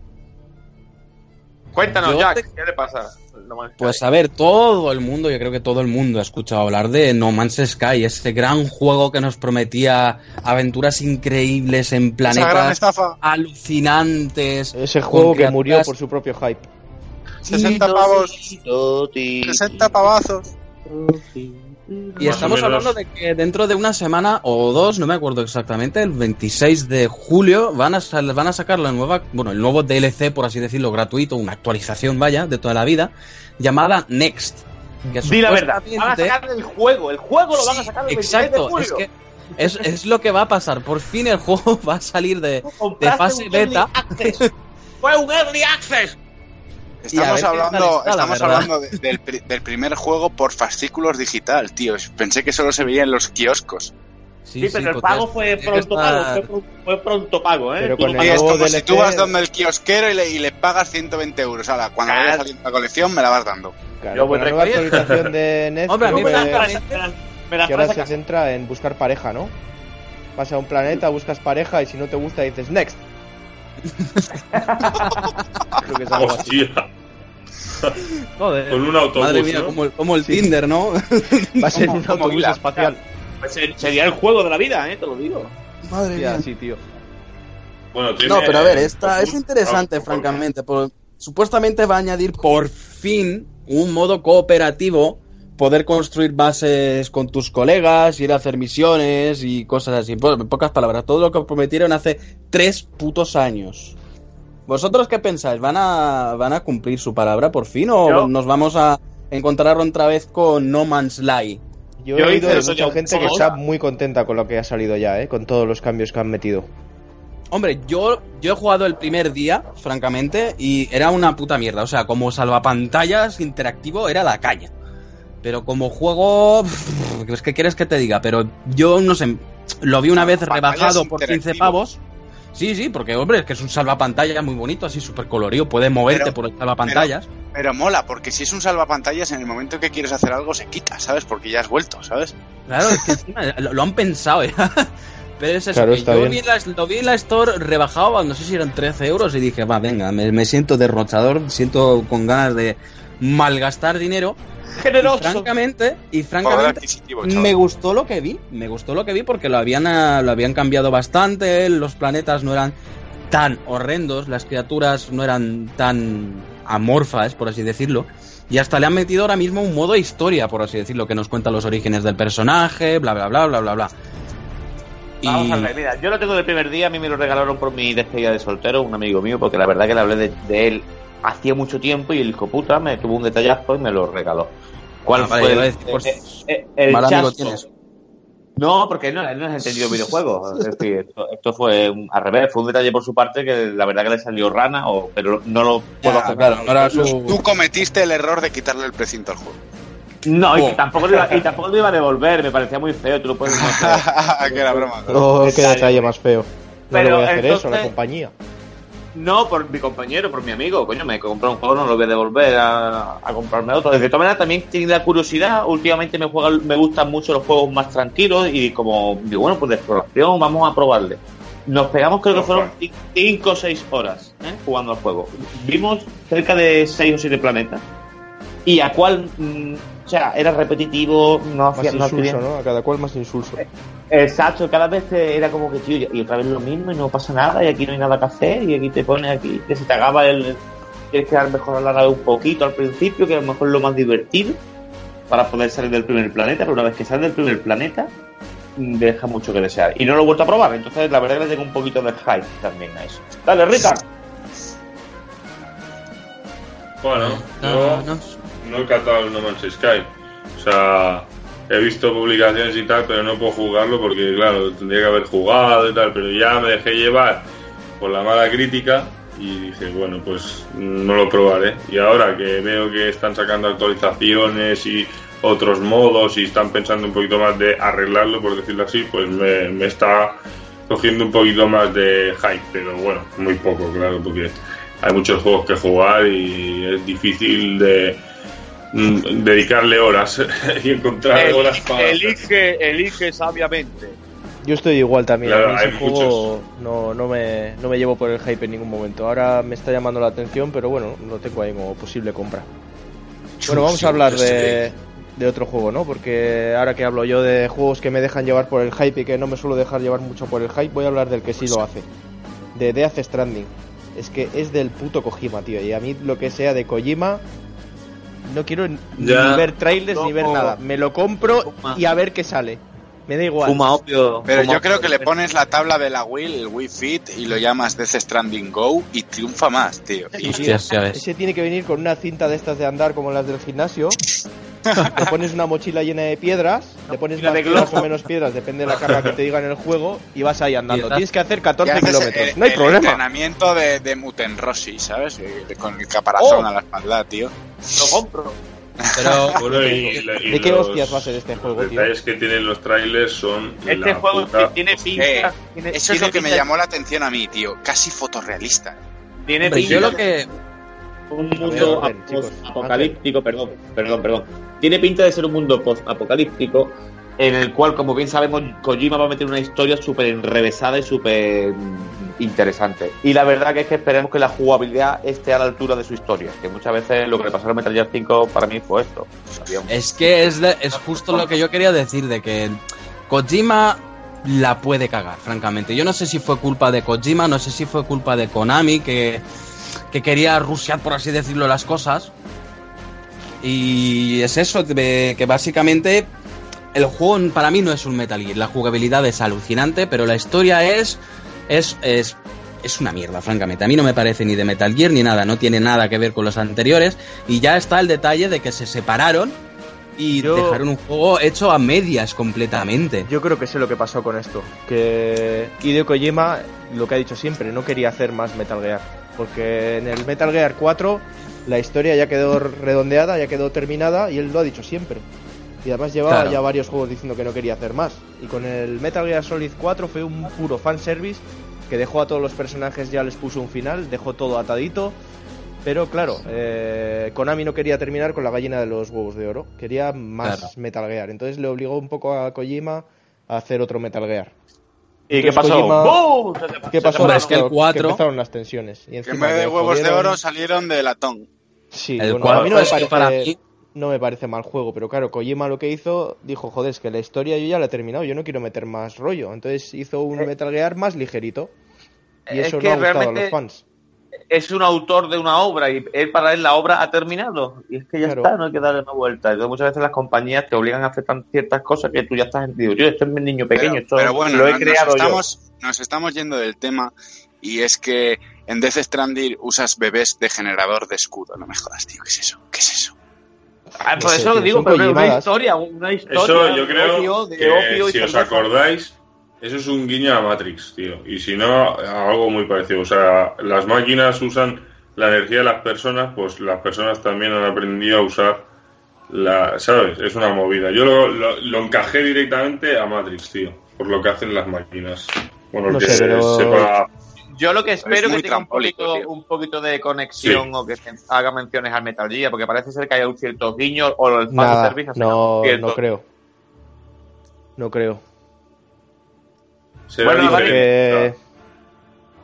Cuéntanos, Yo Jack, te- ¿qué le pasa? No Man's Pues a ver, todo el mundo, yo creo que todo el mundo ha escuchado hablar de No Man's Sky, ese gran juego que nos prometía aventuras increíbles en planetas alucinantes. Ese juego que murió por su propio hype. 60 pavos. 60 pavazos. Y Más estamos hablando de que dentro de una semana o dos, no me acuerdo exactamente, el 26 de julio van a, van a sacar la nueva, bueno, el nuevo DLC, por así decirlo, gratuito, una actualización, vaya, de toda la vida, llamada Next. Que Di la verdad, van a sacar el juego, el juego lo van a sacar el 26 de Exacto, julio. es que es, es lo que va a pasar. Por fin el juego va a salir de, de fase beta. Fue un early access. Estamos hablando, está, estamos verdad. hablando de- del, del primer juego por fascículos digital, tío. Pensé que solo se veía en los kioscos. Sí, pero el pues pago fue pronto estar- pago, fue, pro- fue pronto pago, ¿eh? Pero con el es si tú vas donde el kiosquero y le, y le pagas 120 euros. Ahora, cuando vaya Claro. saliendo la colección, me la vas dando. Claro, Yo con voy la nueva actualización de Netflix, Hombre, a mí me francamente- me me las que ahora se centra en buscar pareja, ¿no? Vas a un planeta, buscas pareja y si no te gusta dices next. Creo que es algo así. Joder. con un autobús, Madre mía, ¿no? como el, como el Tinder, ¿no? Va a ser Como- un autobús espacial. Pues ser- sería el juego de la vida, ¿eh? Te lo digo. Madre Hostia, sí, tío. Bueno, tiene- No, pero a ver, esta es interesante, francamente. por- supuestamente va a añadir por fin un modo cooperativo, poder construir bases con tus colegas, ir a hacer misiones y cosas así. Po- En pocas palabras, todo lo que prometieron hace tres putos años. ¿Vosotros qué pensáis? ¿Van a, van a cumplir su palabra por fin o Yo- nos vamos a encontrar otra vez con No Man's Sky? Yo Yo he oído de eso, mucha yo- gente que está muy contenta con lo que ha salido ya, ¿eh? Con todos los cambios que han metido. Hombre, yo, yo he jugado el primer día, francamente, y era una puta mierda. O sea, como salvapantallas interactivo era la caña. Pero como juego, es que quieres que te diga, pero yo no sé, lo vi una vez rebajado por 15 interactivo. pavos. Sí, sí, porque hombre, es que es un salvapantallas muy bonito, así súper colorido, puede moverte Pero- por el salvapantallas. Pero mola, porque si es un salvapantallas, en el momento que quieres hacer algo se quita, ¿sabes? Porque ya has vuelto, ¿sabes? Claro, es que encima lo, lo han pensado, ¿eh? Pero es eso, Claro, que está yo vi en la, lo vi en la store rebajado, no sé si eran 13 euros, y dije, va, venga, me, me siento derrochador, siento con ganas de malgastar dinero. Y Generoso. francamente, y francamente, me gustó lo que vi, me gustó lo que vi porque lo habían, ah, lo habían cambiado bastante, los planetas no eran tan horrendos, las criaturas no eran tan amorfas, por así decirlo, y hasta le han metido ahora mismo un modo historia, por así decirlo, que nos cuenta los orígenes del personaje, bla, bla, bla, bla, bla, bla. Y... Vamos a ver, mira, yo lo tengo del primer día, a mí me lo regalaron por mi despedida de soltero, un amigo mío, porque la verdad que le hablé de, de él hacía mucho tiempo y el hijo puta me tuvo un detallazo y me lo regaló. ¿Cuál Ah, vale, fue el, decir, pues, eh, eh, el mal amigo tienes. No, porque no, él no es entendido videojuegos. Es decir, esto, esto fue un- al revés, fue un detalle por su parte que la verdad que le salió rana, o, pero no lo puedo Ya, hacer. claro, no su... Tú cometiste el error de quitarle el precinto al juego. No, y Oh. tampoco, lo iba, y tampoco lo iba a devolver, me parecía muy feo, tú lo puedes no que era broma. Oh, qué Detalle. más feo. No Pero le voy a hacer eso a la compañía. No, por mi compañero, por mi amigo. Coño, me compró un juego, no lo voy a devolver a, a comprarme otro. De todas maneras, también tiene la curiosidad. Últimamente me, juega, me gustan mucho los juegos más tranquilos y como, digo, bueno, pues de exploración, vamos a probarle. Nos pegamos, creo que fueron 5 o 6 horas ¿eh? jugando al juego. Vimos cerca de 6 o 7 planetas. ¿Y a cuál mm, O sea, era repetitivo, no Más hacía no insulso, ¿no? A cada cual más insulso. Exacto, cada vez era como que, tío, y otra vez lo mismo y no pasa nada, y aquí no hay nada que hacer, y aquí te pone aquí, que se te acaba el. Tienes que dar mejor la nave un poquito al principio, que a lo mejor es lo más divertido, para poder salir del primer planeta, pero una vez que sales del primer planeta, mm, deja mucho que desear. Y no lo he vuelto a probar, entonces la verdad que le tengo un poquito de hype también a eso. Dale, Rita. Bueno, no. No he catado el No Man's Sky. O sea, he visto publicaciones y tal, pero no puedo jugarlo porque, claro, tendría que haber jugado y tal, pero ya me dejé llevar por la mala crítica y dije, bueno, pues no lo probaré. Y ahora que veo que están sacando actualizaciones y otros modos y están pensando un poquito más de arreglarlo, por decirlo así, pues me, está cogiendo un poquito más de hype, pero bueno, muy poco, claro, porque hay muchos juegos que jugar y es difícil de dedicarle horas y encontrar El- horas para elige, elige sabiamente. Yo estoy igual también. Claro, ese juego no, no, me, no me llevo por el hype en ningún momento. Ahora me está llamando la atención, pero bueno, lo tengo ahí como posible compra. Bueno, vamos a hablar de, de otro juego, ¿no? Porque ahora que hablo yo de juegos que me dejan llevar por el hype y que no me suelo dejar llevar mucho por el hype, voy a hablar del que sí lo hace. De Death Stranding. Es que es del puto Kojima, tío. Y a mí lo que sea de Kojima, no quiero ni ver trailers ni ver No. nada. Me lo compro y a ver qué sale. Me da igual. Fuma opio. Pero fuma yo creo opio. que le pones la tabla de la Wii, el Wii Fit, y lo llamas Death Stranding Go y triunfa más, tío. Y- Hostias, ya ves. Ese tiene que venir con una cinta de estas de andar como las del gimnasio. Le pones una mochila llena de piedras, le pones más piedras o menos piedras, depende de la carga que te diga en el juego, y vas ahí andando. Tienes que hacer y 14 haces kilómetros. el- No hay el problema. entrenamiento de, de Muten Rossi, ¿sabes? Con el caparazón Oh. a la espalda, tío. Lo compro. Pero Bueno, y- y- y ¿De qué los hostias va a ser este juego, tío? detalles que tienen los trailers son Este la juego puta tiene pinta. Eh, tiene- Eso es tiene lo que me pinta- llamó la atención a mí, tío. Casi fotorrealista. Tiene hombre, pinta yo lo que un mundo ver, chicos, apocalíptico, perdón, perdón, perdón. Tiene pinta de ser un mundo post-apocalíptico en el cual, como bien sabemos, Kojima va a meter una historia súper enrevesada y súper interesante. Y la verdad que es que esperemos que la jugabilidad esté a la altura de su historia, que muchas veces lo que le pasó a Metal Gear 5 para mí fue esto. Es que es, es justo lo que yo quería decir, de que Kojima la puede cagar, francamente. Yo no sé si fue culpa de Kojima, no sé si fue culpa de Konami, que, que quería rushear, por así decirlo, las cosas. Y es eso, que básicamente el juego para mí no es un Metal Gear. La jugabilidad es alucinante, pero la historia es, es, es, es una mierda, francamente. A mí no me parece ni de Metal Gear ni nada, no tiene nada que ver con los anteriores. Y ya está el detalle de que se separaron y Yo- dejaron un juego hecho a medias completamente. Yo creo que sé lo que pasó con esto. Que Hideo Kojima, lo que ha dicho siempre, no quería hacer más Metal Gear. Porque en el Metal Gear 4 la historia ya quedó redondeada, ya quedó terminada y él lo ha dicho siempre. Y además llevaba Claro. ya varios juegos diciendo que no quería hacer más. Y con el Metal Gear Solid 4 fue un puro fanservice que dejó a todos los personajes, ya les puso un final, dejó todo atadito. Pero claro, eh, Konami no quería terminar con la gallina de los huevos de oro, quería más Claro. Metal Gear. Entonces le obligó un poco a Kojima a hacer otro Metal Gear. ¿Y qué pasó? Kojima- ¡Bum! Se te- ¿Qué pasó? Hombre, es que el 4 empezaron las tensiones. Y Que en encima vez de huevos de oro salieron de latón. Sí, El bueno, cual a mí no me parece, para mí- no me parece mal juego, pero claro, Kojima lo que hizo, dijo, joder, es que la historia yo ya la he terminado, yo no quiero meter más rollo. Entonces hizo un Eh, Metal Gear más ligerito. Y es eso que no ha gustado a realmente- los fans. es un autor de una obra y él para él la obra ha terminado y es que ya Claro. está, no hay que darle una vuelta. Entonces muchas veces las compañías te obligan a hacer tan ciertas cosas que tú ya estás digo, yo este es mi niño pequeño, Pero, esto pero bueno, lo he no- creado nos, yo. estamos, nos estamos yendo del tema y es que en Death Stranding usas bebés de generador de escudo. No me jodas, tío. ¿Qué es eso? ¿Qué es eso? Ah, por sé, eso tío, digo, pero una historia, una historia Eso yo creo de que si os cerveza. acordáis, eso es un guiño a Matrix, tío. Y si no, algo muy parecido. O sea, las máquinas usan la energía de las personas, pues las personas también han aprendido a usar la... ¿Sabes? Es una movida. Yo lo, lo- lo encajé directamente a Matrix, tío. Por lo que hacen las máquinas. Bueno, No que sé, pero- sepa... Yo lo que Es espero es que tenga un poquito, tío. un poquito de conexión o que haga menciones al Metal Gear, porque parece ser que hay un cierto guiño o el Nada, fanservice hace no, cierto- no creo. No creo. Bueno. Que...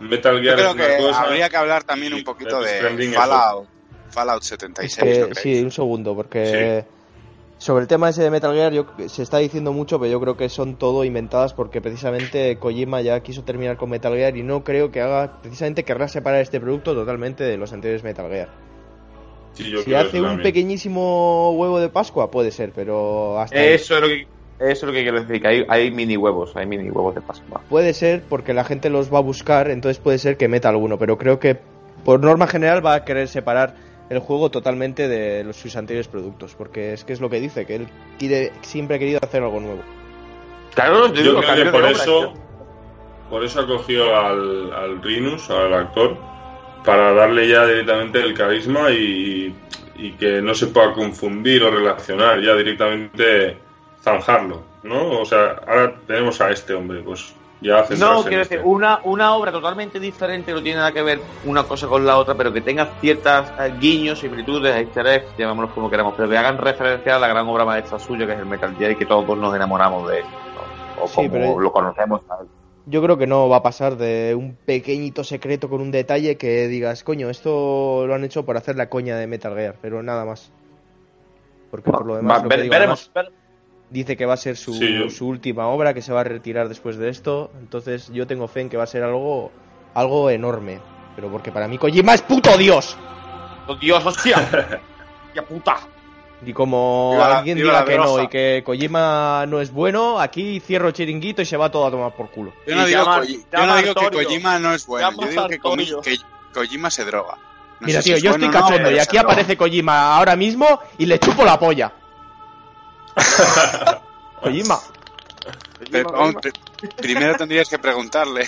Metal Yo Gear creo es una que cosa habría que hablar también un poquito de es Fallout, Fallout Es 76. que, ¿no creéis? sí, un segundo, porque Sobre el tema ese de Metal Gear, yo, se está diciendo mucho, pero yo creo que son todo inventadas porque precisamente Kojima ya quiso terminar con Metal Gear y no creo que haga, precisamente querrá separar este producto totalmente de los anteriores Metal Gear. Sí, yo Si creo hace un también. pequeñísimo huevo de Pascua, puede ser, pero hasta ahí. Eso es lo que, eso es lo que quiero decir, que hay, hay mini huevos, hay mini huevos de Pascua. Puede ser porque la gente los va a buscar, entonces puede ser que meta alguno, pero creo que por norma general va a querer separar el juego totalmente de los, sus anteriores productos, porque es que es lo que dice, que él quiere, siempre ha querido hacer algo nuevo. Claro, yo Yo digo, creo que por eso, por eso ha cogido al, al Rinus, al actor, para darle ya directamente el carisma y, y que no se pueda confundir o relacionar, ya directamente zanjarlo, ¿no? O sea, ahora tenemos a este hombre, pues ya No, quiero decir, una, una obra totalmente diferente, no tiene nada que ver una cosa con la otra, pero que tenga ciertas eh, guiños, similitudes, easter eggs, llamémoslos como queramos, pero que hagan referencia a la gran obra maestra suya que es el Metal Gear y que todos nos enamoramos de él, ¿no? o Sí, como pero- lo conocemos. ¿sabes? Yo creo que no va a pasar de un pequeñito secreto con un detalle que digas, coño, esto lo han hecho por hacer la coña de Metal Gear, pero nada más. Porque por lo demás, Va, lo que ver- digo, veremos, dice que va a ser su, Sí, yo- su última obra, que se va a retirar después de esto. Entonces yo tengo fe en que va a ser algo, algo enorme. Pero porque para mí Kojima es puto Dios. ¡Oh, Dios, hostia! ¡Ya puta! Y como Viva alguien viva diga que no y que Kojima no es bueno, aquí cierro chiringuito y se va todo a tomar por culo. Yo no digo, llama- Koji- yo llama no digo que. Kojima no es bueno, yo digo que, Komi- que Kojima se droga. No Mira, si tío, es yo bueno estoy no, cachondo y aquí droga. aparece Kojima ahora mismo y le chupo la polla. Kojima. Perdón, pri- primero tendrías que preguntarle.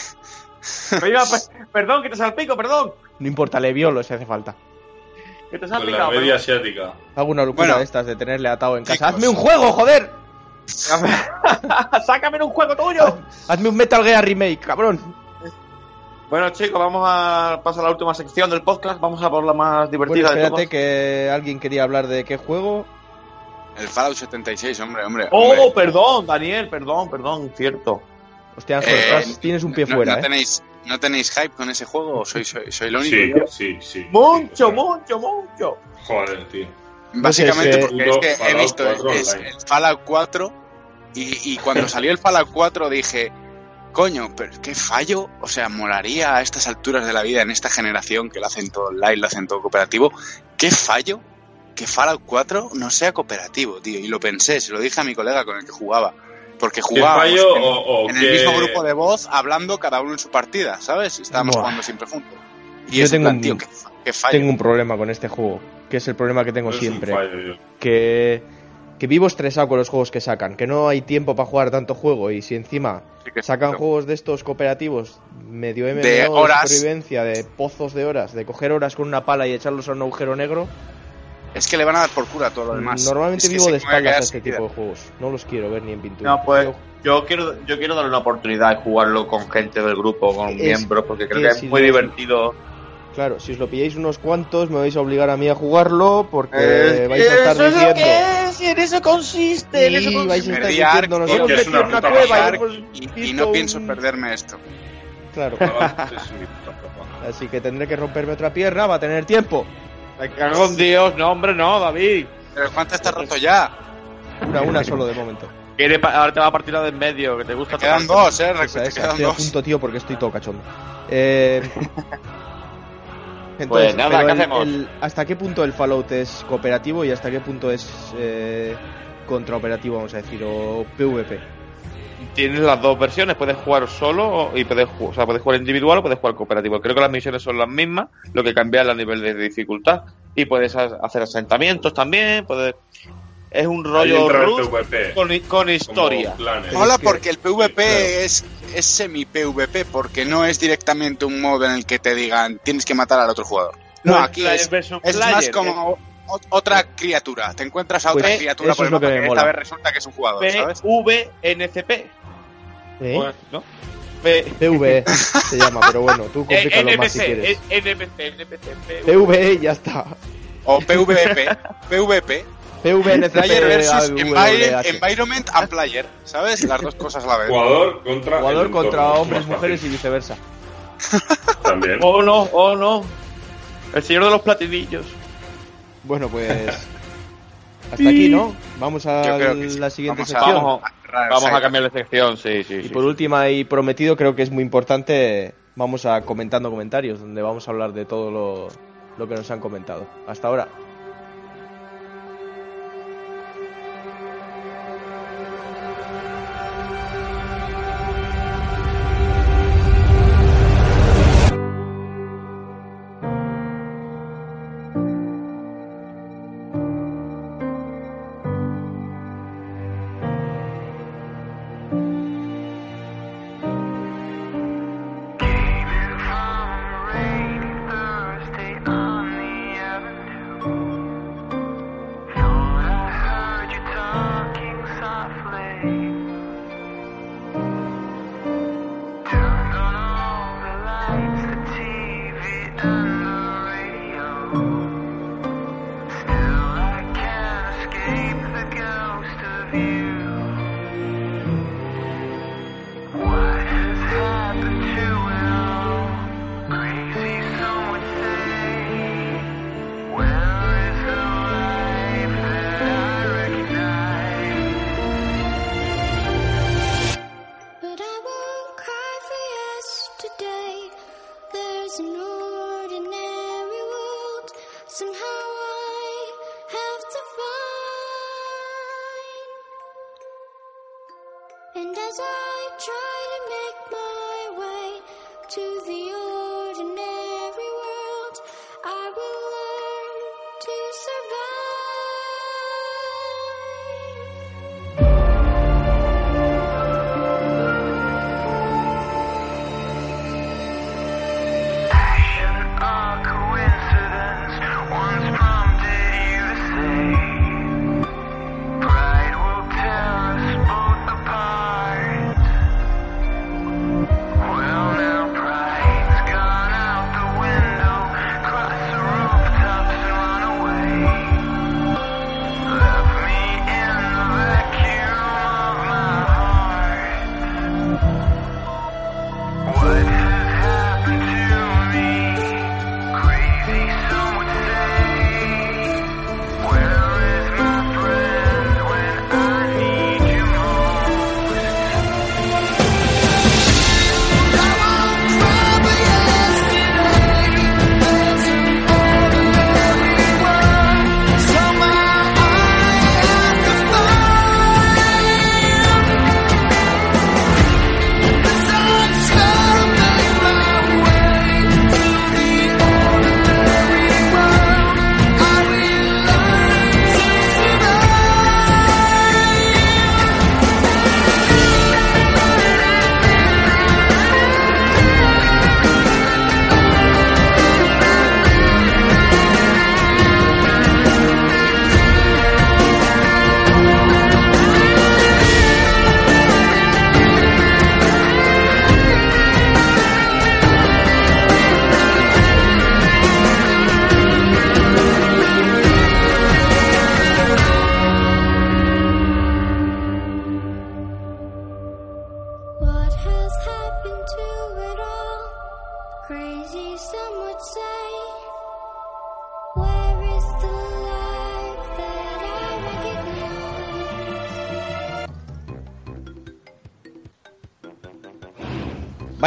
Oiga, pe- perdón, que te salpico, perdón. No importa, le violo si hace falta. Que te Con la media asiática. Hago una locura Bueno. de estas de tenerle atado en casa. Chicos. ¡Hazme un juego, joder! ¡Sácame en un juego tuyo! ¡Hazme un Metal Gear Remake, cabrón! Bueno, chicos, vamos a pasar a la última sección del podcast. Vamos a por la más Bueno, divertida de espérate todas. que alguien quería hablar de qué juego. El Fallout 76, hombre, hombre. Oh, hombre. perdón, Daniel, perdón, perdón, cierto. Hostia, Eh, estás- tienes un pie no, fuera, no ¿eh? tenéis, ¿No tenéis hype con ese juego o soy, soy, soy lo único? Sí, Yo- sí, sí. Mucho, Sí, mucho, mucho. Joder, tío. Básicamente No sé, es porque que- es que he visto 4 es- online. el Fallout 4 y, y cuando salió el Fallout 4 dije, coño, pero qué fallo, o sea, molaría a estas alturas de la vida, en esta generación que lo hacen todo online, lo hacen todo cooperativo, qué fallo que Fallout 4 no sea cooperativo, tío. Y lo pensé, se lo dije a mi colega con el que jugaba. Porque ¿Qué jugábamos en, o, o en qué- el mismo grupo de voz, hablando cada uno en su partida, ¿sabes? Estábamos Buah. jugando siempre juntos. Y Yo tengo plan, un- tío, qué fallo. Tengo un problema con este juego, que es el problema que tengo es siempre. fallo. Que, que vivo estresado con los juegos que sacan, que no hay tiempo para jugar tanto juego y si encima Sí que- sacan juegos de estos cooperativos medio MMO De de, horas. supervivencia, de pozos de horas, de coger horas con una pala y echarlos a un agujero negro, Es que le van a dar por cura todo lo demás. normalmente Es que vivo de a espaldas a este vida. tipo de juegos. No los quiero ver ni en pintura. No, pues Yo- quiero, yo quiero darle una oportunidad de jugarlo con gente del grupo, con Es miembros, porque creo que que es si muy lo- divertido. Claro, si os lo pilláis unos cuantos, me vais a obligar a mí a jugarlo porque Eh, vais a estar eso es lo diciendo. que es, y en eso consiste, en eso consiste. vais a estar diciendo, nos hemos metido en una cueva y Y, no pienso un- perderme esto. Claro, así que tendré que romperme otra pierna, va a tener tiempo. Me cago en Dios, no, hombre, no, David. Pero ¿cuánto está roto ya? Una, una solo de momento. Quiere pa- ahora te va a partir la de en medio, que te gusta Te quedan tocar- dos, eh. Esa, Te esa, quedan estoy a dos. punto, tío, porque estoy todo cachondo. Eh, entonces, Pues nada, pero ¿qué el- hacemos? el- ¿hasta qué punto el Fallout es cooperativo y hasta qué punto es eh, contraoperativo, vamos a decir, o PvP? Tienes las dos versiones, puedes jugar solo y puedes, o sea, puedes jugar individual o puedes jugar cooperativo. Creo que las misiones son las mismas, lo que cambia es el nivel de dificultad. Y puedes ha- hacer asentamientos también, puedes... Es un rollo Rust con, con historia. que- porque el PvP claro. es, es semi-PvP, porque no es directamente un modo en el que te digan tienes que matar al otro jugador. No, es aquí es, es player, más como otra criatura. Te encuentras a otra Pues criatura por el lo que mapa que mola. esta vez resulta que es un jugador, ¿sabes? PVNCP. ¿Eh? Pues, ¿no? P- PvE se llama, pero bueno, tú Eh, complícalo más si NPC, quieres. eh, NPC, NPC, PvE y ya está. O PvP, PvP, PvNCP Player versus. Environment and Player, ¿sabes? Las dos cosas a la vez. Jugador contra. Jugador contra hombres, mujeres y viceversa. También. Oh no, oh no. El señor de los platinillos. Bueno, pues. hasta aquí, ¿no? Vamos a sí. la siguiente Vamos a- sección. Vamos, a cambiar de sección, sí, sí. Y sí. por última y prometido, creo que es muy importante, vamos a comentando comentarios, donde vamos a hablar de todo lo, lo que nos han comentado. Hasta ahora.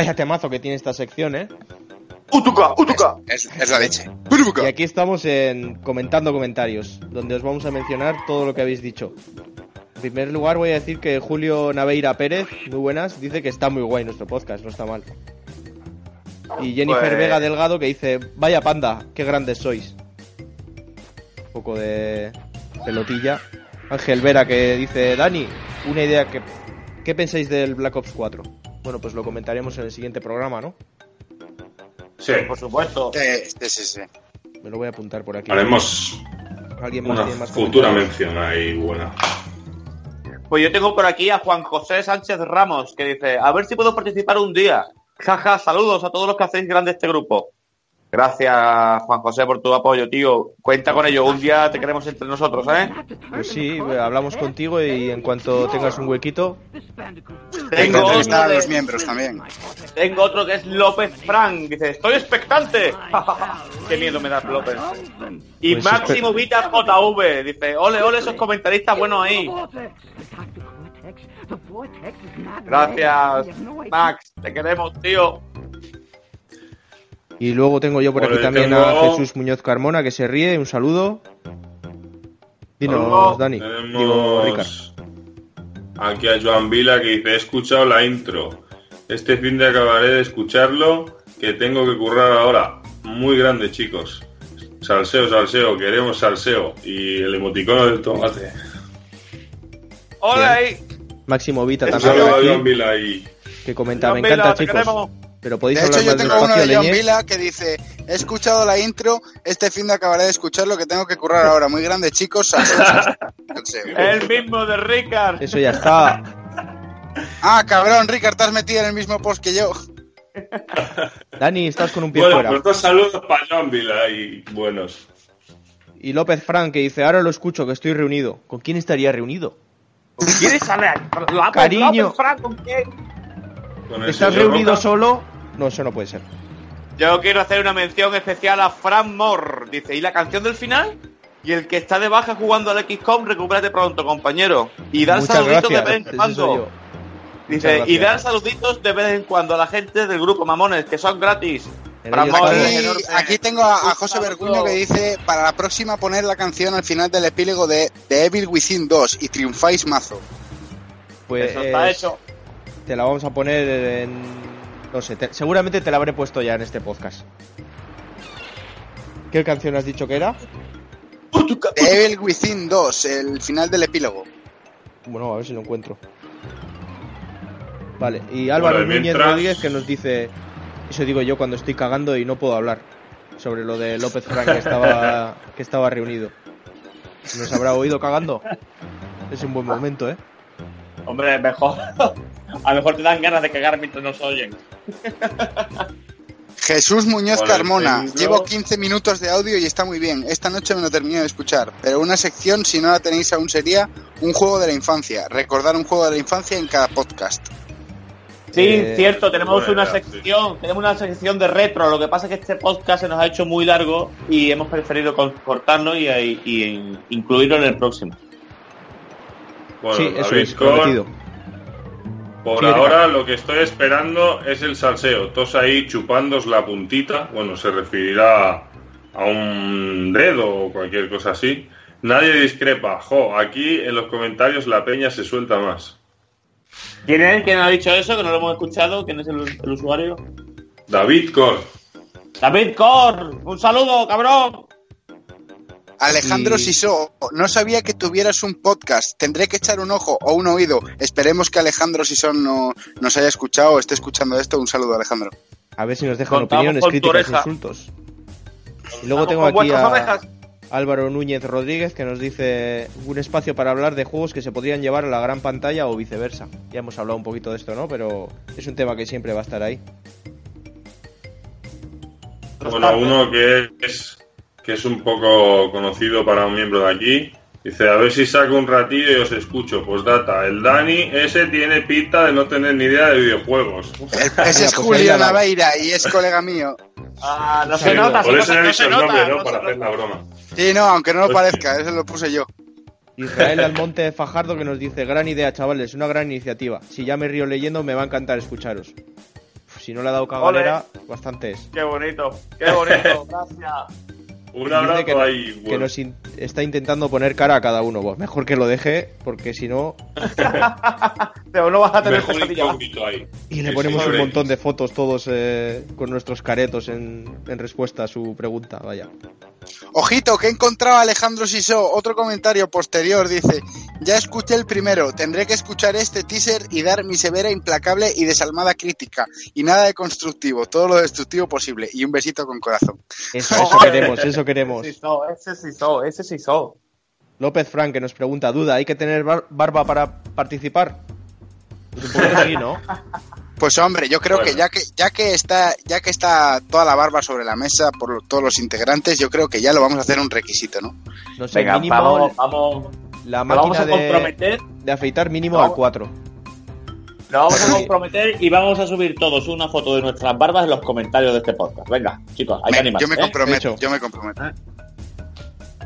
Vaya temazo que tiene esta sección, ¿eh? ¡Utuca! ¡Utuca! Es, es la leche. Y aquí estamos en comentando comentarios, donde os vamos a mencionar todo lo que habéis dicho. En primer lugar voy a decir que Julio Naveira Pérez, muy buenas, dice que está muy guay nuestro podcast, no está mal. Y Jennifer Pues- Vega Delgado que dice, vaya panda, qué grandes sois. Un poco de pelotilla. Ángel Vera que dice, Dani, una idea que... ¿Qué pensáis del Black Ops 4? Bueno, pues lo comentaremos en el siguiente programa, ¿no? Sí, Por supuesto. Sí, sí, sí, sí. Me lo voy a apuntar por aquí. haremos ¿Alguien más una tiene más futura mención ahí buena. Pues yo tengo por aquí a Juan José Sánchez Ramos, que dice, a ver si puedo participar un día. Jaja, saludos a todos los que hacéis grande este grupo. Gracias, Juan José, por tu apoyo, tío. Cuenta con ello. Un día te queremos entre nosotros, ¿eh? Pues sí, hablamos contigo y en cuanto tengas un huequito. Tengo otro, a de- los miembros también. tengo otro que es López Frank. Dice, estoy expectante. Qué miedo me da López. Y Pues Máximo Vita JV. Dice, ole, ole, esos comentaristas buenos ahí. Gracias, Max. Te queremos, tío. Y luego tengo yo por aquí también tengo- a Jesús Muñoz Carmona que se ríe. Un saludo. Dinos, Dani. tenemos Digo, Ricard. Aquí a Joan Vila que dice, he escuchado la intro. Este fin de acabaré de escucharlo, que tengo que currar ahora. Muy grande, chicos. Salseo, salseo, queremos salseo. Y el emoticono del tomate. Ole ahí. Máximo Vita Un también saludo por a Joan aquí, Vila y... que comenta, Joan me encanta Vila, te chicos. Pero podéis De hecho, hablar yo tengo uno de John leñe. Vila que dice: He escuchado la intro, este fin de acabaré de escucharlo, que tengo que currar ahora. Muy grande, chicos. El mismo de Ricard. Eso ya está. Ah, cabrón, Ricard, te has metido en el mismo post que yo. Dani, estás con un pie Bueno, fuera. pues dos saludos para Joan Vila y buenos. Y López Frank que dice, ahora lo escucho, que estoy reunido. ¿Con quién estaría reunido? ¿Quieres hablar? Cariño. López Frank, ¿con quién? ¿Estás reunido Roca. solo? No, eso no puede ser. Yo quiero hacer una mención especial a Fran Moore. Dice, ¿y la canción del final? Y el que está de baja jugando al XCOM, recupérate pronto, compañero. Y dar Muchas saluditos gracias. de vez en cuando. Dice, y dar saluditos de vez en cuando a la gente del grupo Mamones, que son gratis. Aquí, aquí tengo a, a José Berguño que dice: Para la próxima poner la canción al final del epílogo de The Evil Within 2 y triunfáis mazo. Pues Eso está hecho. Te la vamos a poner en... No sé, te- seguramente te la habré puesto ya en este podcast. ¿Qué canción has dicho que era? The Evil Within 2, el final del epílogo. Bueno, a ver si lo encuentro. Vale, y Álvaro Bueno, y Núñez mientras- Rodríguez que nos dice... Eso digo yo cuando estoy cagando y no puedo hablar. Sobre lo de López Frank que estaba, que estaba reunido. ¿Nos habrá oído cagando? Es un buen momento, ¿eh? Hombre, mejor. A lo mejor te dan ganas de cagar mientras nos oyen. Jesús Muñoz Carmona, llevo 15 minutos de audio y está muy bien. Esta noche me lo termino de escuchar, pero una sección, si no la tenéis aún, sería un juego de la infancia. Recordar un juego de la infancia en cada podcast. Sí, Eh, cierto, tenemos una sí. sección, tenemos una sección de retro. Lo que pasa es que este podcast se nos ha hecho muy largo y hemos preferido cortarlo y, y- y incluirlo en el próximo. Bueno, sí, eso David es, Cor, prometido. Por Sí, ahora lo que estoy esperando es el salseo. Todos ahí chupándos la puntita. Bueno, se referirá a un dedo o cualquier cosa así. Nadie discrepa. Jo, aquí en los comentarios la peña se suelta más. ¿Quién es? ¿Quién ha dicho eso? Que no lo hemos escuchado. ¿Quién es el, el usuario? David Cor. David Cor, un saludo, cabrón. Alejandro Y- Sisó, no sabía que tuvieras un podcast. Tendré que echar un ojo o un oído. Esperemos que Alejandro Sisó no nos haya escuchado o esté escuchando esto. Un saludo, Alejandro. A ver si nos dejan Contamos opiniones, críticas, insultos. Y luego tengo aquí a ovejas. Álvaro Núñez Rodríguez que nos dice un espacio para hablar de juegos que se podrían llevar a la gran pantalla o viceversa. Ya hemos hablado un poquito de esto, ¿no? Pero es un tema que siempre va a estar ahí. Bueno, uno que es, que es un poco conocido para un miembro de aquí. Dice, a ver si saco un ratillo y os escucho. Pues data, el Dani ese tiene pinta de no tener ni idea de videojuegos. Ese es Julio. Naveira y es colega mío. Ah, no se nota, Por eso nota, he no dicho el nombre, ¿no? no Para hacer la broma. Sí, no, aunque no lo parezca, eso lo puse yo. Israel Almonte Fajardo que nos dice, gran idea, chavales, una gran iniciativa. Si ya me río leyendo, me va a encantar escucharos. Uf, si no le ha dado cagalera, bastante es. Qué bonito, qué bonito, gracias. Un abrazo que, ahí. que bueno. nos in- está intentando poner cara a cada uno. Pues mejor que lo deje, porque si no... Pero no vas a tener Mejor pesadilla. incógnito ahí. Y le Sí, ponemos sí, un montón de fotos todos eh, con nuestros caretos en, en respuesta a su pregunta. Vaya. Ojito, que he encontrado a Alejandro Sisó. Otro comentario posterior dice: Ya escuché el primero, tendré que escuchar este teaser y dar mi severa, implacable y desalmada crítica. Y nada de constructivo, todo lo destructivo posible. Y un besito con corazón. Eso, eso queremos, eso queremos. Ese sí so, ese sí so, ese sí so. López Frank que nos pregunta, duda, ¿hay que tener bar- barba para participar? Pues ¿no? Pues hombre, yo creo Bueno. que ya que ya que está ya que está toda la barba sobre la mesa por lo- todos los integrantes, yo creo que ya lo vamos a hacer un requisito, ¿no? No sé, Venga, mínimo vamos, vamos, la nos vamos máquina a de, comprometer. de afeitar mínimo Vamos. al 4. Nos vamos a comprometer y vamos a subir todos una foto de nuestras barbas en los comentarios de este podcast. Venga, chicos, hay que animarse. yo me ¿eh? comprometo, yo me comprometo.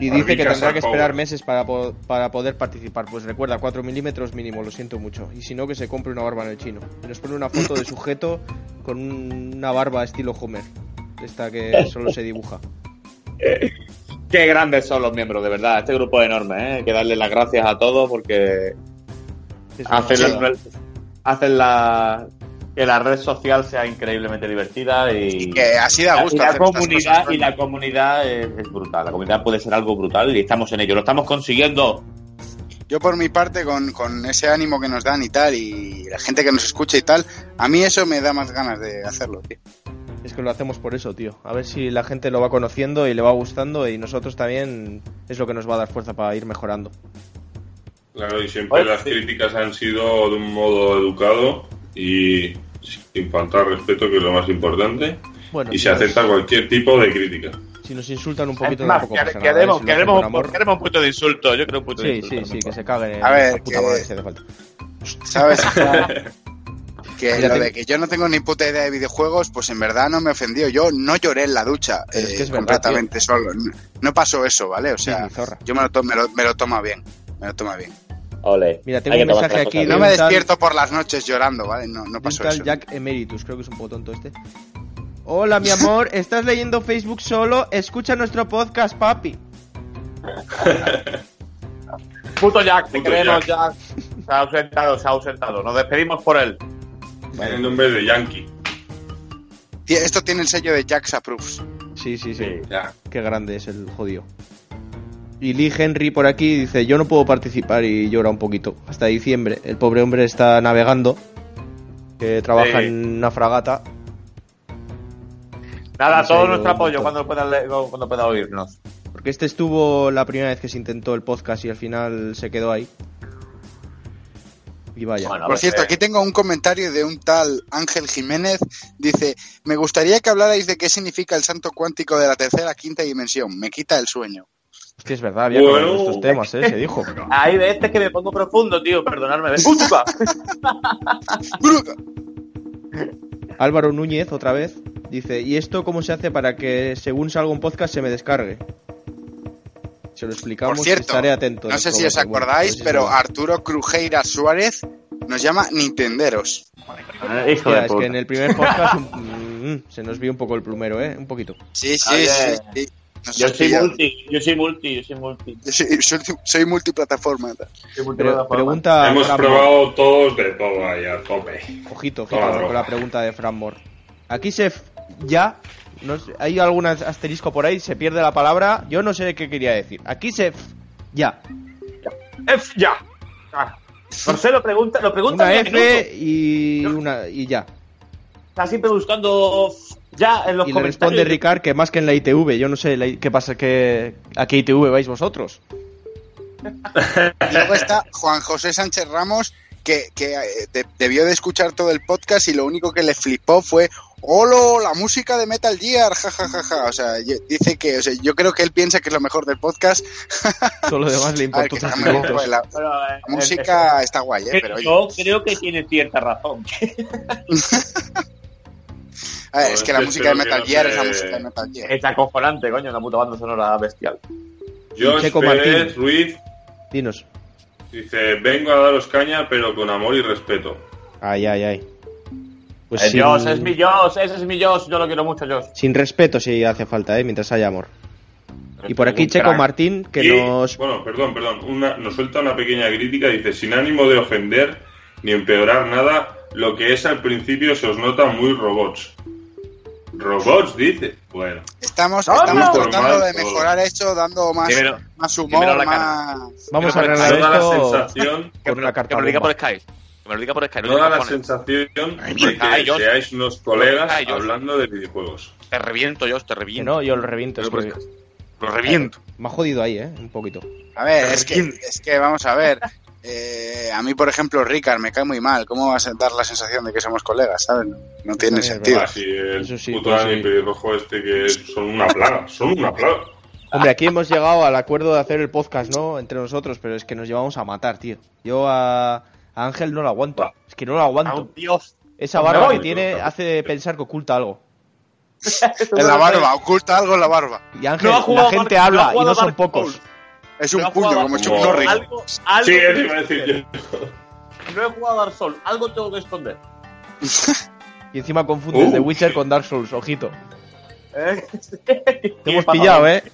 Y dice que tendrá que esperar power. meses para, po- para poder participar. Pues recuerda, 4 milímetros mínimo, lo siento mucho. Y si no, que se compre una barba en el chino. Y nos pone una foto de sujeto con un- una barba estilo Homer. Esta que solo se dibuja. Qué grandes son los miembros, de verdad. Este grupo es enorme, ¿eh? Hay que darle las gracias a todos porque hacen, hacen la- que la red social sea increíblemente divertida y, Que así da gusto y la comunidad cosas, y la comunidad es, es brutal. La comunidad puede ser algo brutal y estamos en ello. Lo estamos consiguiendo. Yo por mi parte, con, con ese ánimo que nos dan y tal, y la gente que nos escucha y tal, a mí eso me da más ganas de hacerlo, tío. Es que lo hacemos por eso, tío. A ver si la gente lo va conociendo y le va gustando y nosotros también es lo que nos va a dar fuerza para ir mejorando. Claro, y siempre Oye, las sí. críticas han sido de un modo educado y sin faltar respeto, que es lo más importante. Bueno, Y si se nos- acepta cualquier tipo de crítica. Si nos insultan un Es poquito más, tampoco quere- pasa nada, ¿eh? queremos, Si amor. queremos un punto de insulto. Yo creo un de Sí, insulto. sí, sí, que se caguen A ver, la puta que- madre si hace falta. ¿Sabes? que lo de que yo no tengo ni puta idea de videojuegos, pues en verdad no me ofendió. Yo no lloré en la ducha es eh, que es verdad, completamente solo. No, no pasó eso, ¿vale? O sea, yo me lo, to- me, lo, me lo toma bien. Me lo toma bien. Ole. Mira, tengo Hay un mensaje aquí de No me despierto por las noches llorando, ¿vale? No, no pasó eso. Jack Emeritus, creo que es un poco tonto este. Hola, mi amor, ¿estás leyendo Facebook solo? Escucha nuestro podcast, papi. Puto Jack, te Puto queremos, Jack. Se ha ausentado, se ha ausentado. Nos despedimos por él. Tiene el nombre de Yankee. Esto tiene el sello de Jack's Approves. Sí, sí, sí. Sí. Ya. Qué grande es el jodido. Y Lee Henry por aquí dice, yo no puedo participar y llora un poquito. Hasta diciembre. El pobre hombre está navegando. Que trabaja Sí. en una fragata. Nada, todo nuestro un apoyo cuando pueda, cuando pueda oírnos. Porque este estuvo la primera vez que se intentó el podcast y al final se quedó ahí. Y vaya. Bueno, Por cierto, eh, aquí tengo un comentario de un tal Ángel Jiménez. Dice, me gustaría que hablarais de qué significa el santo cuántico de la tercera, quinta dimensión. Me quita el sueño. Hostia, es verdad, había Bueno. con estos temas, ¿eh? Se dijo. Hay veces que me pongo profundo, tío, perdonadme. Bruca. Álvaro Núñez, otra vez, dice, ¿y esto cómo se hace para que según salga un podcast se me descargue? Se lo explicamos, Por cierto, estaré atento. No sé si os. Bueno, acordáis, pero. Arturo Crujeira Suárez nos llama Nintenderos. Hijo Hostia, de es puta. que en el primer podcast un- mm, se nos vio un poco el plumero, ¿eh? Un poquito. Sí, sí, Oye, sí. sí. Yo soy multi, yo soy multi, yo soy multi. Yo soy, soy- soy multiplataforma. Pregunta Hemos Fran probado todos de todo ahí a tope. Ojito, Toda ojito con la pregunta de Fran Moore. Aquí se... f- Ya... No sé, ¿Hay algún asterisco por ahí? Se pierde la palabra. Yo no sé qué quería decir. Aquí se... f- Ya. F, ya. Ah. No sé, lo pregunta, lo pregunta. Una. F y una... Y ya. Está siempre buscando ya en los Y le comentarios. responde Ricard que más que en la ITV. Yo no sé la qué pasa que... ¿A qué ITV vais vosotros? Luego está Juan José Sánchez Ramos, que, que, eh, de- debió de escuchar todo el podcast y lo único que le flipó fue ¡Holo! La música de Metal Gear, jajajaja. O sea, yo- dice que, o sea, yo creo que él piensa que es lo mejor del podcast. Todo lo demás le ver, importa también, minutos. pues, la, Pero, eh, la música está guay, ¿eh? eh, Pero oye, yo creo que tiene cierta razón. A ver, es que la música de Metal Gear es la música de Metal Gear. Es acojonante, coño, la puta banda sonora bestial. Josh Checo Pérez Martín. Ruiz Dinos. dice: Vengo a daros caña, pero con amor y respeto. Ay, ay, ay. Pues Eh, sin, Josh, es mi Josh, ese es mi Josh, yo lo quiero mucho, Josh. sin respeto si hace falta, ¿eh? Mientras haya amor. Y por aquí Checo crack. Martín, que Y, nos... Bueno, perdón, perdón. Una, nos suelta una pequeña crítica. Dice: Sin ánimo de ofender ni empeorar nada, lo que es al principio se os nota muy robots. ¿Robots? Dice. Bueno. Estamos, No, estamos no. tratando Normal, de todo. mejorar esto, dando más, más humor, a la más... Vamos a arreglar No da la esto sensación, que, me, una que carta me lo diga por Skype. Que me lo diga por Skype. no da la sensación Ay, de ay, que seáis unos colegas Ay, hablando de videojuegos. Te reviento, yo, te Que reviento. no, yo lo reviento. por Lo reviento. Me ha jodido ahí, ¿eh? Un poquito. A ver, es que, es que vamos a ver. Eh, a mí, por ejemplo, Ricard me cae muy mal. ¿Cómo vas a dar la sensación de que somos colegas, sabes? No tiene sentido. Ah, sí, el Eso sí, puto pues sí. pelirrojo este que es- son una plaga, son una plaga. Hombre, aquí hemos llegado al acuerdo de hacer el podcast, ¿no? Entre nosotros, pero es que nos llevamos a matar, tío. Yo a, a Ángel no lo aguanto. Es que no lo aguanto. Dios. Esa barba voy. que tiene hace pensar que oculta algo. En la barba, oculta algo en la barba. Y Ángel, No jugado la gente Dark- no habla ha y no son pocos. Es No un ha puño, como Chuck Norris. Algo, algo Sí, tengo eso iba a que decir yo. No he jugado a Dark Souls. Algo tengo que esconder. Y encima confundes Uh. The Witcher con Dark Souls, ojito. ¿Eh? Te hemos pillado, ¿eh?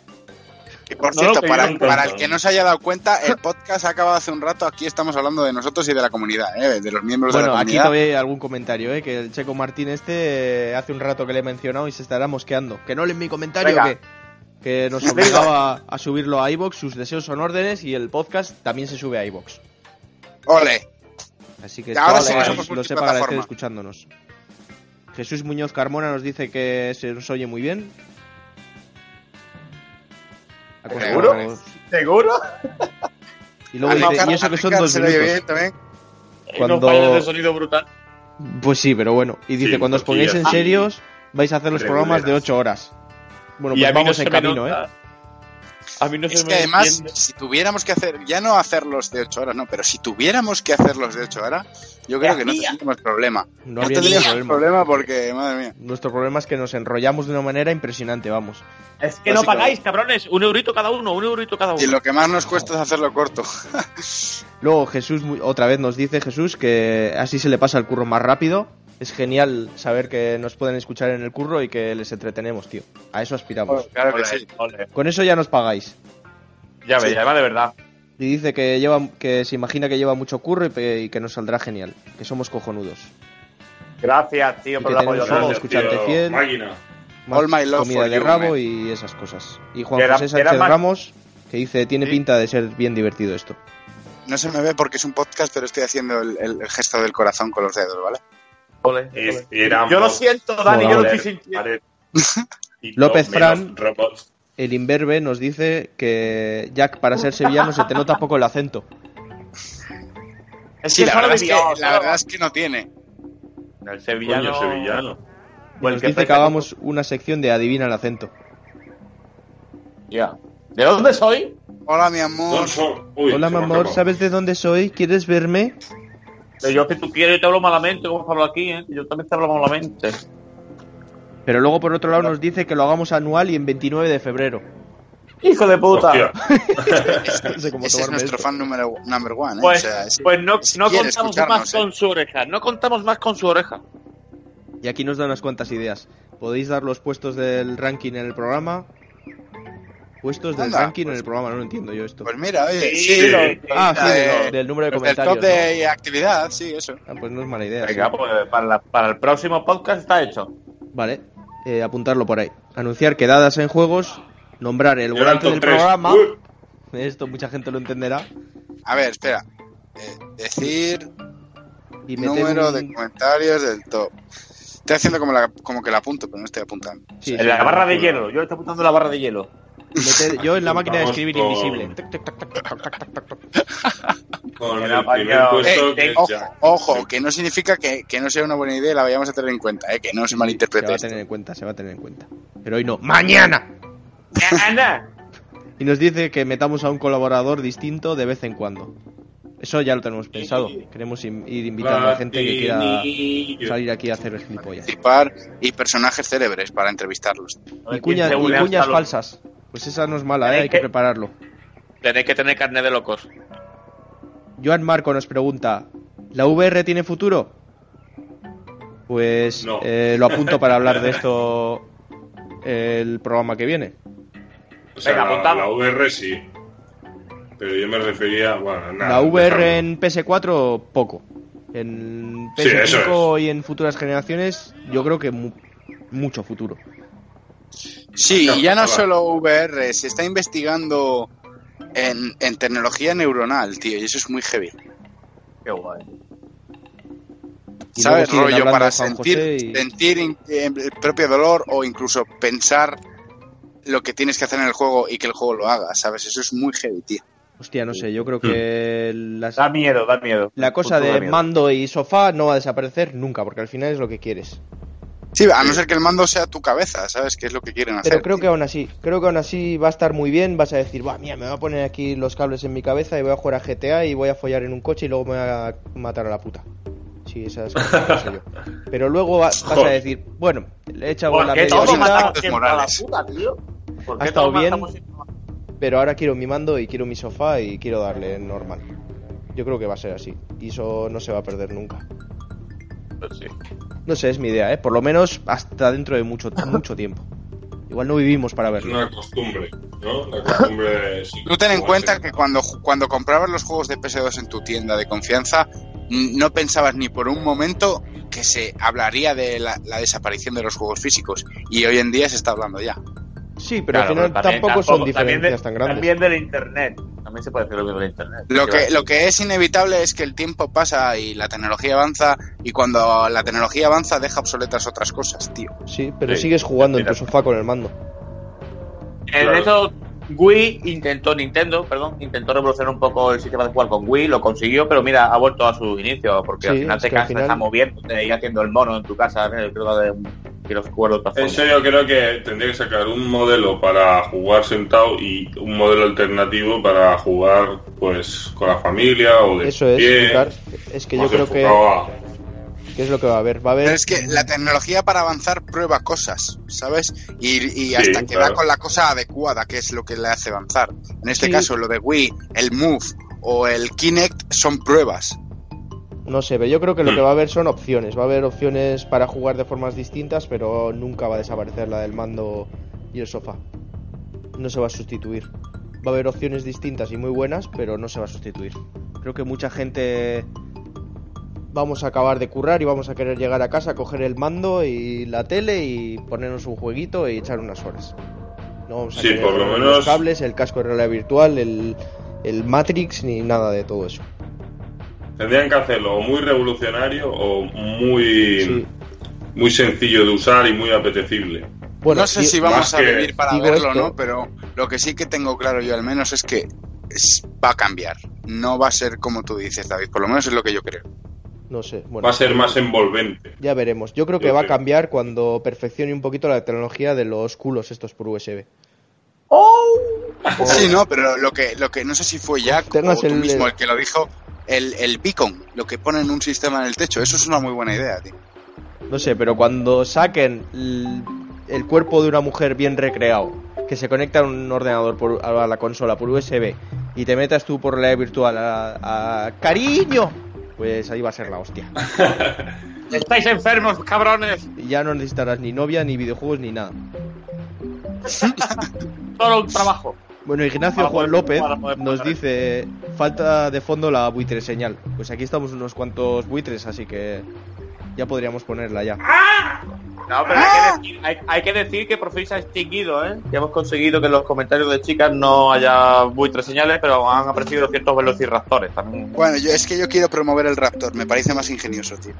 Y por No, cierto, para, no el que no se haya dado cuenta, el podcast ha acabado hace un rato. Aquí estamos hablando de nosotros y de la comunidad, ¿eh? de los miembros de Bueno, la aquí comunidad. todavía hay algún comentario, ¿eh? Que el Checo Martín este eh, hace un rato que le he mencionado y se estará mosqueando. Que no leen mi comentario, Venga. que, que nos obligaba a, subirlo a iBox, sus deseos son órdenes y el podcast también se sube a iBox. Ole. Así que Ahora somos lo sepa agradecer escuchándonos. Jesús Muñoz Carmona nos dice que se nos oye muy bien. ¿Seguro? ¿Seguro? Y luego dice, y eso que son dos minutos. bien también. Cuando- Unos fallos de sonido brutal. Pues sí, pero bueno. Y dice, Sí, cuando os pongáis en cosillas. serios, vais a hacer los programas de Reguleras. 8 horas. Bueno, Y pues no vamos se en me camino, nota- ¿eh? A mí no Es se que me además, entiende. si tuviéramos que hacer, ya no hacerlos de 8 horas, no, pero si tuviéramos que hacerlos de 8 horas, yo creo que no tendríamos problema. No No, habría ningún tendríamos problema. problema porque, madre mía. Nuestro problema es que nos enrollamos de una manera impresionante, vamos. Es que no pagáis, cabrones. Un eurito cada uno, un eurito cada uno. Y lo que más nos cuesta es hacerlo corto. Luego Jesús mu- otra vez nos dice Jesús que así se le pasa el curro más rápido. Es genial saber que nos pueden escuchar en el curro y que les entretenemos, tío. A eso aspiramos. Claro que sí. ole. Con eso ya nos pagáis. Ya ves, Sí. ya va de verdad. Y dice que lleva que se imagina que lleva mucho curro y, que nos saldrá genial, que somos cojonudos. Gracias, tío, Y por que el apoyo. tenemos un Todo. escuchante tío, fiel. Máquina. All my love comida for de you, rabo man. y esas cosas. Y Juan era- José Sánchez más- Ramos que dice tiene Sí. pinta de ser bien divertido esto. No se me ve porque es un podcast, pero estoy haciendo el gesto del corazón con los dedos, ¿vale? Ole, Es- ole. éramos Yo lo siento, Dani, yo lo estoy sintiendo. López Fran. robots. El imberbe nos dice que Jack para ser sevillano se te nota poco el acento. Es Sí, la verdad, es que, la verdad es que no tiene. El sevillano. Coño, sevillano. Pues nos que dice que hagamos una sección de adivina el acento. Ya. ¿De dónde soy? Hola, mi amor. Uy, Hola, mi amor. ¿sabes de dónde soy? ¿Quieres verme? Que yo, si tú quieres, te hablo malamente, como hablo aquí, ¿eh? Que Yo también te hablo malamente. Pero luego por otro lado nos dice que lo hagamos anual y en 29 de febrero. Hijo de puta. Hostia. No sé cómo Ese es nuestro esto. fan número number one. ¿eh? Pues, O sea, es- pues no, si no contamos más ¿eh? con su oreja. No contamos más con su oreja. Y aquí nos da unas cuantas ideas. Podéis dar los puestos del ranking en el programa. Puestos del Anda, ranking en pues- el programa, no lo entiendo yo esto. Pues mira, oye, Sí, sí, sí. lo- ah, sí, eh, del, del número de del comentarios. top de actividad, sí, eso. Ah, pues no es mala idea. Venga, sí. pues para, la- para el próximo podcast está hecho. Vale, eh, apuntarlo por ahí. Anunciar quedadas en juegos, nombrar el el volante del programa. Uy. Esto mucha gente lo entenderá. A ver, espera. Eh, decir Y meter número un- de comentarios del top. Estoy haciendo como, la, como que la apunto, pero no estoy apuntando. Sí, en sí, la barra de hielo. Yo le estoy apuntando la barra de hielo. Meter- yo en la máquina de escribir con- invisible. Con Era el primer para- puesto Eh, que es ojo, que no significa que, que no sea una buena idea y la vayamos a tener en cuenta, eh, que no se Se malinterprete. va a esto. tener en cuenta, se va a tener en cuenta. Pero hoy no. ¡Mañana! Anda. Y nos dice que metamos a un colaborador distinto de vez en cuando. Eso ya lo tenemos pensado. Queremos ir invitando a gente que quiera salir aquí a hacer gilipollas. Participar y personajes célebres para entrevistarlos. Y, cuñas, y cuñas falsas. Pues esa no es mala, ¿eh? Hay que que- prepararlo. Tenéis que tener carne de locos. Joan Marco nos pregunta, ¿la VR tiene futuro? Pues No. eh, lo apunto para hablar de esto el programa que viene. O sea, Venga, la, la VR sí. Pero yo me refería, bueno, nada. la VR déjalo. en PS4 poco. En Sí, eso PS5 y en futuras generaciones yo creo que mu- mucho futuro. Sí, y ya no solo VR, se está investigando en, en tecnología neuronal, tío, y eso es muy heavy. Qué guay. ¿Sabes? Rollo para sentir, y- sentir in- eh, el propio dolor o incluso pensar lo que tienes que hacer en el juego y que el juego lo haga, ¿sabes? Eso es muy heavy, tío. Hostia, no sé, yo creo que las- Da miedo, da miedo. la cosa Justo de miedo. mando y sofá no va a desaparecer nunca, porque al final es lo que quieres. Sí, a no ser que el mando sea tu cabeza, ¿sabes? Que es lo que quieren hacer. Pero creo que aún así, creo que aún así va a estar muy bien. Vas a decir, va, mira, me voy a poner aquí los cables en mi cabeza y voy a jugar a GTA y voy a follar en un coche y luego me voy a matar a la puta. Sí, que sé yo. Pero luego va- vas a decir, bueno, le he echado ¿Por la media horita, ha estado bien, pero ahora quiero mi mando y quiero mi sofá y quiero darle normal. Yo creo que va a ser así. Y eso no se va a perder nunca. puta? Sí. No sé, es mi idea, ¿eh? Por lo menos hasta dentro de mucho, mucho tiempo. Igual no vivimos para Es verlo. una costumbre, ¿no? La costumbre de... sí, Tú ten en cuenta que cuando, cuando comprabas los juegos de PS2 en tu tienda de confianza, no pensabas ni por un momento que se hablaría de la, la desaparición de los juegos físicos. Y hoy en día se está hablando ya. Sí, pero Claro, al final pero también- tampoco son también diferencias de- tan grandes. También del internet. También se puede decir lo mismo del internet. Lo ¿Qué que, lo que es inevitable es que el tiempo pasa y la tecnología avanza, y cuando la tecnología avanza deja obsoletas otras cosas, tío. Sí, pero Sí, sigues jugando en tu sofá con el mando. En Claro. eso, Wii intentó, Nintendo, perdón, intentó revolucionar un poco el sistema de jugar con Wii, lo consiguió, pero mira, ha vuelto a sus inicios, porque Sí, al final te cansas, final- moviéndote y haciendo el mono en tu casa. Creo que, que de otra forma. Eso yo creo que tendría que sacar un modelo para jugar sentado y un modelo alternativo para jugar pues con la familia o de Eso es, pie. Es que yo creo que, a- que es lo que va a haber. Va a haber. Pero es que la tecnología para avanzar prueba cosas, ¿sabes? Y, y hasta Sí, que claro. da con la cosa adecuada, que es lo que le hace avanzar. En este Sí. caso, lo de Wii, el Move o el Kinect son pruebas. No sé, pero yo creo que lo que va a haber son opciones. Va a haber opciones para jugar de formas distintas, pero nunca va a desaparecer la del mando y el sofá. No se va a sustituir. Va a haber opciones distintas y muy buenas, pero no se va a sustituir. Creo que mucha gente vamos a acabar de currar y vamos a querer llegar a casa, coger el mando y la tele y ponernos un jueguito y echar unas horas. No vamos a Sí, querer por lo los cables, el casco de realidad virtual, el, el Matrix ni nada de todo eso. Tendrían que hacerlo o muy revolucionario o muy, Sí. muy sencillo de usar y muy apetecible. Bueno, no sé si vamos a vivir para verlo o esto- no, pero lo que sí que tengo claro yo al menos es que es- va a cambiar. No va a ser como tú dices, David. Por lo menos es lo que yo creo. No sé. Bueno, Va a ser más envolvente. Ya veremos. Yo creo que Yo va a cambiar cuando perfeccione un poquito la tecnología de los culos estos por USB. Sí, no, pero lo que, lo que no sé si fue Jack Tengas o tú el- mismo el que lo dijo, el, el beacon, lo que ponen un sistema en el techo. Eso es una muy buena idea, tío. No sé, pero cuando saquen el, el cuerpo de una mujer bien recreado, que se conecta a un ordenador por, a la consola por USB y te metas tú por realidad virtual a, a cariño, pues ahí va a ser la hostia. ¡Estáis enfermos, cabrones! Y ya no necesitarás ni novia, ni videojuegos, ni nada. Solo un trabajo. Bueno, Ignacio Juan López nos dice, falta de fondo la buitre señal. Pues aquí estamos unos cuantos buitres, así que ya podríamos ponerla ya. No, pero hay que, decir, hay, hay que decir que por fin se ha extinguido, ¿eh? Ya hemos conseguido que en los comentarios de chicas no haya buitres señales, pero han aparecido ciertos velociraptores también. Bueno, yo, es que yo quiero promover el Raptor. Me parece más ingenioso, tío.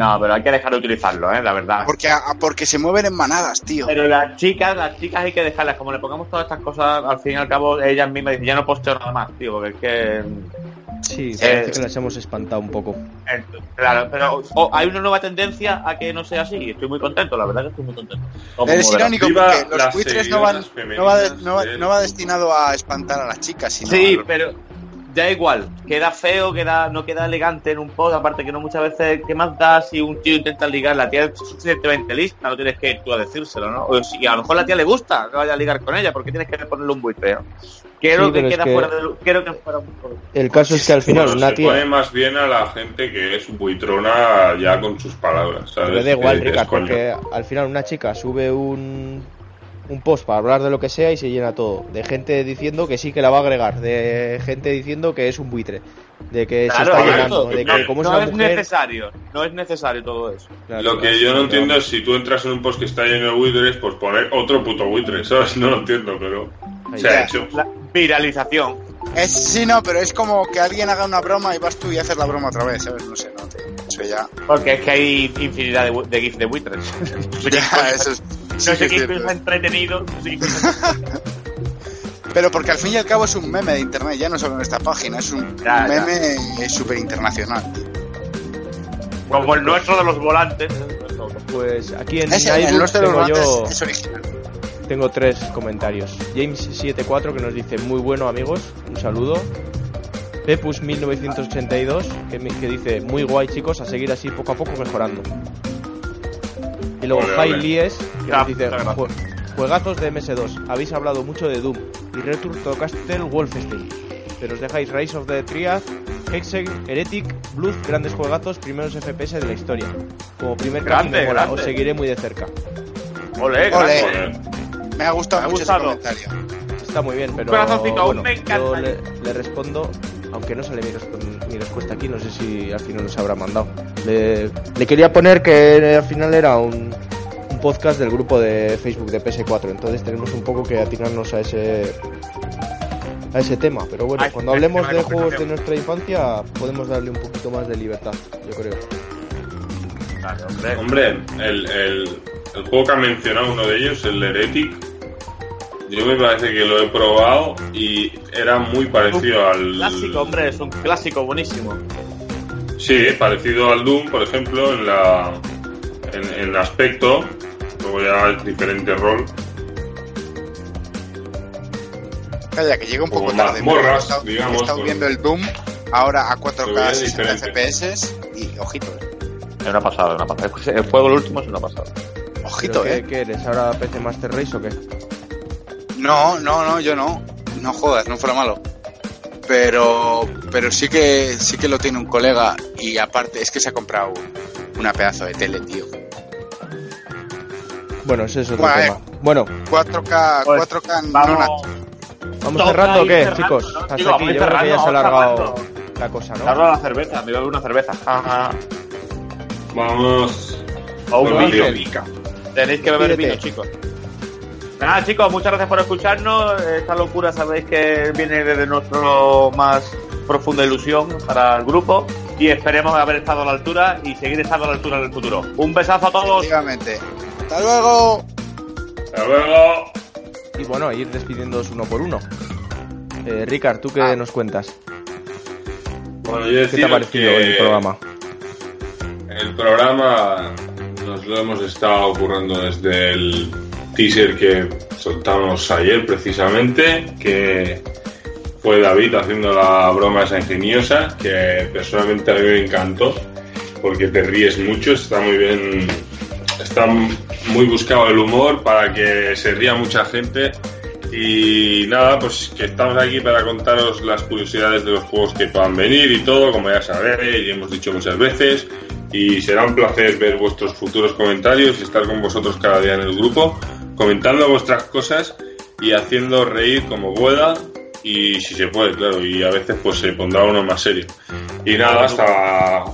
No, pero hay que dejar de utilizarlo, ¿eh? La verdad. Porque, a- porque se mueven en manadas, tío. Pero las chicas, las chicas hay que dejarlas, como le pongamos todas estas cosas, al fin y al cabo ellas mismas dicen, ya no posteo nada más, tío, porque es que... Sí, Eh, parece que las hemos espantado un poco. eh, Claro, pero oh, hay una nueva tendencia a que no sea así, y estoy muy contento, la verdad que estoy muy contento. Como Es irónico porque los buitres no van, no va, no va- no va destinado a espantar a las chicas, sino Sí, a los- pero da igual, queda feo, queda, no queda elegante en un post, aparte que no muchas veces, ¿qué más da si un tío intenta ligar? La tía es suficientemente lista, no tienes que ir tú a decírselo, ¿no? O si a lo mejor la tía le gusta que vaya a ligar con ella, porque tienes que ponerle un buitre, ¿no? Creo Sí, que queda que- fuera de creo que fuera un poco- El caso es que al final Bueno, una se tía... pone más bien a la gente que es buitrona ya con sus palabras, ¿sabes? Pero da igual, Ricardo, porque al final una chica sube un, un post para hablar de lo que sea y se llena todo. De gente diciendo que sí que la va a agregar, de gente diciendo que es un buitre, de que Claro, se está llenando, de que no, como es no una es mujer... necesario, no es necesario todo eso. Claro, Lo que claro, yo no claro. entiendo es si tú entras en un post que está lleno de buitres, pues poner otro puto buitre, ¿sabes? No lo entiendo, pero se ha hecho. La viralización. Es, sí, no, pero es como que alguien haga una broma y vas tú y haces la broma otra vez, ¿sabes? No sé, no. Eso ya. Porque es que hay infinidad de, de GIFs de buitres. Ya, eso es. No sí sé qué cosa entretenido. no sé qué cosa- Pero porque al fin y al cabo es un meme de internet, ya no solo en esta página, es un Ya, meme súper internacional. Como el nuestro de los volantes. Pues aquí en Ese, el nuestro de los tengo yo volantes es original. tengo tres comentarios. James74 que nos dice muy bueno amigos, un saludo. Pepus1982 que, que dice muy guay chicos, a seguir así poco a poco mejorando. Y luego ole. Lies que nos dice Gracias, gracias. "Jue- juegazos de MS2. Habéis hablado mucho de Doom y Return to Castle Wolfenstein. Pero os dejáis Rise of the Triad, Hexen, Heretic, Blood, grandes juegazos, primeros FPS de la historia. Como primer Grande, grande. os seguiré muy de cerca. Ole. Me ha gustado Me ha mucho ese gustado. comentario. Está muy bien, pero Corazoncito, aún bueno, me encanta. yo le, le respondo, aunque no sale mi, mi respuesta aquí, no sé si al final nos habrá mandado. Le, le quería poner que al final era un, un podcast del grupo de Facebook de PS4, entonces tenemos un poco que atinarnos a ese a ese tema, pero bueno, Ay, cuando hablemos de de juegos de nuestra infancia podemos darle un poquito más de libertad, yo creo. Claro, hombre. Hombre, el, el, el juego que ha mencionado uno de ellos, el Heretic, yo me parece que lo he probado y era muy parecido al. Clásico, hombre, es un clásico buenísimo. Sí, parecido al Doom, por ejemplo, en la en, en aspecto, luego ya es diferente rol. Calla, que llega un poco Como tarde. pero he estado- digamos, He estado con- viendo el Doom ahora a Lo 4K veía 60 diferente. FPS y ojito, eh. Es una pasada, una pasada. El juego el último es una pasada. Ojito, ¿Pero eh. ¿qué, qué eres? ¿Ahora PC Master Race o qué? No, no, no, yo no. No jodas, no fuera malo. Pero, pero sí que, sí que lo tiene un colega y aparte es que se ha comprado una pedazo de tele, tío. Bueno, ese es otro Bueno, tema. Bueno, 4K, Pues, 4K no Vamos. ¿vamos cerrando o qué, cerrando, chicos? ¿no? Hasta Digo, aquí, creo que ya se ha alargado la cosa, Me ¿no? abro la cerveza, me bebo una cerveza. Ajá. Vamos. O un. Tenéis que beber vino, chicos. Nada, chicos, muchas gracias por escucharnos. Esta locura sabéis que viene desde nuestro más profunda ilusión para el grupo y esperemos haber estado a la altura y seguir estando a la altura en el futuro. Un besazo a todos. Hasta luego. Hasta luego. Y bueno, ir despidiéndoos uno por uno. Eh, Ricard, ¿tú qué Ah. nos cuentas? Bueno, yo ¿Qué te ha parecido que el programa? El programa nos lo hemos estado ocurriendo desde el teaser que soltamos ayer precisamente, que fue David haciendo la broma esa ingeniosa, que personalmente a mí me encantó, porque te ríes mucho, está muy bien, está muy buscado el humor para que se ría mucha gente. Y nada, pues que estamos aquí para contaros las curiosidades de los juegos que puedan venir y todo, como ya sabéis y hemos dicho muchas veces. Y será un placer ver vuestros futuros comentarios y estar con vosotros cada día en el grupo, comentando vuestras cosas y haciendo reír como pueda. Y si se puede, claro, y a veces pues se pondrá uno más serio. Y nada, hasta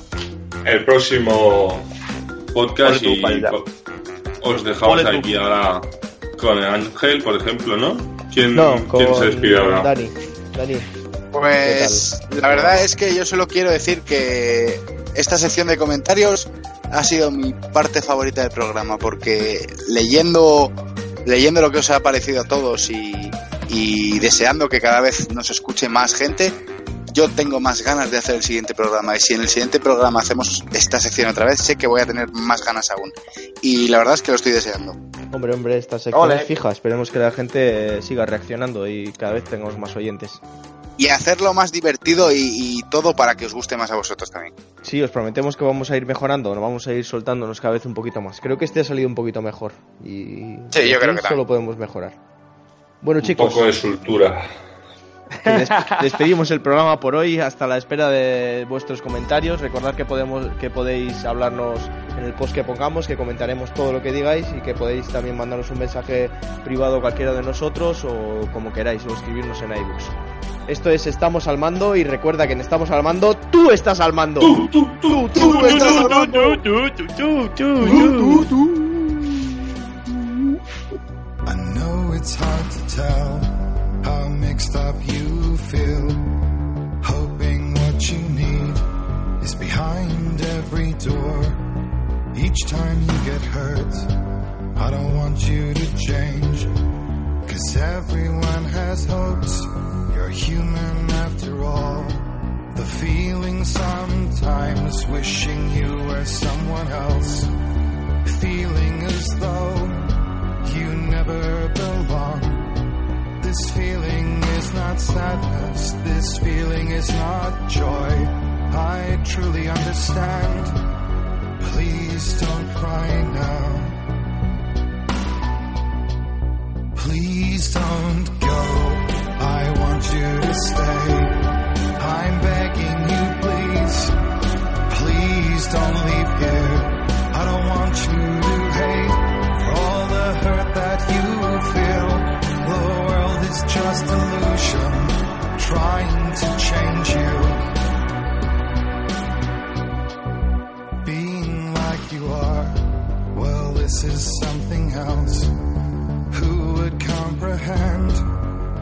el próximo podcast y os dejamos aquí ahora con Ángel, por ejemplo, ¿no? ¿Quién, No, con ¿quién se despide ahora? Dani. Dani. Pues la verdad es que yo solo quiero decir que esta sección de comentarios ha sido mi parte favorita del programa porque leyendo leyendo lo que os ha parecido a todos y, y deseando que cada vez nos escuche más gente, yo tengo más ganas de hacer el siguiente programa y si en el siguiente programa hacemos esta sección otra vez, sé que voy a tener más ganas aún. Y la verdad es que lo estoy deseando. Hombre, hombre, esta sección Ole. es fija. Esperemos que la gente siga reaccionando y cada vez tengamos más oyentes. Y hacerlo más divertido y, y todo para que os guste más a vosotros también. Sí, os prometemos que vamos a ir mejorando, nos vamos a ir soltándonos cada vez un poquito más. Creo que este ha salido un poquito mejor y Sí, yo creo que solo podemos mejorar. Bueno, Un chicos, poco de soltura. Que des- despedimos el programa por hoy hasta la espera de vuestros comentarios. Recordad que podemos que podéis hablarnos en el post que pongamos, que comentaremos todo lo que digáis y que podéis también mandarnos un mensaje privado a cualquiera de nosotros o como queráis o escribirnos en iBooks. Esto es Estamos al mando y recuerda que en Estamos al mando tú estás al mando. Tú, tú, tú, tú estás al mando. I know it's hard to tell how mixed up you feel. Hoping what you need is behind every door. Each time you get hurt, I don't want you to change. Cause everyone has hopes. You're human after all. The feeling sometimes wishing you were someone else. Feeling as though you never belong. This feeling is not sadness. This feeling is not joy. I truly understand. Please don't cry now. Please don't go. I want you to stay. I'm begging you, please. Please don't leave here. I don't want you trying to change you. Being like you are, well, this is something else. Who would comprehend?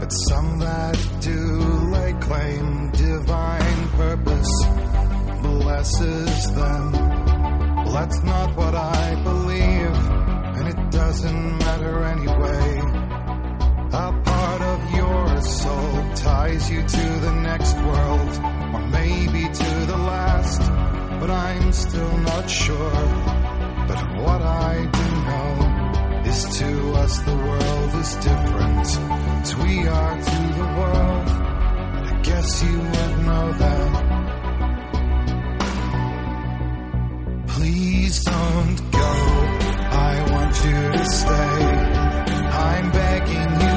But some that do lay claim divine purpose blesses them. Well, that's not what I believe, and it doesn't matter anyway. Part of your soul ties you to the next world, or maybe to the last, but I'm still not sure. But what I do know is to us the world is different as we are to the world. I guess you would know that. Please don't go. I want you to stay. I'm begging you,